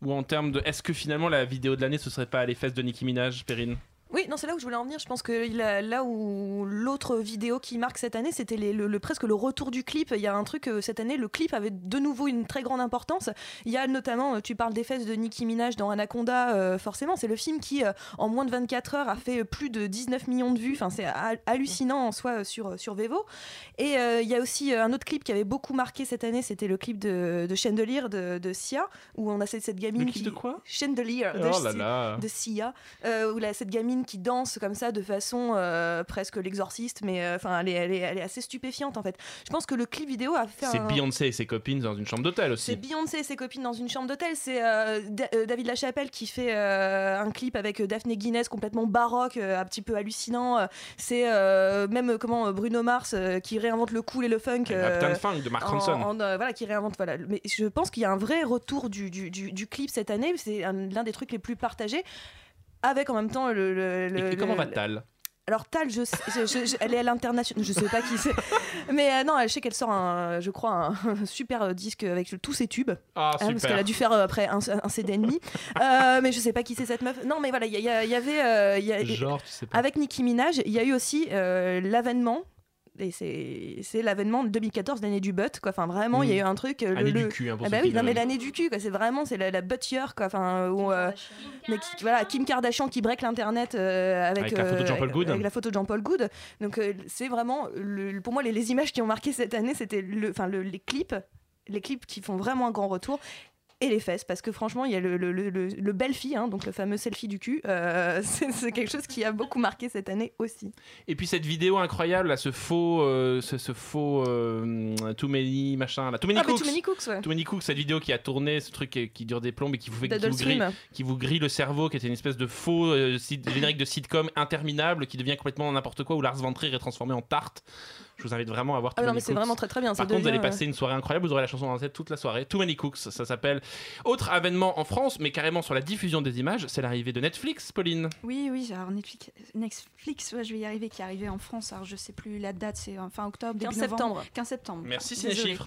ou en termes de. Est-ce que finalement la vidéo de l'année ce serait pas les fesses de Nicki Minaj, Perrine? Oui, non, c'est là où je voulais en venir. Je pense que a- là où l'autre vidéo qui marque cette année, c'était le, le- presque le retour du clip. Il y a un truc, euh, cette année, le clip avait de nouveau une très grande importance. Il y a notamment, euh, tu parles des fesses de Nicki Minaj dans Anaconda, euh, forcément, c'est le film qui, euh, en moins de 24 heures, a fait plus de 19 millions de vues. Enfin, c'est ha- hallucinant en soi sur, sur Vevo. Et euh, il y a aussi un autre clip qui avait beaucoup marqué cette année, c'était le clip de, de Chandelier de, de Sia, où on a cette, cette gamine Le clip qui... de quoi? Chandelier de, Oh là là. de Sia, où là, cette gamine qui danse comme ça de façon euh, presque l'exorciste, mais euh, enfin elle, est, elle, est, elle est assez stupéfiante en fait. Je pense que le clip vidéo a fait C'est un... Beyoncé et ses copines dans une chambre d'hôtel C'est aussi. Beyoncé et ses copines dans une chambre d'hôtel. C'est euh, euh, David Lachapelle qui fait un clip avec Daphné Guinness complètement baroque, un petit peu hallucinant. C'est même comment Bruno Mars qui réinvente le cool et le funk. Captain Funk de Mark Ronson. en, voilà, qui réinvente. Voilà. Mais je pense qu'il y a un vrai retour du, du, du- du clip cette année. C'est un- l'un des trucs les plus partagés. Avec en même temps le. le- le- Et comment va Tal alors Tal, je, sais- je- je- je- elle est à l'international, je sais pas qui c'est, mais euh, non, je sais qu'elle sort un, je crois un, un super euh, disque avec tous ses tubes, Ah, Hein, parce qu'elle a dû faire euh, après un, un CD demi, Euh, mais je sais pas qui c'est cette meuf. Non, mais voilà, il y, avait, il y a- Genre, tu sais pas. avec Nicki Minaj, il y a eu aussi l'avènement. Et c'est c'est l'avènement de 2014, l'année du butt, quoi. Enfin, vraiment, il y a eu un truc. euh, Année le, du le- cul, hein, pour ah bah oui, non, mais l'année du cul, quoi. C'est vraiment, c'est la, la butt year, quoi. Enfin, où, euh, mais qui- voilà, Kim Kardashian qui break l'internet euh, avec, Avec la photo de Jean-Paul Good. avec la photo de Jean-Paul Good. Donc, euh, c'est vraiment, le- pour moi, les, les images qui ont marqué cette année, c'était le, enfin, le- les clips, les clips qui font vraiment un grand retour. Et les fesses, parce que franchement, il y a le, le, le, le- selfie, hein, donc le fameux selfie du cul. euh, c'est quelque chose qui a beaucoup marqué cette année aussi. Et puis cette vidéo incroyable, là, ce faux, euh, ce, ce faux euh, Too Many machin, là, Too Many Ah, Cooks. Too Many Cooks, ouais. Too Many Cooks, cette vidéo qui a tourné, ce truc qui, qui dure des plombs et qui vous fait qui vous, grille, Swim. qui vous grille le cerveau, qui était une espèce de faux euh, générique de sitcom interminable qui devient complètement n'importe quoi où Lars von Trier est transformé en tarte. Je vous invite vraiment à voir. Ah non, mais c'est Cooks. vraiment très très bien. Par ça contre, vous allez passer euh, une soirée incroyable. Vous aurez la chanson dans la tête toute la soirée. Too Many Cooks, ça s'appelle. Autre avènement en France, mais carrément sur la diffusion des images, c'est l'arrivée de Netflix, Pauline. Oui, oui, alors Netflix, Netflix ouais, je vais y arriver, qui est arrivé en France, alors je sais plus la date, c'est fin octobre, début 15 novembre. septembre. 15 septembre. Merci, c'est les chiffres.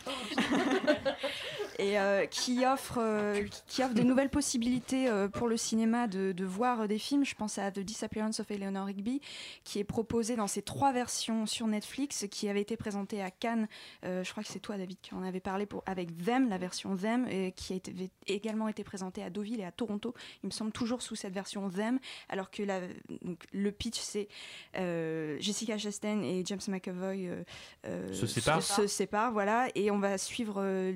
Et euh, qui offre euh, qui offre de nouvelles possibilités euh, pour le cinéma de, de voir euh, des films. Je pense à The Disappearance of Eleanor Rigby, qui est proposé dans ces trois versions sur Netflix, qui avait été présenté à Cannes. Je crois que c'est toi, David, qui en avait parlé pour avec Them, la version Them, et qui a été, avait également été présentée à Deauville et à Toronto. Il me semble toujours sous cette version Them, alors que la, donc, le pitch c'est Jessica Chastain et James McAvoy Se séparent. se séparent, voilà, et on va suivre euh,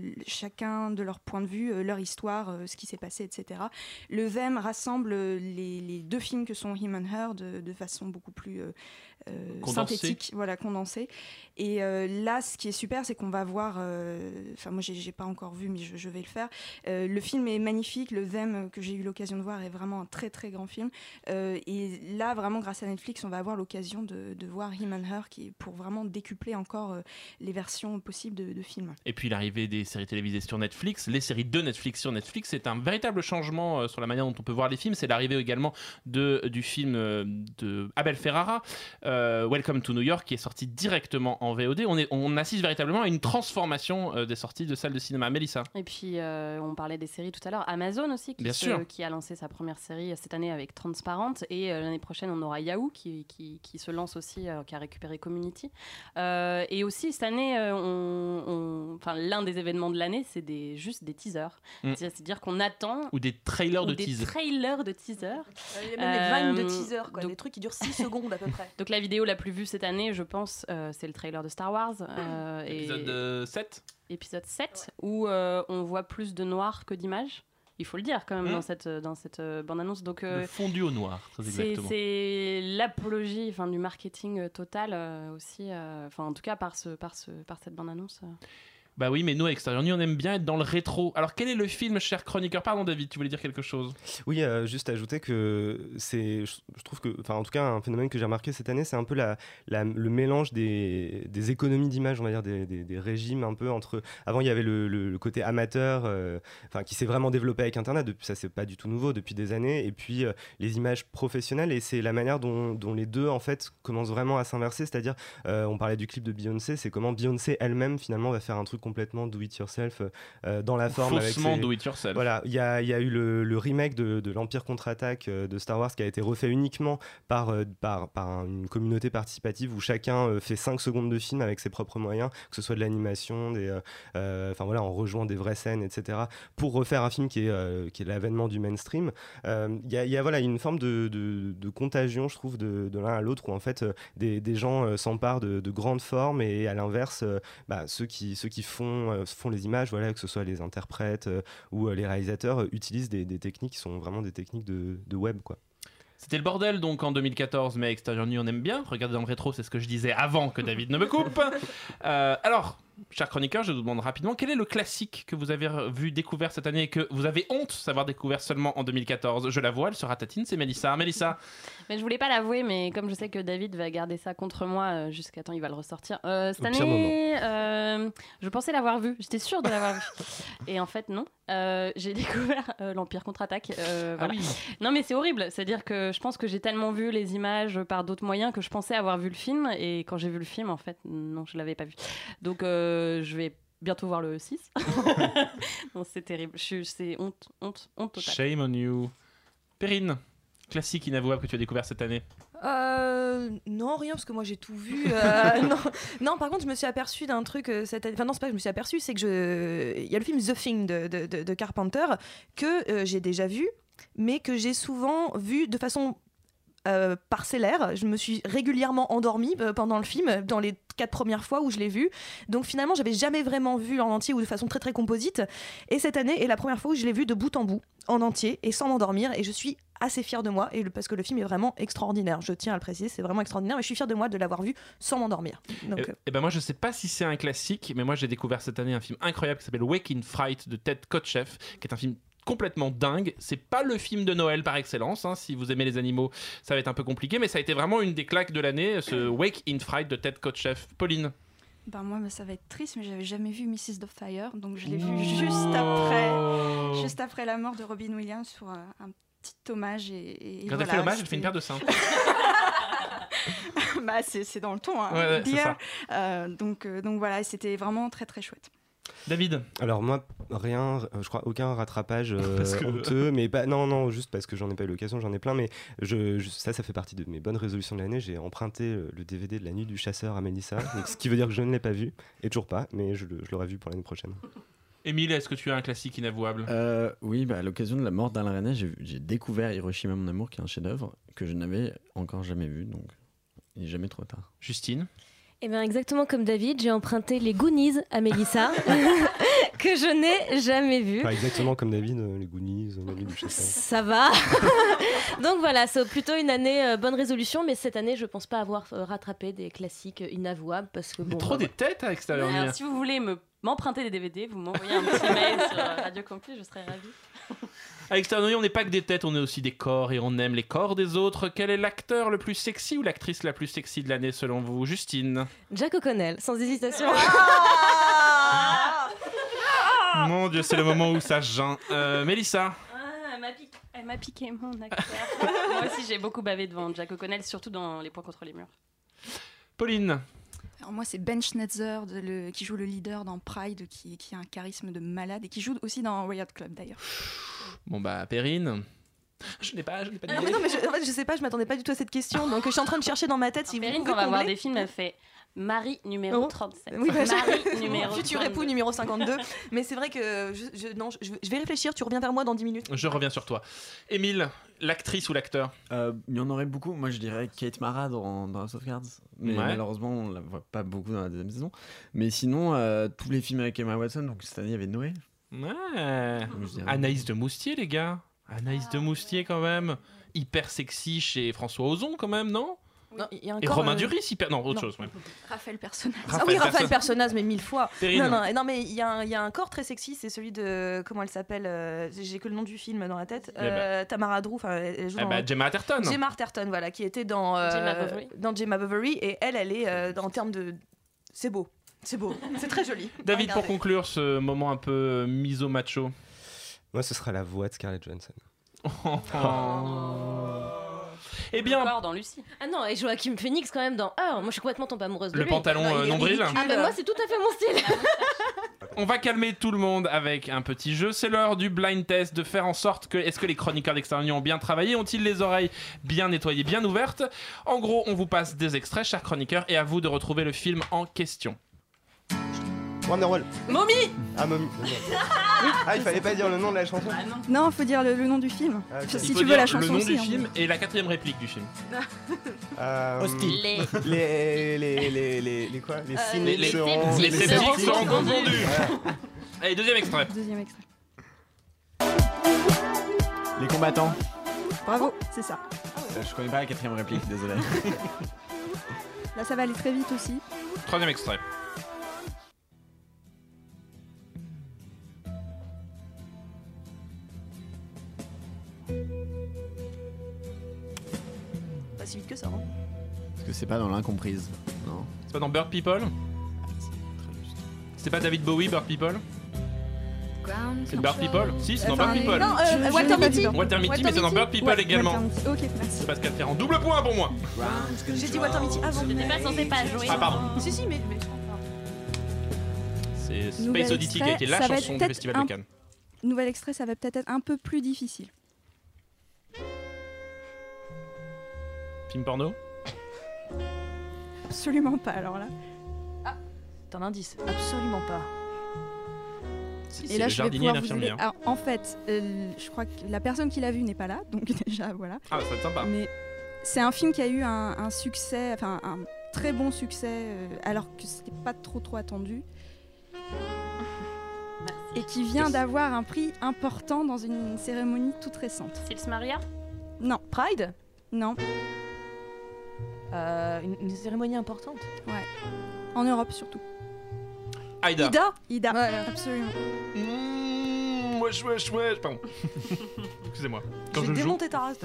de leur point de vue, euh, leur histoire, euh, ce qui s'est passé, etc. Le Them rassemble euh, les, deux films que sont Him and Her de, façon beaucoup plus. Synthétique, voilà, condensée. Et euh, là, ce qui est super, c'est qu'on va voir, euh, enfin moi j'ai pas encore vu, mais je, je vais le faire. Euh, le film est magnifique, le Them que j'ai eu l'occasion de voir est vraiment un très très grand film. Euh, et là, vraiment grâce à Netflix, on va avoir l'occasion de, de voir Him and Her, qui est pour vraiment décupler encore euh, les versions possibles de, de films. Et puis l'arrivée des séries télévisées sur Netflix, les séries de Netflix sur Netflix, c'est un véritable changement euh, sur la manière dont on peut voir les films. C'est l'arrivée également de, du film euh, de Abel Ferrara, euh, Welcome to New York, qui est sorti directement en VOD. On, est, on assiste véritablement à une transformation euh, des sorties de salles de cinéma. Mélissa Et puis, euh, on parlait des séries tout à l'heure. Amazon aussi, qui, Bien se- sûr. qui a lancé sa première série cette année avec Transparente. Et euh, l'année prochaine, on aura Yahoo qui, qui, qui se lance aussi, euh, qui a récupéré Community. Euh, et aussi, cette année, euh, on, l'un des événements de l'année, c'est des, juste des teasers. Mm. C'est- C'est-à-dire qu'on attend. Ou des trailers ou de des tease. trailers de teasers. Il y a même les vannes de Euh, teaser, quoi, donc- des trucs qui durent 6 secondes à peu près. Donc la vidéo la plus vue cette année, je pense, euh, c'est le trailer de Star Wars. euh, et- Épisode euh, 7 épisode 7, où euh, on voit plus de noir que d'images. Il faut le dire quand même dans cette, dans cette euh, bande-annonce. Donc, euh, fondu au noir, c'est l'apologie enfin, du marketing euh, total euh, aussi, euh, enfin en tout cas par, ce, par, ce, par cette bande-annonce. Bah oui, mais nous, à Extérieur Nuit, on aime bien être dans le rétro. Alors, quel est le film, cher chroniqueur? Pardon, David, tu voulais dire quelque chose Oui, euh, juste ajouter que c'est, je, trouve que, enfin, en tout cas, un phénomène que j'ai remarqué cette année, c'est un peu la, le mélange des, économies d'image, on va dire, des, régimes un peu entre. Avant, il y avait le, côté amateur, euh, qui s'est vraiment développé avec Internet. Depuis, ça, c'est pas du tout nouveau depuis des années. Et puis euh, les images professionnelles, et c'est la manière dont, dont les deux en fait commencent vraiment à s'inverser. C'est-à-dire, on parlait du clip de Beyoncé, c'est comment Beyoncé elle-même finalement va faire un truc complètement do it yourself euh, dans la forme. avec Faussement ses- do it yourself. Voilà, il y a, y a eu le, le remake de, de l'Empire contre-attaque euh, de Star Wars qui a été refait uniquement par, euh, par, par un- une communauté participative où chacun euh, fait 5 secondes de film avec ses propres moyens, que ce soit de l'animation, des, euh, euh, enfin voilà, en rejoint des vraies scènes, etc., pour refaire un film qui est, euh, qui est l'avènement du mainstream. Euh, Il y, a, il y a voilà, une forme de, de- de contagion, je trouve, de, de l'un à l'autre, où en fait euh, des, des gens euh, s'emparent de, de grandes formes et à l'inverse, euh, bah, ceux, qui, ceux qui font, euh, font les images, voilà, que ce soit les interprètes euh, ou euh, les réalisateurs, utilisent des, des techniques qui sont vraiment des techniques de, de web. Quoi. C'était le bordel donc en 2014, mais Extérieur Nuit on aime bien. Regardez dans le rétro, c'est ce que je disais avant que David ne me coupe. Euh, alors, cher chroniqueur, je vous demande rapidement quel est le classique que vous avez vu découvert cette année et que vous avez honte d'avoir découvert seulement en 2014 Je la vois, elle se ratatine, c'est Mélissa. Mélissa, Mais je voulais pas l'avouer, mais comme je sais que David va garder ça contre moi euh, jusqu'à temps, il va le ressortir. Euh, cette année, euh, je pensais l'avoir vu. J'étais sûre de l'avoir vu. Et en fait, non. Euh, j'ai découvert euh, l'Empire contre-attaque. euh, Ah oui. Non, mais c'est horrible. C'est-à-dire que je pense que j'ai tellement vu les images par d'autres moyens que je pensais avoir vu le film. Et quand j'ai vu le film, en fait, non, je l'avais pas vu. Donc, je vais bientôt voir le 6. non, c'est terrible. C'est honte, honte, honte totale. shame on you. Perrine, classique inavouable que tu as découvert cette année. Euh, non, rien, parce que moi j'ai tout vu. Euh, non. non, par contre, je me suis aperçu d'un truc euh, cette année. Enfin, non, c'est pas que je me suis aperçu, c'est que je. Il y a le film The Thing de, de- de- de Carpenter que j'ai déjà vu, mais que j'ai souvent vu de façon. euh, parcellaire, je me suis régulièrement endormie euh, pendant le film, dans les quatre premières fois où je l'ai vu. Donc finalement, j'avais jamais vraiment vu en entier ou de façon très très composite. Et cette année est la première fois où je l'ai vu de bout en bout, en entier, et sans m'endormir. Et je suis assez fière de moi, et le- parce que le film est vraiment extraordinaire. Je tiens à le préciser, c'est vraiment extraordinaire. Mais je suis fière de moi de l'avoir vu sans m'endormir. Donc, Et, euh, ben moi je sais pas si c'est un classique, mais moi j'ai découvert cette année un film incroyable qui s'appelle Wake in Fright de Ted Kotcheff, qui est un film complètement dingue. C'est pas le film de Noël par excellence. hein. Si vous aimez les animaux, ça va être un peu compliqué, mais ça a été vraiment une des claques de l'année, ce Wake in Fright de Ted Kotcheff. Pauline. Ben moi, bah, ça va être triste, mais j'avais jamais vu Mrs. Fire, donc je l'ai vu juste après, juste après la mort de Robin Williams pour un, un petit hommage et. et Quand elle voilà, fait l'hommage, elle fait une paire de seins. bah, c'est c'est dans le ton, hein, Ouais, ouais, ça. Euh, donc, euh, donc voilà, c'était vraiment très très chouette. David Alors moi, rien, euh, je crois aucun rattrapage euh, Parce que- honteux, mais pas, non, non, juste parce que j'en ai pas eu l'occasion, j'en ai plein, mais je, je- ça, ça fait partie de mes bonnes résolutions de l'année. J'ai emprunté le DVD de La Nuit du Chasseur à Mélissa, donc, ce qui veut dire que je ne l'ai pas vu, et toujours pas, mais je l'aurai vu pour l'année prochaine. Émile, est-ce que tu as un classique inavouable? Euh, oui, bah, à l'occasion de la mort d'Alain René, j'ai découvert Hiroshima mon amour, qui est un chef-d'œuvre que je n'avais encore jamais vu, donc il n'est jamais trop tard. Justine? Eh bien, exactement comme David, j'ai emprunté les Goonies à Mélissa, que je n'ai jamais vu. Pas exactement comme David, euh, les Goonies, euh, La Nuit du. Ça va. Donc voilà, c'est plutôt une année euh, bonne résolution, mais cette année, je pense pas avoir euh, rattrapé des classiques euh, inavouables parce que bon. Trop bah, des têtes à l'extérieur. Alors, si vous voulez me m'emprunter des DVD, vous m'envoyez un petit mail sur euh, Radio Campus, je serais ravie. À l'extérieur, on n'est pas que des têtes, on est aussi des corps et on aime les corps des autres. Quel est l'acteur le plus sexy ou l'actrice la plus sexy de l'année selon vous Justine? Jack O'Connell, sans hésitation. Mon dieu, c'est le moment où ça geint. Euh, Mélissa Ah, elle m'a piqué, elle m'a piqué mon acteur. Moi aussi, j'ai beaucoup bavé devant Jack O'Connell, surtout dans Les Points contre les murs. Pauline Alors moi, c'est Ben Schnetzer de le- qui joue le leader dans Pride, qui, qui a un charisme de malade et qui joue aussi dans Riot Club d'ailleurs. Bon bah, Perrine Je n'ai pas, je n'ai pas Ah, d'idée. mais non, mais je, en fait, je sais pas, je m'attendais pas du tout à cette question, donc je suis en train de chercher dans ma tête si vous Perrine, quand on va voir des films, elle fait Marie numéro Oh. 37. Oui, bah, Marie numéro Futur époux 32. numéro 52. Mais c'est vrai que je, je- non, je, je vais réfléchir, tu reviens vers moi dans 10 minutes. Je reviens sur toi. Émile, l'actrice ou l'acteur Euh, il y en aurait beaucoup. Moi, je dirais Kate Mara dans, dans House of Cards. Mais Ouais. malheureusement, on la voit pas beaucoup dans la deuxième saison. Mais sinon, euh, tous les films avec Emma Watson. Donc cette année, il y avait Noé. Ouais. Anaïs de Moustier, les gars. Anaïs de Moustier, quand même. Hyper sexy chez François Ozon, quand même, non? Non, il y a Et Romain euh, Duris, hyper. Non, autre non. chose, ouais. Raphaël Personnage. Ah oui, Raphaël Perso- Personnaz, mais mille fois. Non, non, non, mais il y, a un- il y a un corps très sexy, c'est celui de. Comment elle s'appelle euh, J'ai que le nom du film dans la tête. Eh ben. Euh, Tamara Drew, enfin, elle joue Eh dans- bah, Gemma Atherton. Gemma Arterton, voilà, qui était dans. euh, Gemma Bovary. Dans Gemma Bovary, et elle, elle est euh, en termes de. C'est beau. C'est beau. C'est très joli. David, pour conclure ce moment un peu miso-macho. Moi, ce sera la voix de Scarlett Johansson. Eh bien, Encore dans Lucie. Ah non, et Joachim Phoenix quand même dans Heure. Moi, je suis complètement tombée amoureuse de Le lui. pantalon, euh, nombril. Ah, mais moi, c'est tout à fait mon style. on va calmer tout le monde avec un petit jeu. C'est l'heure du blind test, de faire en sorte que est-ce que les chroniqueurs d'extérieur ont bien travaillé, ont-ils les oreilles bien nettoyées, bien ouvertes? En gros, on vous passe des extraits, chers chroniqueurs, et à vous de retrouver le film en question. Wonderwall. Mommy Ah, Mommy. Ah, il fallait pas dire le nom de la chanson. Non, faut dire le, le nom du film. Ah. Si tu veux la chanson le nom aussi. du hein. film et la quatrième réplique du film. Euh, Hostie. Les... Les, les, les, les, les quoi? Les Les, cyniques les- seront... les sceptiques seront confondus. Allez, deuxième extrait. Deuxième extrait. Les combattants. Bravo, c'est ça. Euh, je connais pas la quatrième réplique, désolé. Là, ça va aller très vite aussi. Troisième extrait. Pas si vite que ça. hein. Parce que c'est pas dans l'incomprise. Non. C'est pas dans Bird People C'est pas David Bowie, Bird People C'est Bird People Si, c'est dans Bird People. non, euh, Je- je. Walter Mitty, Walter mais c'est dans. Bird People Ouais, également. Ok, merci. C'est Pascal Ferrand. Double point pour moi J'ai dit Walter Mitty avant. T'es pas censé pas jouer. Ah, pardon. Si, si, mais. mais- C'est Space Nouvel Oddity qui a été la chanson du peut-être Festival un- de Cannes. Nouvel extrait, ça va peut-être être un peu plus difficile. Film porno Absolument pas, alors là. T'as un indice Absolument pas. Si, Et c'est là, le je vais jardinier et pouvoir vous aider. l'infirmière. Alors, en fait, euh, je crois que la personne qui l'a vu n'est pas là, donc déjà, voilà. Ah, ça va être sympa. Mais c'est un film qui a eu un, un succès, enfin un très bon succès, euh, alors que c'était pas trop trop attendu. Et qui vient d'avoir un prix important dans une cérémonie toute récente. Sils Maria? Non, Pride? Non, une, une cérémonie importante. ouais. En Europe surtout. Aïda. Ida Ida, absolument. Mmh, wesh, wesh, wesh. Pardon. Excusez-moi. Quand J'ai je joue. démonté ta race.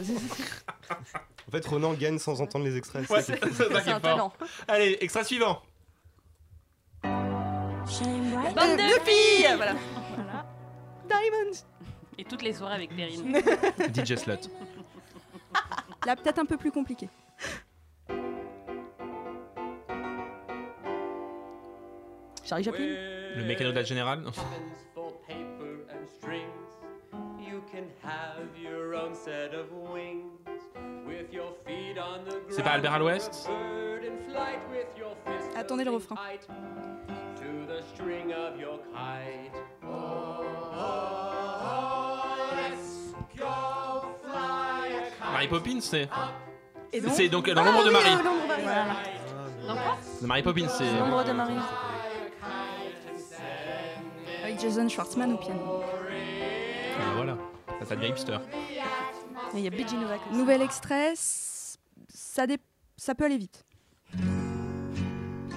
En fait, Ronan gagne sans entendre les extraits. Ouais, c'est un talent. Allez, extrait suivant. Bande de filles Voilà. Voilà. Diamonds Et toutes les soirées avec Perrine. DJ Slot. Là, peut-être un peu plus compliqué. Charlie Chaplin Le mécano de la générale. non. for paper and strings. You can have your own set of wings. With your feet on the ground. C'est pas Albert à l'Ouest Bird in flight with your fist Attendez le refrain. Mary Poppins, c'est. C'est donc dans l'ombre de oui, Marie. euh, l'ombre de Marie. Voilà. Donc quoi Mary Poppins, c'est. L'ombre de Marie. Jason Schwartzman au piano. Ah, voilà. Ça, ça devient hipster. Et Il y a Biggie Novak. Nouvel extrait, ça, dé- ça peut aller vite.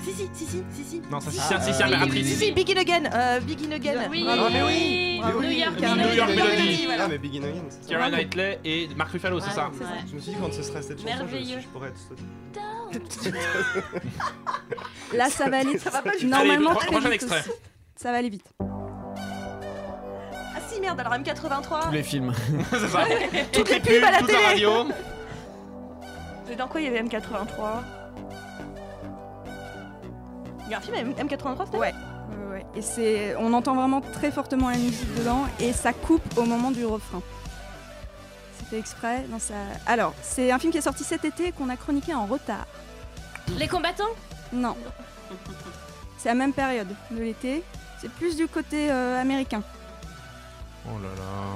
Si, si, si, si, si, si. Non, ça, Ah, si, si, si, euh. Si, si, Begin Again. Euh, Begin Again. Oui. Ah, mais oui. Bravo. New York, New New York Melody. voilà. Ah, mais Begin Again. Keira Knightley et Mark Ruffalo, c'est ça. Je me suis dit, quand ce sera cette chanson, je, pourrais être. Là, ça va aller. Ça va pas du tout. Normalement, prochain vite extrait. aussi. Ça va aller vite. Merde, alors M83. Tous les films. C'est ça. Toutes les pubs pubs, à la toute la télé. radio. Dans quoi il y avait M83? Il y a un film avec M83 c'était Ouais. Ouais, ouais. Et c'est, on entend vraiment très fortement la musique dedans et ça coupe au moment du refrain. C'est fait exprès dans sa. Alors, c'est un film qui est sorti cet été et qu'on a chroniqué en retard. Les combattants? Non. C'est la même période de l'été. C'est plus du côté euh, américain. Oh là là.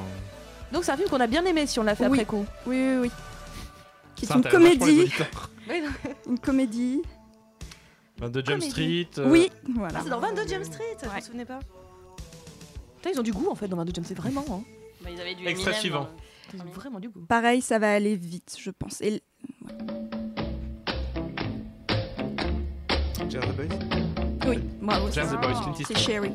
Donc c'est un film qu'on a bien aimé si on l'a fait Oui. après coup. Oui, oui, oui. Qui est une comédie. Une comédie. 22 Jump Street. euh, Oui, voilà. Ah, c'est dans 22 Jump Street, je me souvenais pas. Putain, ils ont du goût en fait dans 22 Jump Street, vraiment. Hein. Bah, ils avaient du Extrait Eminem suivant. dans- Ils ont vraiment du goût. Pareil, ça va aller vite, je pense. Et Jazz the Boys? Oui, bravo. Jazz c'est the. Boys, C'est. Sherry.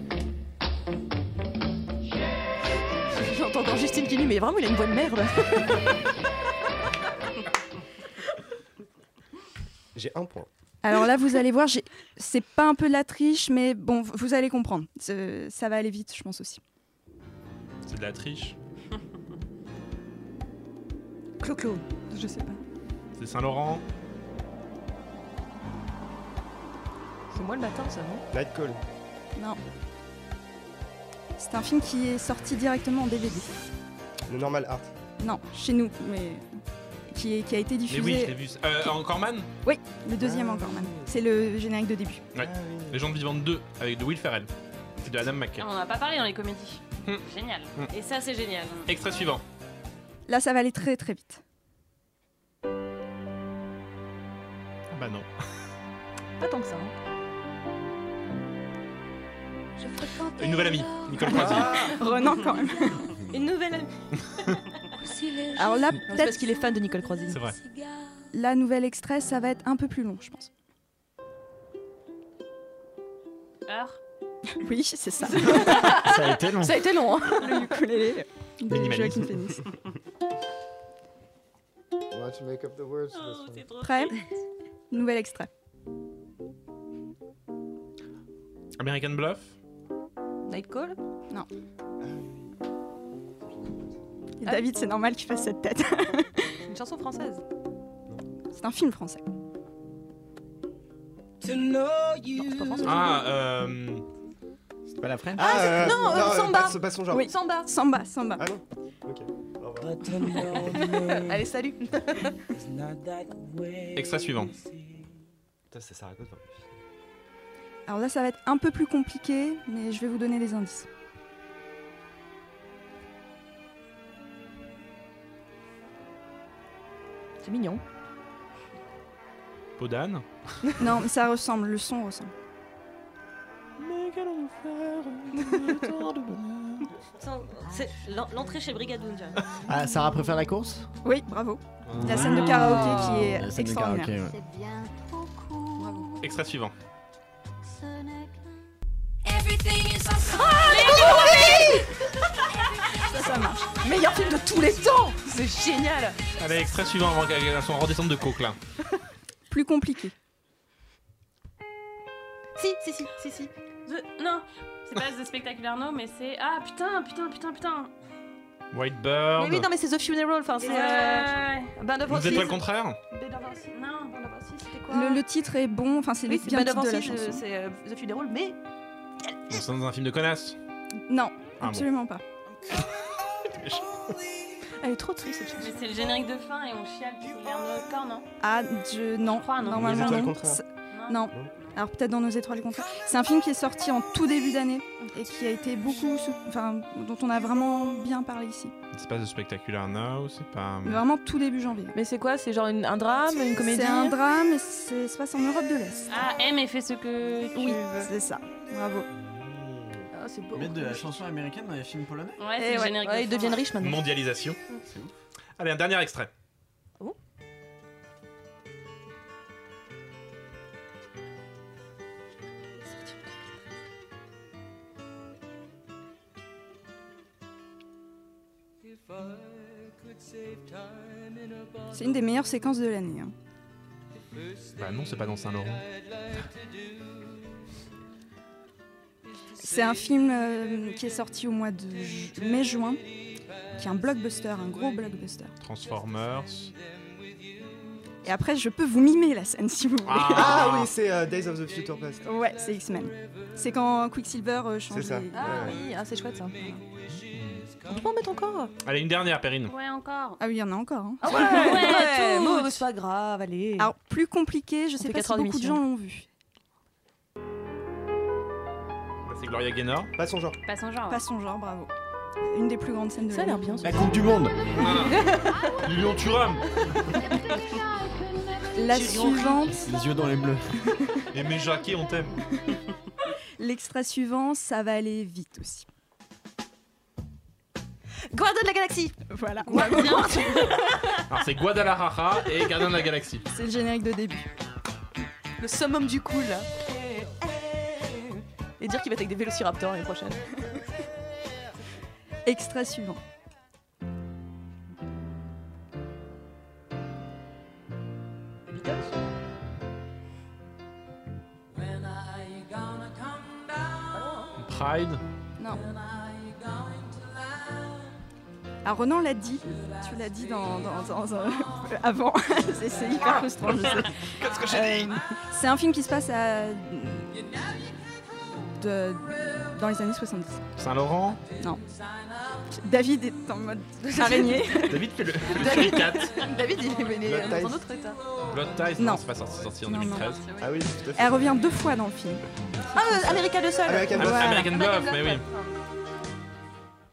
J'entends encore Justine qui dit mais vraiment il a une voix de merde. J'ai un point. Alors là, vous allez voir, j'ai- c'est pas un peu de la triche, mais bon, vous allez comprendre. Ça va aller vite, je pense aussi. C'est de la triche. Clo-clo. Je sais pas. C'est Saint-Laurent. C'est moi le matin ça non? Call. Non. C'est un film qui est sorti directement en DVD. Le Normal Art. Non, chez nous, mais qui, est- qui a été Mais diffusé. oui, je l'ai vu. Euh, encore Man Oui, le deuxième encore, man. C'est le générique de début. Ouais. Les gens vivantes 2 avec de Will Ferrell. Et de Adam McKay. Ah, On en a pas parlé dans les comédies. Hmm. Génial. Et ça, c'est génial. Extrait suivant. Là, ça va aller très très vite. Ah bah non. Pas tant que ça. hein. Une nouvelle amie, Nicole Croisy. Renan, quand même. Une nouvelle amie. Alors là, Non, c'est parce peut-être qu'il est fan de Nicole Croisy. C'est vrai. la nouvelle extrait, ça va être un peu plus long, je pense. Heure. Oui, c'est ça. Ça a été long. Ça a été long. Hein. le ukulélé de. Joaquin Phoenix. Let's make up the words to this one? Prêt? Nouvel extrait. American Bluff. Night Call Non. Et David, c'est normal qu'il fasse cette tête. Une chanson française. c'est un film français. Ah, euh. C'est pas la French? Ah, c'est- non, euh, Samba. Pas, pas son genre. Oui. Samba. Samba, Samba. Ah non Ok. Allez, salut. Extrait suivant. Putain, c'est Sarah Connor. Alors là, ça va être un peu plus compliqué, mais je vais vous donner des indices. C'est mignon. Peau d'âne. Non, mais ça ressemble, le son ressemble. Sans- C'est l'en- l'entrée chez Brigadoon, tu vois. Ah, Sarah préfère la course? Oui, bravo. La scène de karaoké qui est de extraordinaire. karaoké, ouais. Extrait suivant. Ça, ça marche. Meilleur film de tous les temps. C'est génial. Allez, extrait suivant avant qu'elle soit en redescente de coke là. Plus compliqué. Si, si, si, si, si. The- Non, c'est pas The Spectacular No, mais c'est. Ah putain, putain, putain, putain. White Bird. Mais oui, non, mais c'est The Funeral. Enfin, c'est. Euh, ouais, Band of Vous êtes pas le contraire Band of Horses. Non, Band of Horses, c'était quoi Le, le titre est bon, enfin c'est Oui, le c'est bien Band of titre de la Horses, euh, chanson. c'est euh, The Funeral, mais. Nous sommes dans un film de connasse. Non, bon. absolument pas. Elle est trop triste cette chanson. Mais c'est le générique de fin et on chiale l'air de notre corps, non Ah, je non, crois, non. normalement Les étoiles non. contraires. C'est- Non. Alors peut-être dans nos étoiles contraires. C'est un film qui est sorti en tout début d'année et qui a été beaucoup, enfin dont on a vraiment bien parlé ici. C'est pas The Spectacular Now, c'est pas. Mais Vraiment tout début janvier. Mais c'est quoi? C'est genre une- un drame, une comédie? C'est un drame et c'est se passe en Europe de l'Est. Ah, aime et fais ce que tu Oui, veux. c'est ça. Bravo. Ah, c'est beau. Mettre de la chanson américaine dans les films polonais? Ouais, Eh c'est le ouais. générique Ouais, de ils deviennent riches maintenant. Mondialisation. Allez, un dernier extrait. C'est une des meilleures séquences de l'année. hein. Bah non, c'est pas dans Saint-Laurent. C'est un film euh, qui est sorti au mois de ju- mai-juin, qui est un blockbuster, un gros blockbuster. Transformers. Et après, je peux vous mimer la scène si vous voulez. Ah, oui, c'est euh, Days of the Future Past. Ouais, c'est X-Men. C'est quand Quicksilver euh, change. C'est ça. les- Ah oui, ah, c'est chouette ça. On peut pas en mettre encore Allez, une dernière, Perrine. Ouais, encore. Ah oui, il y en a encore. hein. Ah ouais, ouais, bon, c'est pas grave, allez. Alors, plus compliqué, je On sais pas si beaucoup de gens l'ont vu. Bah, c'est Gloria Gaynor. Pas son genre. Pas son genre. Pas son genre, bravo. Une des plus grandes scènes de Ça a l'air bien. La Coupe du Monde Lilian Thuram. La suivante, Les yeux dans les bleus. Et mes Jacquet, on t'aime. l'extrait suivant, ça va aller vite aussi. Gardien de la galaxie Voilà. Alors, c'est Guadalajara et Gardien de la Galaxie. C'est le générique de début. Le summum du cool là. Et dire qu'il va être avec des vélociraptors l'année prochaine. Extrait suivant. Pride? Non. Ah, Renan l'a dit. Tu l'as dit dans, dans- dans- euh, avant. c'est c'est hyper frustrant, je sais. Qu'est-ce que j'ai dit Euh, C'est un film qui se passe à. de- dans les années 70. Saint-Laurent. Non. David est en mode araignée. David fait le, suricate. David, il est, Blood dans un Ties. autre état. Blood Ties, Non. c'est pas sorti, en Non, non. 2013. Ah oui, tout à fait. Elle revient deux fois dans le film. Ah, euh, America le seul American. American Bluff, mais oui.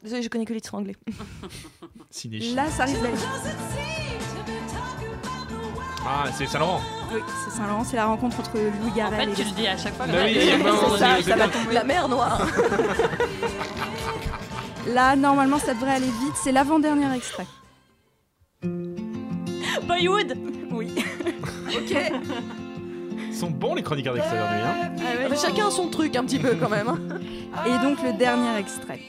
Désolé, je connais que les titres anglais. Là, ça risque d'aller. Ah, c'est Saint-Laurent. Oui, c'est Saint-Laurent, c'est la rencontre entre Louis En Garrel fait, et tu le dis à chaque fois. Bah oui, ça, ça va tomber. La mer noire Là, normalement, ça devrait aller vite. C'est l'avant-dernier extrait. Bollywood Oui. Ok Ils sont bons les chroniqueurs d'extérieur nuit. Hein. Ah, mais Chacun a son truc un petit peu quand même. hein. Et donc, le dernier extrait.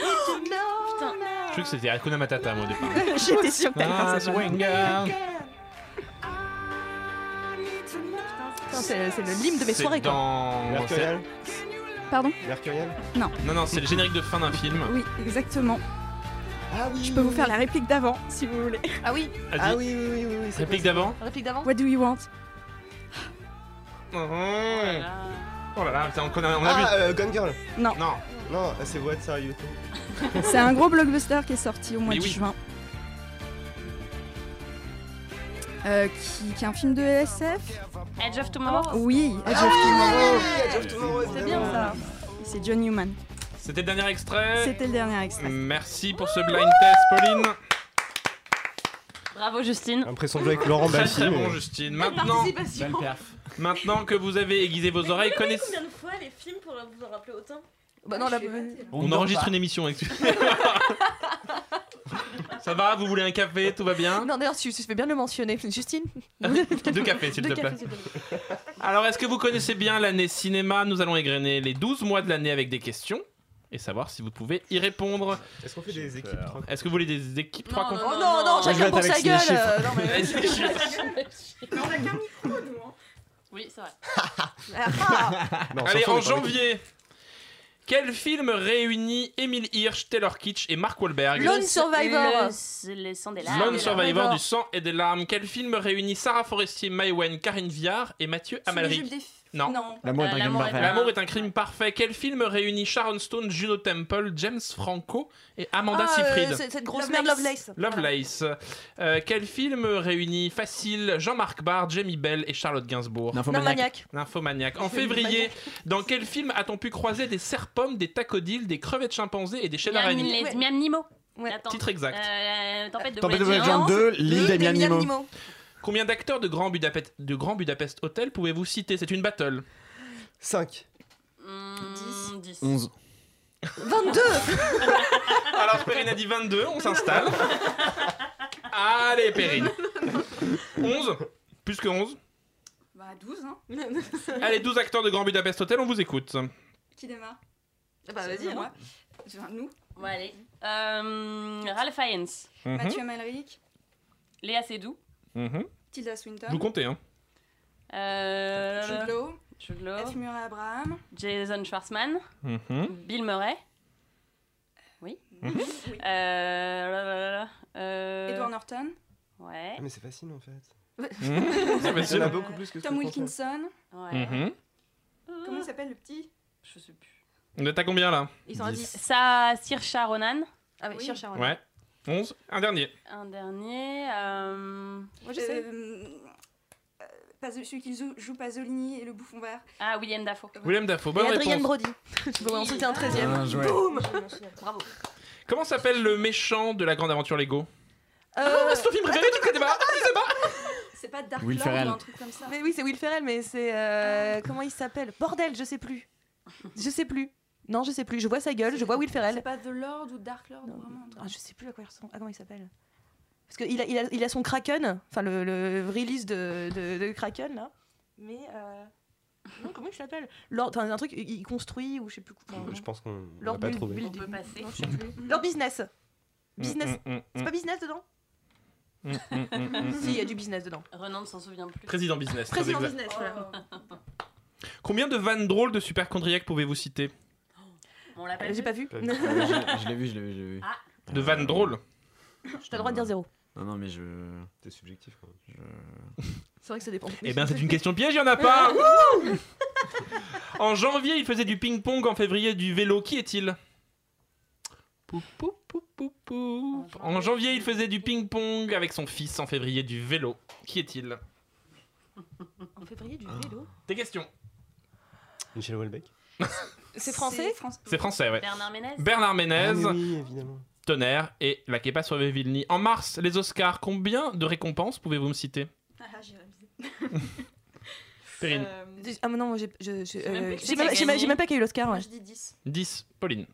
Putain. Je crois que c'était Hakuna Matata moi au départ. J'étais sûre que t'allais Ah, faire ça. Putain, C'est c'est le lime de mes C'est soirées quoi. dans. Mercurial. Pardon Mercurial. Non. Non, non, c'est le générique de fin d'un film. Oui, exactement. Ah oui. Je peux vous faire la réplique d'avant, si vous voulez. Ah oui, Vas-y. Ah oui, oui, oui, oui. oui, c'est Réplique quoi, d'avant réplique d'avant What do you want? Oh oh là là, on, connaît, on ça a vu. Ah, euh, Gone Girl. Non, Non, Non, c'est What Are You c'est un gros blockbuster qui est sorti au mois Mais de oui. juin. Euh, qui, qui est un film de SF Edge of Tomorrow. Oui, Edge Ah of oui, Tomorrow. oui, Edge of Tomorrow, C'est bien ça. C'est John Newman. c'était le dernier extrait. C'était le dernier extrait. Merci pour ce blind test, Pauline. Bravo, Justine. L'impression de jouer avec Laurent Très Baffy. très bon, Justine. Maintenant, Belle perf. Maintenant que vous avez aiguisé vos oreilles, connaissez. Combien de fois les films pour vous en rappeler autant Bah non, On, enregistre une émission. Ça va Vous voulez un café Tout va bien Non, d'ailleurs, tu, tu fais bien de le mentionner. Justine Deux cafés, s'il te plaît. Alors, est-ce que vous connaissez bien l'année cinéma Nous allons égrener les 12 mois de l'année avec des questions et savoir si vous pouvez y répondre. Est-ce qu'on fait des équipes trois Est-ce que vous voulez des équipes trois Non, contre Oh non, non, vais chacun pour avec sa gueule. non, mais- Ouais, c'est chiant. Oui, c'est vrai. Non, Allez, en janvier. Quel film réunit Emile Hirsch, Taylor Kitsch et Mark Wahlberg Lone Survivor. Le, le sang des larmes. Lone Survivor du sang et des larmes. Quel film réunit Sarah Forestier, Maïwen, Karine Viard et Mathieu Sous les Amalric jupes des f- Non. Non. L'amour est un Euh, est parfait. un- L'amour est un crime parfait. Quel film réunit Sharon Stone, Juno Temple, James Franco et Amanda Ah, euh, Seyfried c'est- cette grosse Lovelace. merde Lovelace. Lovelace. Euh, quel film réunit Facile, Jean-Marc Barr, Jamie Bell et Charlotte Gainsbourg Nymphomaniac. Nymphomaniac. En février, dans quel film a-t-on pu croiser des serpommes, des tacodiles, des crevettes chimpanzés et des araignées les- Miam Nemo. Ouais. Titre exact. Euh, tempête de Tempête de Voyage Voyage géante. 2, l'île des Miam Miam Nemo. Combien d'acteurs de Grand Budapest, de Grand Budapest Hotel pouvez-vous citer? C'est une battle. 5. Hmm, 10. 11. 22 Alors Perrine a dit 22, on s'installe. Allez Perrine. 11 Plus que 11 Bah 12, hein. Allez, 12 acteurs de Grand Budapest Hotel, on vous écoute. Qui démarre Bah C'est vas-y. moi. hein. Enfin, nous. Bon, allez. Euh, Ralph Fiennes. Mhm. Mathieu Amalric, Léa Seydoux. Mhm. Tilda Swinton, Vous comptez, hein Euh, Jude Law, Jude Law. F. Murray Abraham, Jason Schwartzman. Mhm. Bill Murray. Oui. Mhm. oui. Euh, là, là, là, là. Euh, Edward Norton, Ouais. Ah, mais c'est facile en fait. Mhm. C'est Il y en facile. a beaucoup plus que Tom. Wilkinson. Ouais. Mhm. Comment il s'appelle le petit? Je sais plus. Vous êtes à combien là? Ils sont à 10. Ça, Saoirse Ronan. Ah oui, Oui. cherche Sharon. Ouais. 11. Un dernier. Un dernier. euh, Moi je sais. Euh, euh, pas- celui qui joue, joue Pasolini et le bouffon vert. Ah, William Dafoe. William Dafoe, Et bonne Adrien réponse. Brody. Bon, ensuite un 13 Bien joué. Boum Bravo. Comment s'appelle le méchant de la grande aventure Lego? Euh, C'est ton film préféré, tu le connais pas sais pas C'est pas Dark Will Lord ou un truc comme ça. Mais oui, c'est Will Ferrell, mais c'est. euh, comment il s'appelle? Bordel, je sais plus. Je sais plus. Non, je sais plus. Je vois sa gueule, je vois Will C'est Ferrell. pas The Lord ou Dark Lord Non. vraiment. Ah, je sais plus à quoi il ressemble. Ah, comment il s'appelle Parce qu'il a, il a, il a son Kraken, enfin le, le release de, de, de Kraken là. Mais. euh, Non, comment il s'appelle? Lord, enfin, un truc, il construit ou je sais plus quoi. Enfin, Je pense qu'on Lord pas trouvé. Build- On peut passer. Non, je sais plus. Lord Business. Business. Mm, mm, C'est mm, pas business dedans? Si, il y a du business dedans. Renan ne s'en souvient plus. Président business. très Président business, voilà. Combien de vannes drôles de superchondriaques pouvez-vous citer? On l'appelle. J'ai pas vu. Pas vu. Euh, je je l'ai vu, je l'ai vu, je l'ai vu. Ah. De vannes drôles Je t'ai le droit de dire zéro. Non, non, mais je. C'est subjectif je- C'est vrai que ça dépend. Eh bien, c'est une question piège, il y en a pas Wouh En janvier, il faisait du ping-pong, en février, du vélo. Qui est-il Pou, pou, pou, pou, pou. En janvier, il faisait du ping-pong avec son fils. En février, du vélo. Qui est-il En février, du vélo. Des questions. Michel Houellebecq. C'est français Fran- C'est français, ouais. Bernard Ménez. Bernard Ménez, Ah, oui, évidemment. Tonnerre et La Kepa sur Vilni. En mars, les Oscars. Combien de récompenses pouvez-vous me citer? Ah, j'ai révisé. Perrine. Euh, Ah mais non, moi j'ai euh, j'ai même, j'ai j'ai pas qu'il y a eu l'Oscar. moi, Ouais. je dis 10. 10. Pauline.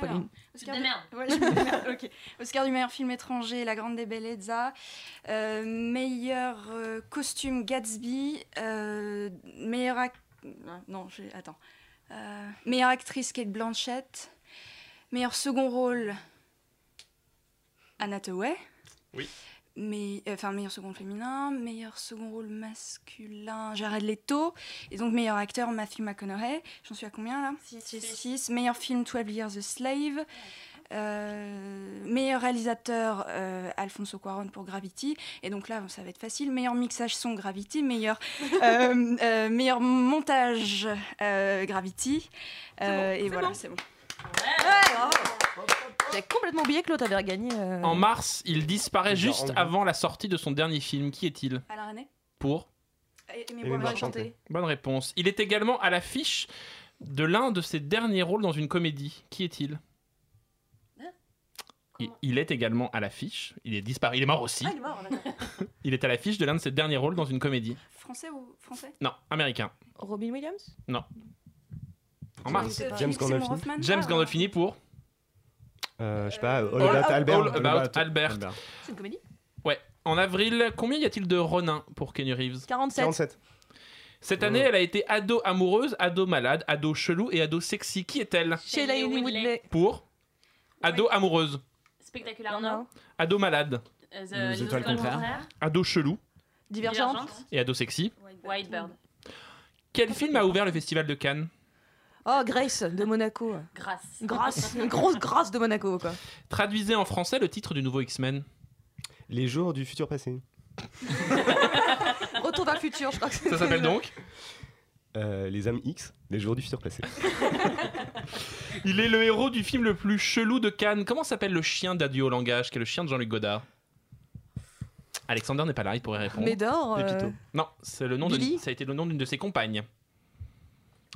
Pauline. Tu te démerdes. Ouais, je me démerde, ok. Oscar du meilleur film étranger, La Grande Bellezza. Euh, meilleur euh, costume, Gatsby. Euh, meilleur ac- Non, j'ai- attends. Euh, meilleure actrice, Kate Blanchett. Meilleur second rôle, Anna Hathaway. Oui. Mais, euh, enfin, meilleur second rôle féminin, meilleur second rôle masculin, Jared Leto. Et donc, meilleur acteur, Matthew McConaughey. J'en suis à combien là? 6. Meilleur film, 12 Years a Slave. Meilleur réalisateur, euh, Alfonso Cuaron pour Gravity. Et donc là, ça va être facile. Meilleur mixage son, Gravity. Meilleur, euh, euh, meilleur montage, euh, Gravity. Euh, et voilà, c'est bon. J'ai complètement oublié que l'autre avait gagné. euh, En mars, il disparaît juste avant la sortie de son dernier film. Qui est-il? Alain René? Pour? Enchanté. Bonne réponse. Il est également à l'affiche de l'un de ses derniers rôles dans une comédie. Qui est-il? Il, il est également à l'affiche. Il est disparu. Il est mort aussi. Ah, il est mort, d'accord. Il est à l'affiche de l'un de ses derniers rôles dans une comédie. Français ou français? Non, américain. Robin Williams? Non. En mars. Euh, James Gandolfini. James Gandolfini pour Euh, je sais pas, All, All- About Albert. All About Albert. Albert. C'est une comédie? Ouais. En avril, combien y a-t-il de Ronin pour Kenny Reeves? 47. 47. Cette année, elle a été ado amoureuse, ado malade, ado chelou et ado sexy. Qui est-elle? Woodley. Woodley. Pour? Ado amoureuse, Spectaculaire Non, non. non. ado malade, Euh, Les étoiles contraires. ado chelou Divergente. et ado sexy. Whitebird. Quel film a ouvert le festival de Cannes? Oh, Grace de Monaco. Grâce. Grâce. Une grosse grâce de Monaco, quoi. Traduisez en français le titre du nouveau X-Men. Les jours du futur passé. Retour vers le futur, je crois que c'est. Ça s'appelle donc? Euh, les âmes X, les jours du futur passé. Il est le héros du film le plus chelou de Cannes. Comment s'appelle le chien d'Adieu au langage, qui est le chien de Jean-Luc Godard? Alexander n'est pas là, il pourrait répondre. Médor. euh. Non, c'est le nom de, ça a été le nom d'une de ses compagnes.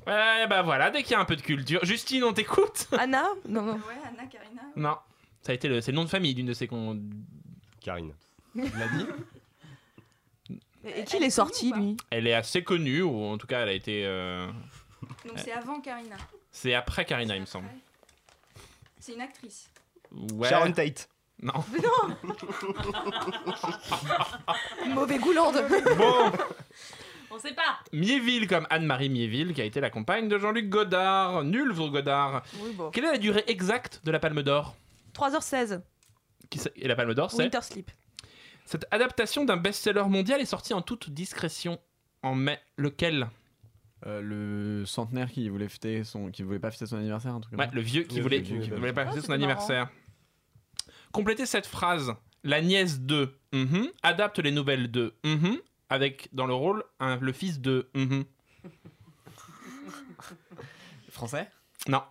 Ouais, bah voilà, dès qu'il y a un peu de culture. Justine, on t'écoute? Anna? Non, non. Ouais, Anna Karina. Non, ça a été le, c'est le nom de famille d'une de ses con... Karine. Il l'a dit? Et qui l'est sorti, lui Elle est assez connue, ou en tout cas, elle a été. euh, Donc c'est avant Karina. C'est après Karina, il me semble. C'est une actrice. Ouais. Sharon Tate. Non. Mais non Mauvais goulande Bon, On sait pas. Miéville comme Anne-Marie Miéville, qui a été la compagne de Jean-Luc Godard. Nul pour Godard. Oui, bon. Quelle est la durée exacte de la Palme d'Or? 3h16. Qui c'est- Et la Palme d'Or, c'est? Winter Sleep. Cette adaptation d'un best-seller mondial est sortie en toute discrétion. En mai, lequel? Euh, le centenaire qui voulait fêter son, qui voulait pas fêter son anniversaire, un truc comme Ouais, ça. le vieux qui voulait, vieux qui voulait pas voulait- fêter Ah, son anniversaire. Complétez cette phrase. La nièce de mhm, adapte les nouvelles de mhm, avec dans le rôle un- le fils de mhm. Français? Non.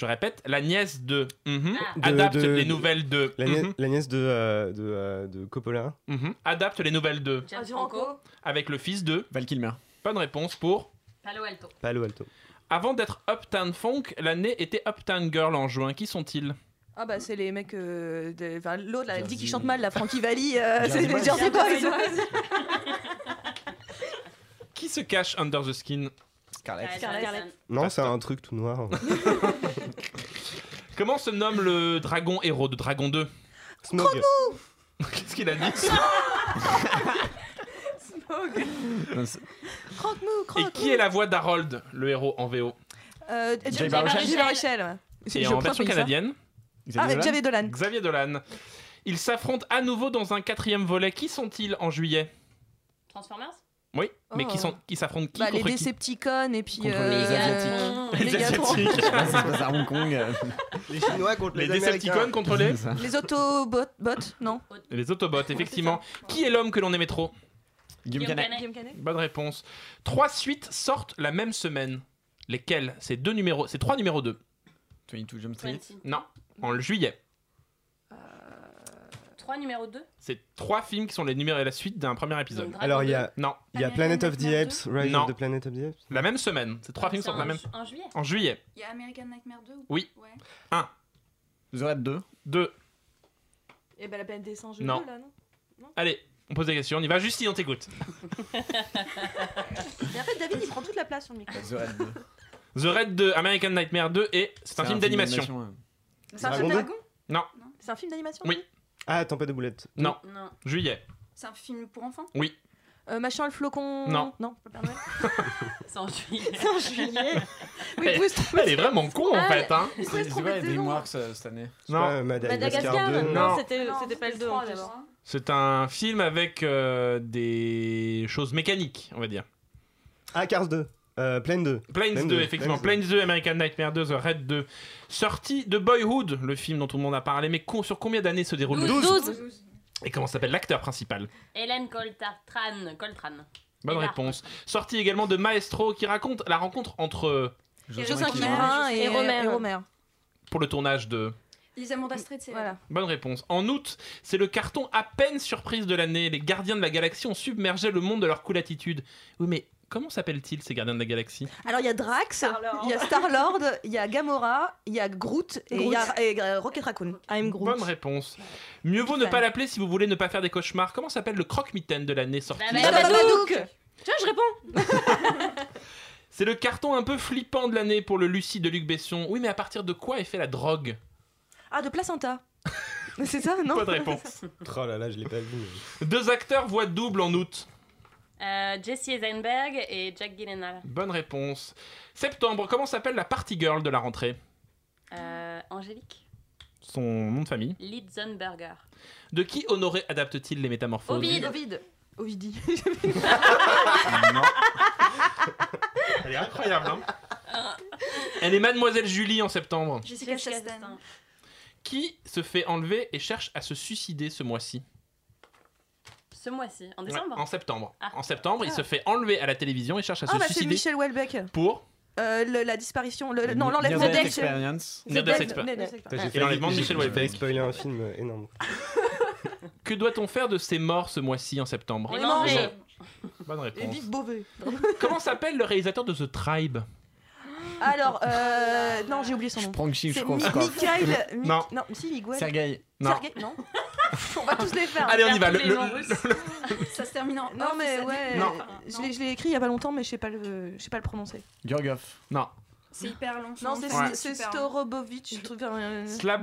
Je répète, la nièce de mhm, De- adapte de- les nouvelles de La, nièce- mhm, la nièce de, euh, de, euh, de Coppola. mhm, adapte les nouvelles de James Franco. avec le fils de Val Kilmer. Bonne réponse pour Palo Alto. Palo Alto. Avant d'être Uptown Funk, l'année était Uptown Girl en juin. Qui sont-ils? Ah bah c'est les mecs euh, de- enfin, l'autre là, elle dit qu'il chante mal la Frankie Valli euh, c'est les. Jersey Boys Qui se cache under the skin? Scarlett. Scarlett. Non, c'est un truc tout noir. Comment se nomme le dragon héros de Dragon 2 Smog. Qu'est-ce qu'il a dit? C'est- Croque-mou, Et croque qui est la voix d'Harold, le héros en VO euh, Jay Baruchel. Baruchel. Baruchel. Et en version canadienne? Ah, Xavier Dolan Xavier Dolan. Xavier Dolan. Ils s'affrontent à nouveau dans un quatrième volet. Qui sont-ils en juillet? Transformers? Oui, mais Oh. qui sont qui s'affrontent qui Bah, les contre Decepticons et puis Contre euh, les euh, Les Megatron. Asiatiques. Ça se passe à Hong Kong. Les Chinois contre Les les, Decepticons contre les. Les Autobots, bots, non les Autobots, effectivement. Qui est l'homme que l'on aimait trop Guillaume Canet. Canet. Bonne réponse. Trois suites sortent la même semaine. Lesquelles? C'est deux numéros. C'est trois numéros 2. 22 Jump Street. 20. Non, en juillet. 3 numéro 2. C'est trois films qui sont les numéros et la suite d'un premier épisode. Alors, il y a, Non, il y a Planet of the Apes, Rise Non. of the Planet of the Apes. la même semaine. Ces trois films sortent la même En juillet. en juillet. Il y a American Nightmare 2 ou Oui. Ouais. The Red 2. Deux. Et bah la peine des singes Non. là, non? Allez, on pose des questions. On y va. Justine, on t'écoute. Mais en fait, David, il prend toute la place sur le micro. The Red 2. The Red 2, American Nightmare 2 et c'est un, film d'animation. ouais. C'est un film d'animation Non, C'est un film d'animation Oui. Ah, Tempête de boulettes. non, Non. juillet. C'est un film pour enfants? Oui, Euh, Machin le flocon. Non. Non, pas. C'est en juillet. C'est en juillet. Oui, Elle- est vraiment con en fait. Hein. C'est saison. DreamWorks euh, cette année. Non. pas, euh, Madagascar, Madagascar 2. Non. Non, c'était Non, c'était pas le c'était 2 trois, en plus. d'abord. C'est un film avec euh, des choses mécaniques, on va dire. Ah, Cars 2. Euh, Plaine 2. Planes Planes 2, 2, effectivement. Planes Planes 2, American Nightmare 2, The Red 2. Sorti de Boyhood, le film dont tout le monde a parlé, mais con- sur combien d'années se déroule le 12. 12. Et comment s'appelle l'acteur principal Hélène Coltrane. Coltrane. Bonne réponse. Sorti également de Maestro qui raconte la rencontre entre. Josin Romer. Quirin et, Et Romer. et Romer. pour le tournage de. Les Amours d'Astrid, c'est Voilà. Bonne réponse. En août, c'est le carton à peine surprise de l'année. Les gardiens de la galaxie ont submergé le monde de leur cool attitude. Oui, mais comment s'appellent-ils ces gardiens de la galaxie? Alors il y a Drax, Star-Lord. il y a Star-Lord, il y a Gamora, il y a Groot et il y a et, euh, Rocket Raccoon. I'm Groot. Bonne réponse. Mieux vaut ne pas l'appeler si vous voulez ne pas faire des cauchemars. Comment s'appelle le croque-mitaine de l'année sortie? Bah, Ah, bah, Babadook. Tu vois, je réponds. C'est le carton un peu flippant de l'année pour le Lucie de Luc Besson. Oui, mais à partir de quoi est fait la drogue? Ah, de placenta. C'est ça, non? Pas de réponse. Oh là là, je l'ai pas vu. Deux acteurs voient double en août. Euh, Jesse Eisenberg et Jack Gyllenhaal. Bonne réponse. Septembre, comment s'appelle la party girl de la rentrée? Euh, Angélique. Son nom de famille? Litzenberger. De qui Honoré adapte-t-il les métamorphoses? Ovid. Ovid. Ovidi. Elle est incroyable, hein? Elle est Mademoiselle Julie en septembre. Jessica Chastain. Qui se fait enlever et cherche à se suicider ce mois-ci? Ce mois-ci, en Ouais, décembre En septembre. Ah. En septembre, il Ah. se fait enlever à la télévision et cherche à Ah, se bah c'est suicider. Michel Houellebecq. Pour Euh, le- la disparition, le, non, Near l'enlèvement Death de Experience. Near Death Experience. Et l'enlèvement de Michel Houellebecq. spoiler un film énorme. Que doit-on faire de ces morts ce mois-ci en septembre On les mange. Bonne Et réponse. Beauvais. Comment s'appelle le réalisateur de The Tribe? Alors, euh, non, j'ai oublié son nom. C'est Shkrovskov. Mikhail. Mi- Non. Non, si, Miguel. Sergei. Non. Sergei, non. on va tous les faire. Allez, on y va. Le- le-. Ça se termine en. Non, off, mais ouais. Non. Je l'ai- je l'ai écrit il y a pas longtemps, mais je sais pas le, je sais pas le prononcer. Georgov. Non. C'est hyper long. Non, c'est Ouais. Storobovic. je trouve, euh, Bah.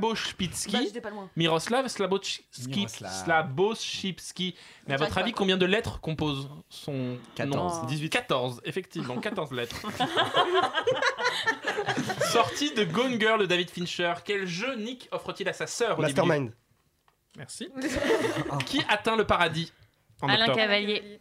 Miroslav Slabochski. Miroslav. Slaboshipski. Mais à votre avis, quoi. combien de lettres compose son 14. nom 18. 14, effectivement, 14 lettres. Sortie de Gone Girl de David Fincher. Quel jeu Nick offre-t-il à sa sœur au début? Mastermind. Merci. Qui atteint le paradis en Alain octobre Cavalier.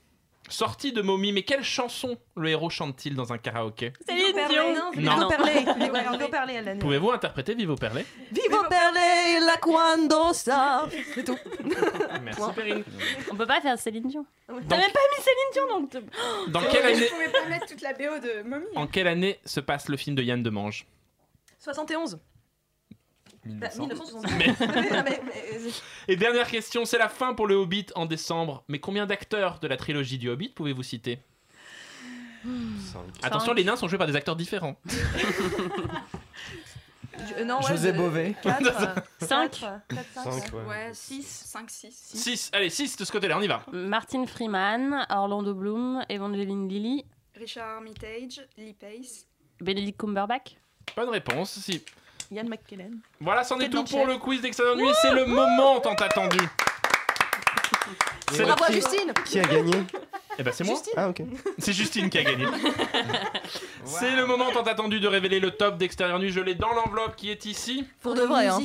Sortie de Mommy, mais quelle chanson le héros chante-t-il dans un karaoké Céline Perlet, Dion. non, Non. Vivo Perlé. Vivo Ouais, Perlé. Vivo Perlé, elle l'a dit. Pouvez-vous interpréter Vivo Perlé Vivo Perlé, la quando sa. C'est tout. Merci Perrine. On peut pas faire Céline Dion. T'as Donc- même pas mis Céline Dion donc. te- Dans quelle Je année, pouvais pas mettre toute la BO de Mommy. en quelle année se passe le film de Yann Demange 71. Bah, 1900. 1971. Mais- Ah, mais- mais- Et dernière question, c'est la fin pour le Hobbit en décembre. Mais combien d'acteurs de la trilogie du Hobbit pouvez-vous citer? Attention, Cinq. les nains sont joués par des acteurs différents. Je- non, ouais, José Bové. quatre, Cinq. quatre, quatre, cinq. Cinq, ouais. Ouais, 6, 5, 6. 6, allez, 6 de ce côté-là, on y va. Martin Freeman, Orlando Bloom, Evangeline Lilly, Richard Armitage, Lee Pace. Benedict Cumberbatch? Bonne réponse, si. Yann McKellen. Voilà, c'en est tout pour le quiz d'Extérieur Nuit. C'est le moment tant attendu. C'est Bravo à Justine. Qui a gagné Eh ben c'est moi. Ah, ok. C'est Justine qui a gagné. C'est le moment tant attendu de révéler le top d'Extérieur Nuit. Je l'ai dans l'enveloppe qui est ici. Pour de vrai, hein.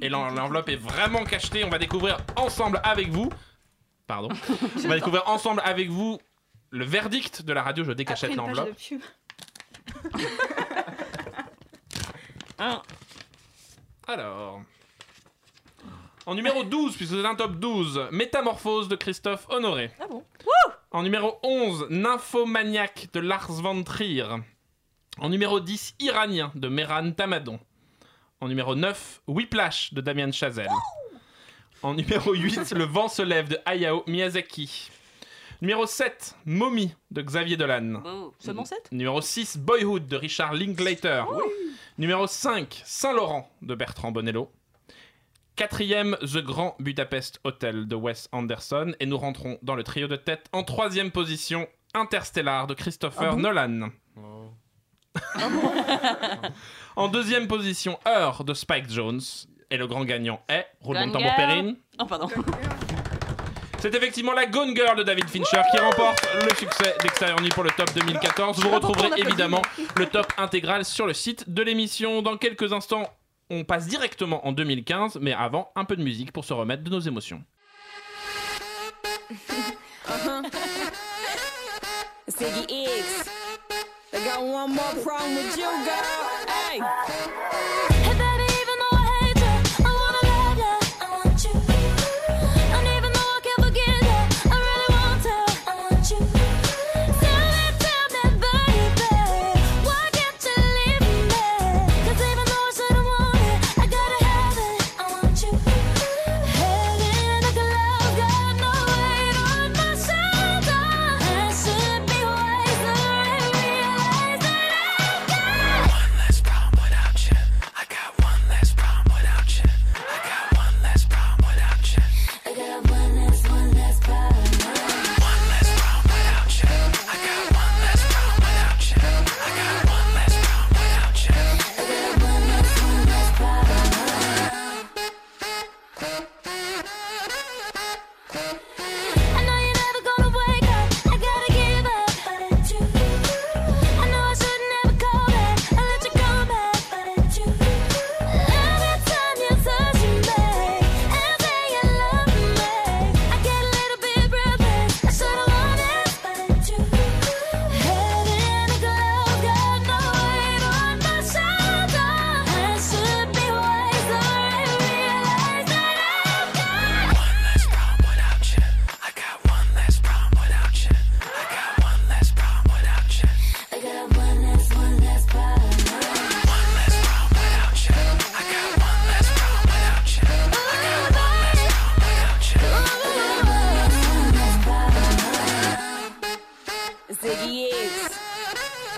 Et l'en- l'enveloppe est vraiment cachetée. On va découvrir ensemble avec vous. Pardon. On va découvrir ensemble avec vous le verdict de la radio. Je de l'enveloppe. Alors. En numéro 12, puisque c'est un top 12, Métamorphose de Christophe Honoré. Ah bon En numéro 11, Nymphomaniac de Lars von Trier. En numéro 10, Iranien de Mehran Tamadon. En numéro 9, Whiplash de Damien Chazelle. En numéro 8, Le vent se lève de Hayao Miyazaki. Numéro 7, Mommy de Xavier Dolan. Seulement 7 Numéro 6, Boyhood de Richard Linklater. Numéro 5, Saint-Laurent de Bertrand Bonello. Quatrième, The Grand Budapest Hotel de Wes Anderson. Et nous rentrons dans le trio de tête en troisième position, Interstellar de Christopher Ah bon? Nolan. en deuxième position, Heure de Spike Jones. Et le grand gagnant est, roulement de tambour Oh pardon. c'est effectivement la Gone Girl de David Fincher qui remporte le succès d'Extérieur Nuit pour le top 2014. Vous retrouverez évidemment le top intégral sur le site de l'émission. Dans quelques instants, on passe directement en 2015, mais avant, un peu de musique pour se remettre de nos émotions. Ziggy X. They got one more problem with you, girl. Hey. Peace.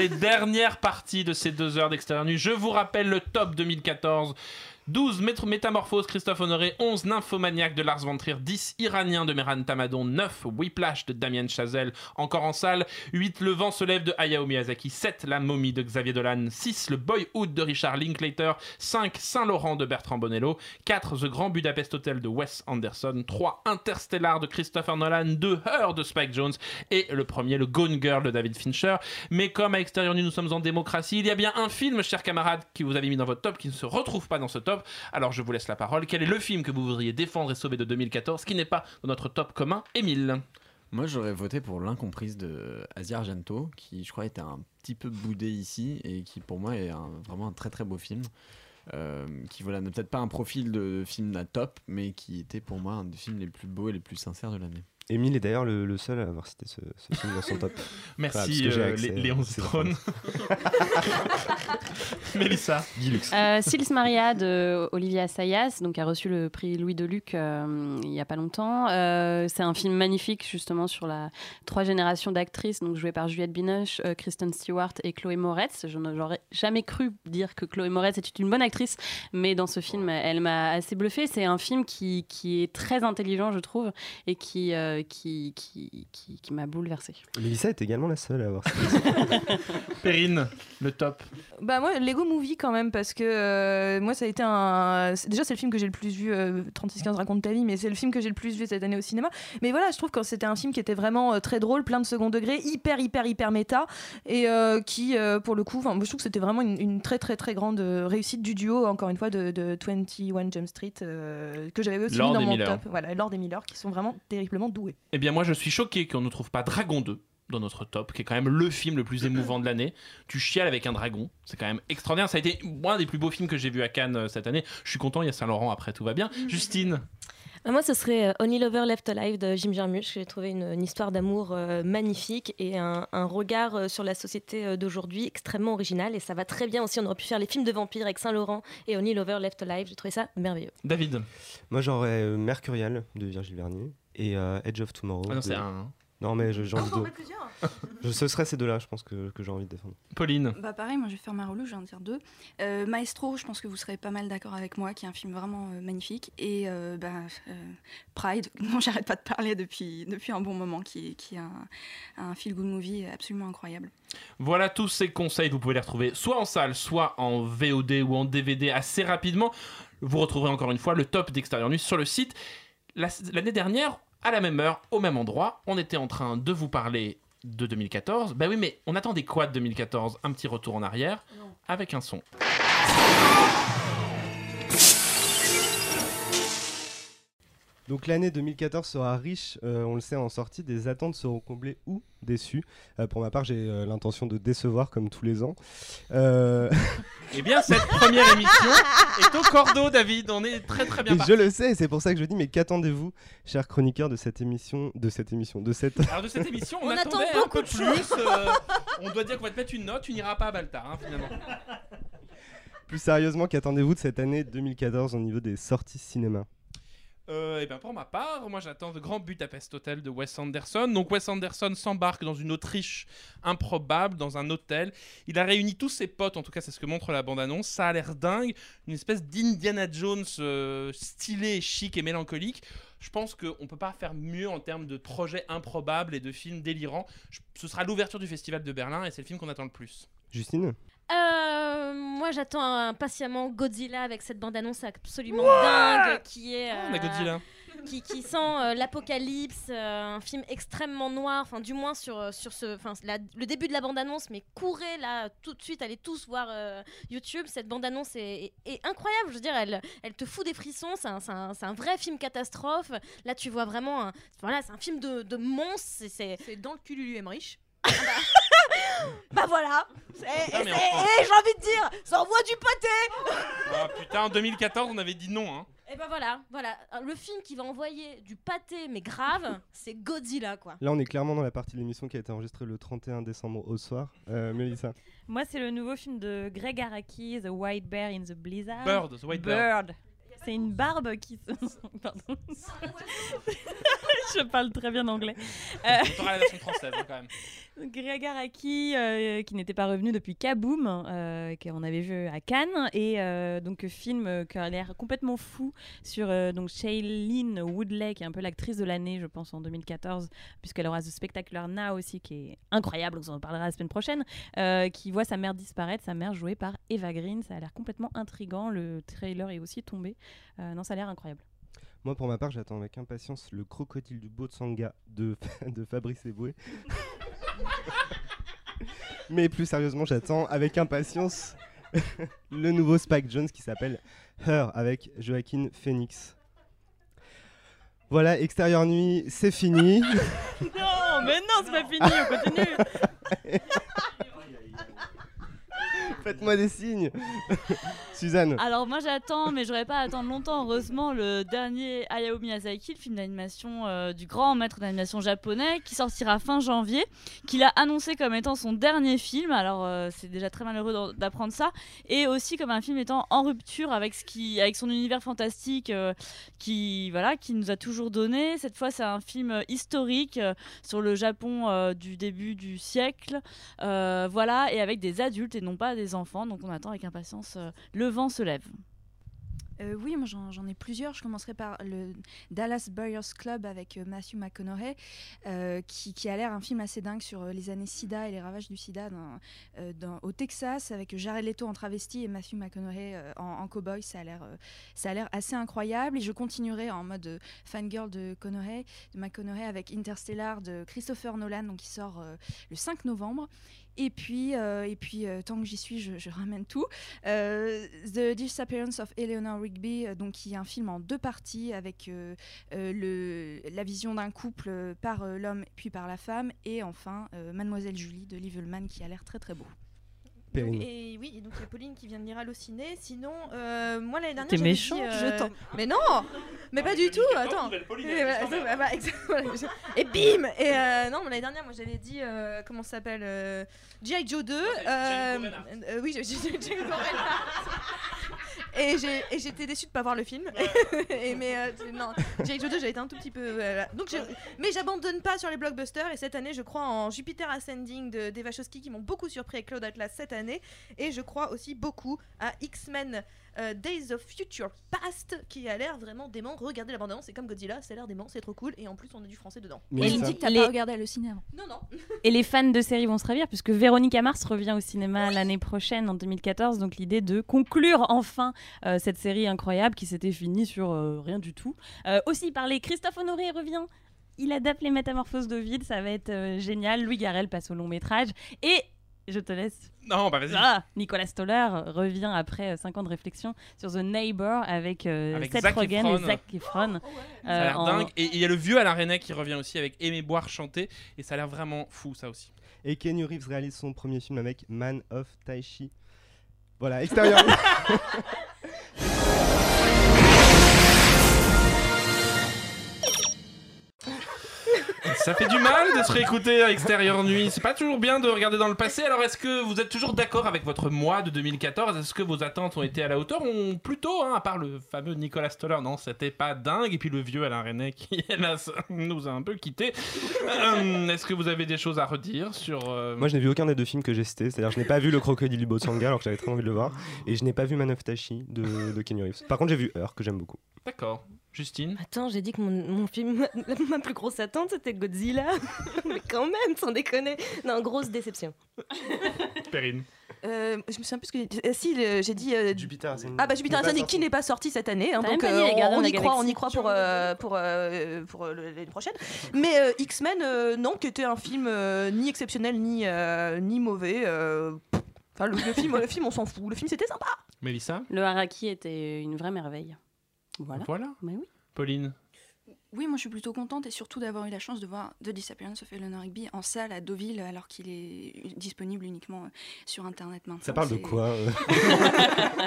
Allez, dernière partie de ces deux heures d'extérieur nuit. Je vous rappelle le top 2014. 12 Métro- Métamorphose, Christophe Honoré, 11 Nymphomaniac de Lars von Trier, 10 Iranien de Mehran Tamadon, 9 Whiplash de Damien Chazelle, encore en salle, 8 Le vent se lève de Hayao Miyazaki, 7 La momie de Xavier Dolan, 6 Le Boyhood de Richard Linklater, 5 Saint-Laurent de Bertrand Bonello, 4 The Grand Budapest Hotel de Wes Anderson, 3 Interstellar de Christopher Nolan, 2 Her de Spike Jones et le premier Le Gone Girl de David Fincher. Mais comme à Extérieur nous sommes en démocratie, il y a bien un film, chers camarades, qui vous avez mis dans votre top qui ne se retrouve pas dans ce top. Alors je vous laisse la parole. Quel est le film que vous voudriez défendre et sauver de 2014 qui n'est pas dans notre top commun Émile? Moi, j'aurais voté pour L'incomprise de Asia Argento, qui je crois était un petit peu boudé ici et qui pour moi est vraiment un très très beau film. Euh, qui voilà, n'a peut-être pas un profil de film à top, mais qui était pour moi un des films les plus beaux et les plus sincères de l'année. Émile est d'ailleurs le, le seul à avoir cité ce, ce film dans son top. Merci, euh, Léon c'est Zitrone. Mélissa. Euh, Sils Maria de Olivia Assayas, donc a reçu le prix Louis Deluc euh, il y a pas longtemps. Euh, c'est un film magnifique justement sur la trois générations d'actrices, donc jouées par Juliette Binoche, euh, Kristen Stewart et Chloé Moretz. Je n'aurais jamais cru dire que Chloé Moretz était une bonne actrice, mais dans ce film, elle m'a assez bluffé. C'est un film qui, qui est très intelligent, je trouve, et qui euh, qui, qui, qui, qui m'a bouleversée. Mélissa est également la seule à avoir. Perrine, le top. Bah moi, Lego Movie quand même, parce que euh, moi ça a été un... Déjà c'est le film que j'ai le plus vu, euh, 36-15 raconte ta vie, mais c'est le film que j'ai le plus vu cette année au cinéma. Mais voilà, je trouve que c'était un film qui était vraiment euh, très drôle, plein de second degré, hyper, hyper, hyper méta, et euh, qui, euh, pour le coup, je trouve que c'était vraiment une, une très, très, très grande réussite du duo, encore une fois, de, de 21 Jump Street, euh, que j'avais aussi Lord mis dans mon Miller. top. Voilà, Lord et Miller, qui sont vraiment terriblement doués. Eh bien, moi, je suis choqué qu'on ne trouve pas Dragon 2 dans notre top, qui est quand même le film le plus émouvant de l'année. Tu chiales avec un dragon, c'est quand même extraordinaire. Ça a été un des plus beaux films que j'ai vu à Cannes euh, cette année. Je suis content, il y a Saint-Laurent après, tout va bien. Justine Euh, Moi, ce serait euh, Only Lover Left Alive de Jim Jarmusch. J'ai trouvé une, une histoire d'amour euh, magnifique et un, un regard euh, sur la société euh, d'aujourd'hui extrêmement original. Et ça va très bien aussi. On aurait pu faire les films de vampires avec Saint-Laurent et Only Lover Left Alive. J'ai trouvé ça merveilleux. David? Moi, j'aurais Mercurial de Virgile Vernier et euh, Edge of Tomorrow. Ah non, de- c'est un. Non, mais j'ai envie Oh, de. Je, ce serait ces deux-là, je pense que, que j'ai envie de défendre. Pauline Bah pareil, moi je vais faire ma relou, je viens de dire deux. Euh, Maestro, je pense que vous serez pas mal d'accord avec moi, qui est un film vraiment euh, magnifique. Et euh, bah, euh, Pride, dont j'arrête pas de parler depuis, depuis un bon moment, qui, est- qui est un, un feel-good movie absolument incroyable. Voilà tous ces conseils, vous pouvez les retrouver soit en salle, soit en VOD ou en DVD assez rapidement. Vous retrouverez encore une fois le top d'Extérieur Nuit sur le site. La- L'année dernière, à la même heure, au même endroit, on était en train de vous parler de 2014. Bah oui, mais on attendait quoi de 2014 Un petit retour en arrière avec un son. Donc l'année 2014 sera riche, euh, on le sait en sortie, des attentes seront comblées ou déçues. Euh, pour ma part, j'ai euh, l'intention de décevoir comme tous les ans. Euh, Eh bien, cette première émission est au cordeau, David. On est très très bien et parti. je le sais, c'est pour ça que je dis, mais qu'attendez-vous, chers chroniqueurs, de cette émission, de cette émission, de cette... Alors de cette émission, on, On attendait attend un beaucoup peu de plus. choses. euh, on doit dire qu'on va te mettre une note, tu n'iras pas à Baltar, hein, finalement. Plus sérieusement, qu'attendez-vous de cette année 2014 au niveau des sorties cinéma? Euh, et ben pour ma part, moi j'attends The Grand Budapest Hotel de Wes Anderson. Donc Wes Anderson s'embarque dans une Autriche improbable, dans un hôtel. Il a réuni tous ses potes, en tout cas c'est ce que montre la bande-annonce. Ça a l'air dingue, une espèce d'Indiana Jones euh, stylé, chic et mélancolique. Je pense qu'on peut pas faire mieux en termes de projets improbables et de films délirants. Ce sera l'ouverture du festival de Berlin et c'est le film qu'on attend le plus. Justine? Euh, moi j'attends impatiemment Godzilla avec cette bande-annonce absolument What dingue qui est. Ah, on a Godzilla. Qui, qui sent euh, l'apocalypse, euh, un film extrêmement noir, enfin du moins sur, sur ce, enfin la- le début de la bande-annonce, mais courez là tout de suite, allez tous voir euh, YouTube, cette bande-annonce est, est- est incroyable, je veux dire, elle, elle te fout des frissons, c'est un, c'est un- c'est un vrai film catastrophe, là tu vois vraiment, un, voilà, c'est un film de, de monstre, c'est... C'est dans le cul Lulu Emmerich. Bah voilà Et, et j'ai envie de dire, ça envoie du pâté Ah putain, en 2014 on avait dit non. Hein. Et ben voilà, voilà, le film qui va envoyer du pâté mais grave, c'est Godzilla quoi. Là, on est clairement dans la partie de l'émission qui a été enregistrée le 31 décembre au soir. Euh, Mélissa Moi, c'est le nouveau film de Greg Araki, The White Bear in the Blizzard. Bird, The White Bird. Bird. C'est une barbe qui se. Pardon. Je parle très bien anglais. Euh, T'auras la version française hein, quand même. Greg Araki, euh, qui n'était pas revenu depuis Kaboom, euh, qu'on avait vu à Cannes, et euh, donc film euh, qui a l'air complètement fou sur euh, donc Shailene Woodley, qui est un peu l'actrice de l'année, je pense, en 2014, puisqu'elle aura ce spectacular Now aussi, qui est incroyable, on en parlera la semaine prochaine, euh, qui voit sa mère disparaître, sa mère jouée par Eva Green. Ça a l'air complètement intrigant, le trailer est aussi tombé. Euh, non, ça a l'air incroyable. Moi, pour ma part, j'attends avec impatience le crocodile du Botsanga de, de Fabrice Eboué. Mais plus sérieusement, j'attends avec impatience le nouveau Spike Jones qui s'appelle Her avec Joaquin Phoenix. Voilà, extérieur nuit, c'est fini. non, mais non, c'est pas fini, on continue. Faites-moi des signes. Suzanne. Alors moi j'attends, mais j'aurais pas à attendre longtemps. Heureusement, le dernier Hayao Miyazaki, le film d'animation euh, du grand maître d'animation japonais, qui sortira fin janvier, qu'il a annoncé comme étant son dernier film. Alors euh, c'est déjà très malheureux d'apprendre ça, et aussi comme un film étant en rupture avec ce qui, avec son univers fantastique, euh, qui voilà, qui nous a toujours donné. Cette fois, c'est un film historique sur le Japon du début du siècle, voilà, et avec des adultes et non pas des enfants. Donc on attend avec impatience. euh, le vent se lève. Euh, oui, j'en ai plusieurs. Je commencerai par le Dallas Buyers Club avec euh, Matthew McConaughey, qui, a l'air un film assez dingue sur les années SIDA et les ravages du SIDA au Texas, avec Jared Leto en travesti et Matthew McConaughey en, cowboy. Ça a l'air, assez incroyable. Et je continuerai en mode fangirl de de McConaughey avec Interstellar de Christopher Nolan, donc qui sort le 5 novembre. Et puis, euh, et puis euh, tant que j'y suis, je, ramène tout. Euh, The Disappearance of Eleanor Rigby, donc qui est un film en deux parties avec la vision d'un couple par l'homme puis par la femme, et enfin Mademoiselle Julie de Liv Ullmann qui a l'air très très beau. Et oui, et donc il y a Pauline qui vient de lire Allociné. Sinon, euh, moi l'année dernière. T'es j'avais méchante, dit, euh, je t'en- Mais non Mais pas du tout, attends. Pauline, Et, bah, bim Et euh, non, mais l'année dernière, moi j'avais dit. euh, comment ça s'appelle euh, G.I. Joe 2. euh, euh, oui, j'ai j'ai- Et j'ai- et j'étais déçue de pas voir le film. et, mais euh, non, G.I. Joe 2, j'ai été un tout petit peu. euh. Donc, mais j'abandonne pas sur les blockbusters. Et cette année, je crois en Jupiter Ascending de Dave Wachowski qui m'ont beaucoup surpris avec Claude Atlas cette année. Et je crois aussi beaucoup à X-Men euh, Days of Future Past qui a l'air vraiment dément. Regardez la bande-annonce, c'est comme Godzilla, ça a l'air dément, c'est trop cool. Et en plus, on a du français dedans. Mais Et il dit que t'as Les- pas regardé le cinéma. Non, non. Et les fans de séries vont se ravir puisque Véronica Mars revient au cinéma l'année prochaine en 2014. Donc l'idée de conclure enfin euh, cette série incroyable qui s'était finie sur euh, rien du tout. Euh, aussi parler, Christophe Honoré revient. Il adapte les métamorphoses d'Ovid, ça va être euh, génial. Louis Garrel passe au long métrage. Et je te laisse. Non, bah vas-y. Ah, Nicolas Stoller revient après 5 ans de réflexion sur The Neighbor avec, euh, Avec Seth Zac Rogen Efron. et Zac Efron. Ça a l'air Euh, en- dingue. Et il y a le vieux Alain Resnais qui revient aussi avec Aimer boire chanter. Et ça a l'air vraiment fou, ça aussi. Et Kenny Reeves réalise son premier film avec Man of Tai Chi. Voilà, extérieur. Ça fait du mal de se réécouter à extérieur nuit. C'est pas toujours bien de regarder dans le passé. Alors, est-ce que vous êtes toujours d'accord avec votre mois de 2014 Est-ce que vos attentes ont été à la hauteur On plutôt, hein, à part le fameux Nicolas Stoller, non, c'était pas dingue. Et puis le vieux Alain René qui, hélas, nous a un peu quittés. Euh, est-ce que vous avez des choses à redire sur euh, Moi, je n'ai vu aucun des deux films que j'ai cités. C'est-à-dire, je n'ai pas vu Le Crocodile du Botsanga alors que j'avais très envie de le voir. Et je n'ai pas vu Man of Tashi de, de Kenny Reeves. Par contre, j'ai vu Heure, que j'aime beaucoup. D'accord. Justine Attends, j'ai dit que mon, mon film, ma plus grosse attente, c'était Godzilla. Mais quand même, sans déconner. Non, grosse déception. Perrine. Euh, je me souviens plus ce que j'ai dit. Euh, si, j'ai dit. euh, Jupiter Ascending. Ah bah Jupiter Ascending qui n'est pas sorti cette année, hein, donc euh, on y croit, on y croit pour euh, pour euh, pour euh, l'année prochaine. Mais euh, X-Men, euh, non, qui était un film euh, ni exceptionnel ni euh, ni mauvais. euh. Enfin, le, le film, le film, on s'en fout. Le film, c'était sympa. Mélissa Le Haraki était une vraie merveille. Voilà. Voilà. Mais oui. Pauline Oui, moi je suis plutôt contente et surtout d'avoir eu la chance de voir The Disappearance of Eleanor Rigby en salle à Deauville alors qu'il est disponible uniquement euh, sur internet maintenant. Ça parle de quoi euh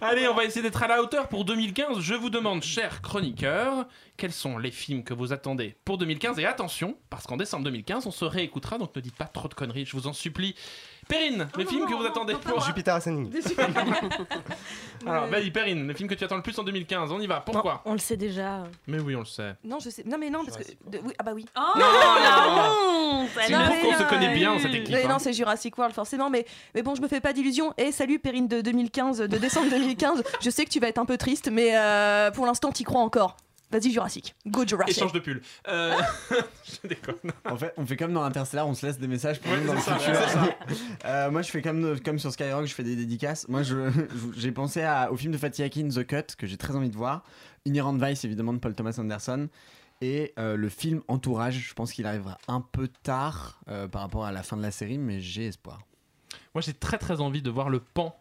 Allez, on va essayer d'être à la hauteur pour 2015. Je vous demande, chers chroniqueurs, quels sont les films que vous attendez pour 2015 Et attention, parce qu'en décembre 2015, on se réécoutera, donc ne dites pas trop de conneries, je vous en supplie. Perrine, les films que vous attendez pour... Jupiter Ascending. Alors, vas-y, Perrine, les films que tu attends le plus en 2015, on y va, pourquoi On le sait déjà. Mais oui, on le sait. Non, je sais. Non, mais non, parce que. de- oui, ah bah oui. Oh, Non, la non. honte C'est mais, qu'on se connaît bien, cette équipe. Mais hein. non, c'est Jurassic World forcément, mais, mais bon, je me fais pas d'illusions. Et salut Perrine de 2015, de décembre 2015. je sais que tu vas être un peu triste, mais euh, pour l'instant, t'y crois encore. Vas-y Jurassic, go Jurassic. Échange de pull. Euh, je déconne. En fait, on fait comme dans Interstellar, on se laisse des messages pour Ouais, nous dans le ça, futur. Euh, moi, je fais comme, comme sur Skyrock, je fais des dédicaces. Moi, j'ai pensé à- au film de Fatih Akin, The Cut, que j'ai très envie de voir. Inherent Vice, évidemment, de Paul Thomas Anderson. Et euh, le film Entourage, je pense qu'il arrivera un peu tard euh, par rapport à la fin de la série, mais j'ai espoir. Moi, j'ai très très envie de voir le pan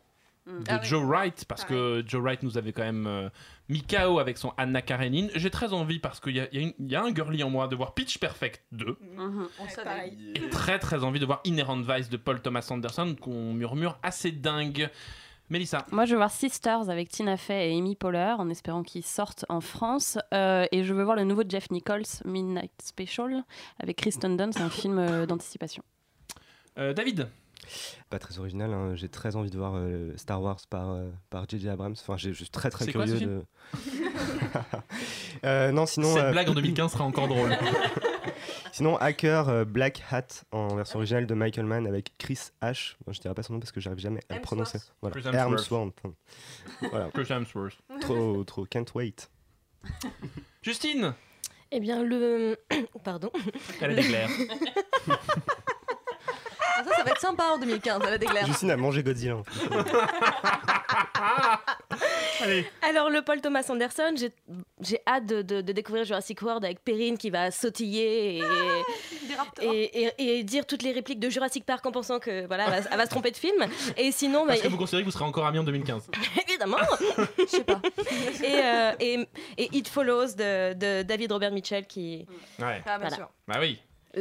de Ah oui. Joe Wright parce que Joe Wright nous avait quand même euh, mis KO avec son Anna Karenine. J'ai très envie parce qu'il y a, y y un girly en moi de voir Pitch Perfect 2 Mhm. On savait. et très très envie de voir Inherent Vice de Paul Thomas Anderson qu'on murmure assez dingue. Mélissa, Moi, je veux voir Sisters avec Tina Fey et Amy Poehler en espérant qu'ils sortent en France. Euh, et je veux voir le nouveau Jeff Nichols, Midnight Special, avec Kristen Dunst, un film euh, d'anticipation. Euh, David Pas très original, hein. j'ai très envie de voir euh, Star Wars par euh, par J.J. Abrams. Enfin, j'ai- je suis très très quoi, curieux ce de. Euh, non, sinon. Cette euh, blague en 2015 sera encore drôle. Sinon, Hacker euh, Black Hat en version originale de Michael Mann avec Chris H. Bon, je dirais pas son nom parce que j'arrive jamais à le prononcer. Voilà. Chris Hemsworth. Hemsworth. Voilà. Chris Hemsworth. Trop, trop, can't wait. Justine Eh bien, le. Pardon. Elle des glaires. Ah, ça, ça va être sympa en 2015, elle a des glaires. Justine a mangé Godzilla. fait. Alors, le Paul Thomas Anderson, j'ai- j'ai hâte de, de- de découvrir Jurassic World avec Perrine qui va sautiller et, et, et- et dire toutes les répliques de Jurassic Park en pensant que voilà, elle va, elle va se tromper de film. Et sinon, bah, Parce que vous considérez que vous serez encore amis en 2015 évidemment, je sais pas. Et, euh, et, et It Follows de, de David Robert Mitchell qui. Ouais. Ah, bien Voilà. sûr. Bah oui.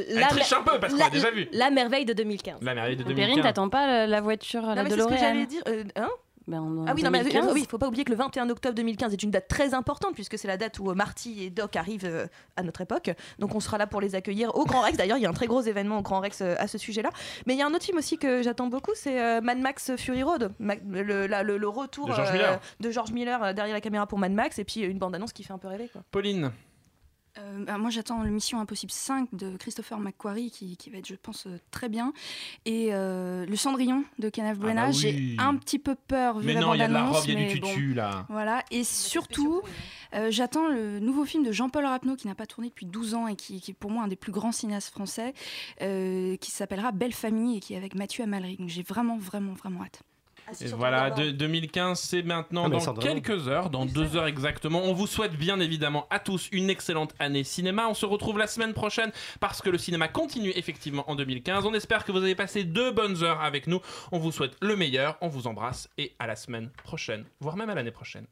Elle La triche un peu parce qu'on la- déjà vu. La merveille de 2015. La merveille de Perrine, 2015. t'attends pas la, la voiture, Non, la mais c'est ce que j'allais dire. euh, hein? Ben, en Ah oui, non, mais 2015. euh, oui, il faut pas oublier que le 21 octobre 2015 est une date très importante puisque c'est la date où euh, Marty et Doc arrivent euh, à notre époque. Donc on sera là pour les accueillir au Grand Rex. D'ailleurs, il y a un très gros événement au Grand Rex euh, à ce sujet-là. Mais il y a un autre film aussi que j'attends beaucoup, c'est euh, Mad Max Fury Road. Ma- le, la- le- le retour De George euh, Miller. de George Miller, euh, derrière la caméra pour Mad Max et puis euh, une bande-annonce qui fait un peu rêver. Quoi. Pauline Euh, bah, moi, j'attends le Mission Impossible 5 de Christopher McQuarrie, qui, qui va être, je pense, euh, très bien. Et euh, Le Cendrillon de Kenneth Branagh. bah oui. J'ai un petit peu peur vu Mais la non, il y a de la robe, il y a du bon. tutu là. Voilà, et surtout, euh, j'attends le nouveau film de Jean-Paul Rapneau qui n'a pas tourné depuis 12 ans et qui, qui est pour moi un des plus grands cinéastes français, euh, qui s'appellera Belle Famille et qui est avec Mathieu Amalric. J'ai vraiment, vraiment, vraiment hâte. Et voilà, 2015, c'est maintenant dans quelques heures, dans deux heures exactement. On vous souhaite bien évidemment à tous une excellente année cinéma. On se retrouve la semaine prochaine parce que le cinéma continue effectivement en 2015. On espère que vous avez passé deux bonnes heures avec nous. On vous souhaite le meilleur, on vous embrasse et à la semaine prochaine, voire même à l'année prochaine.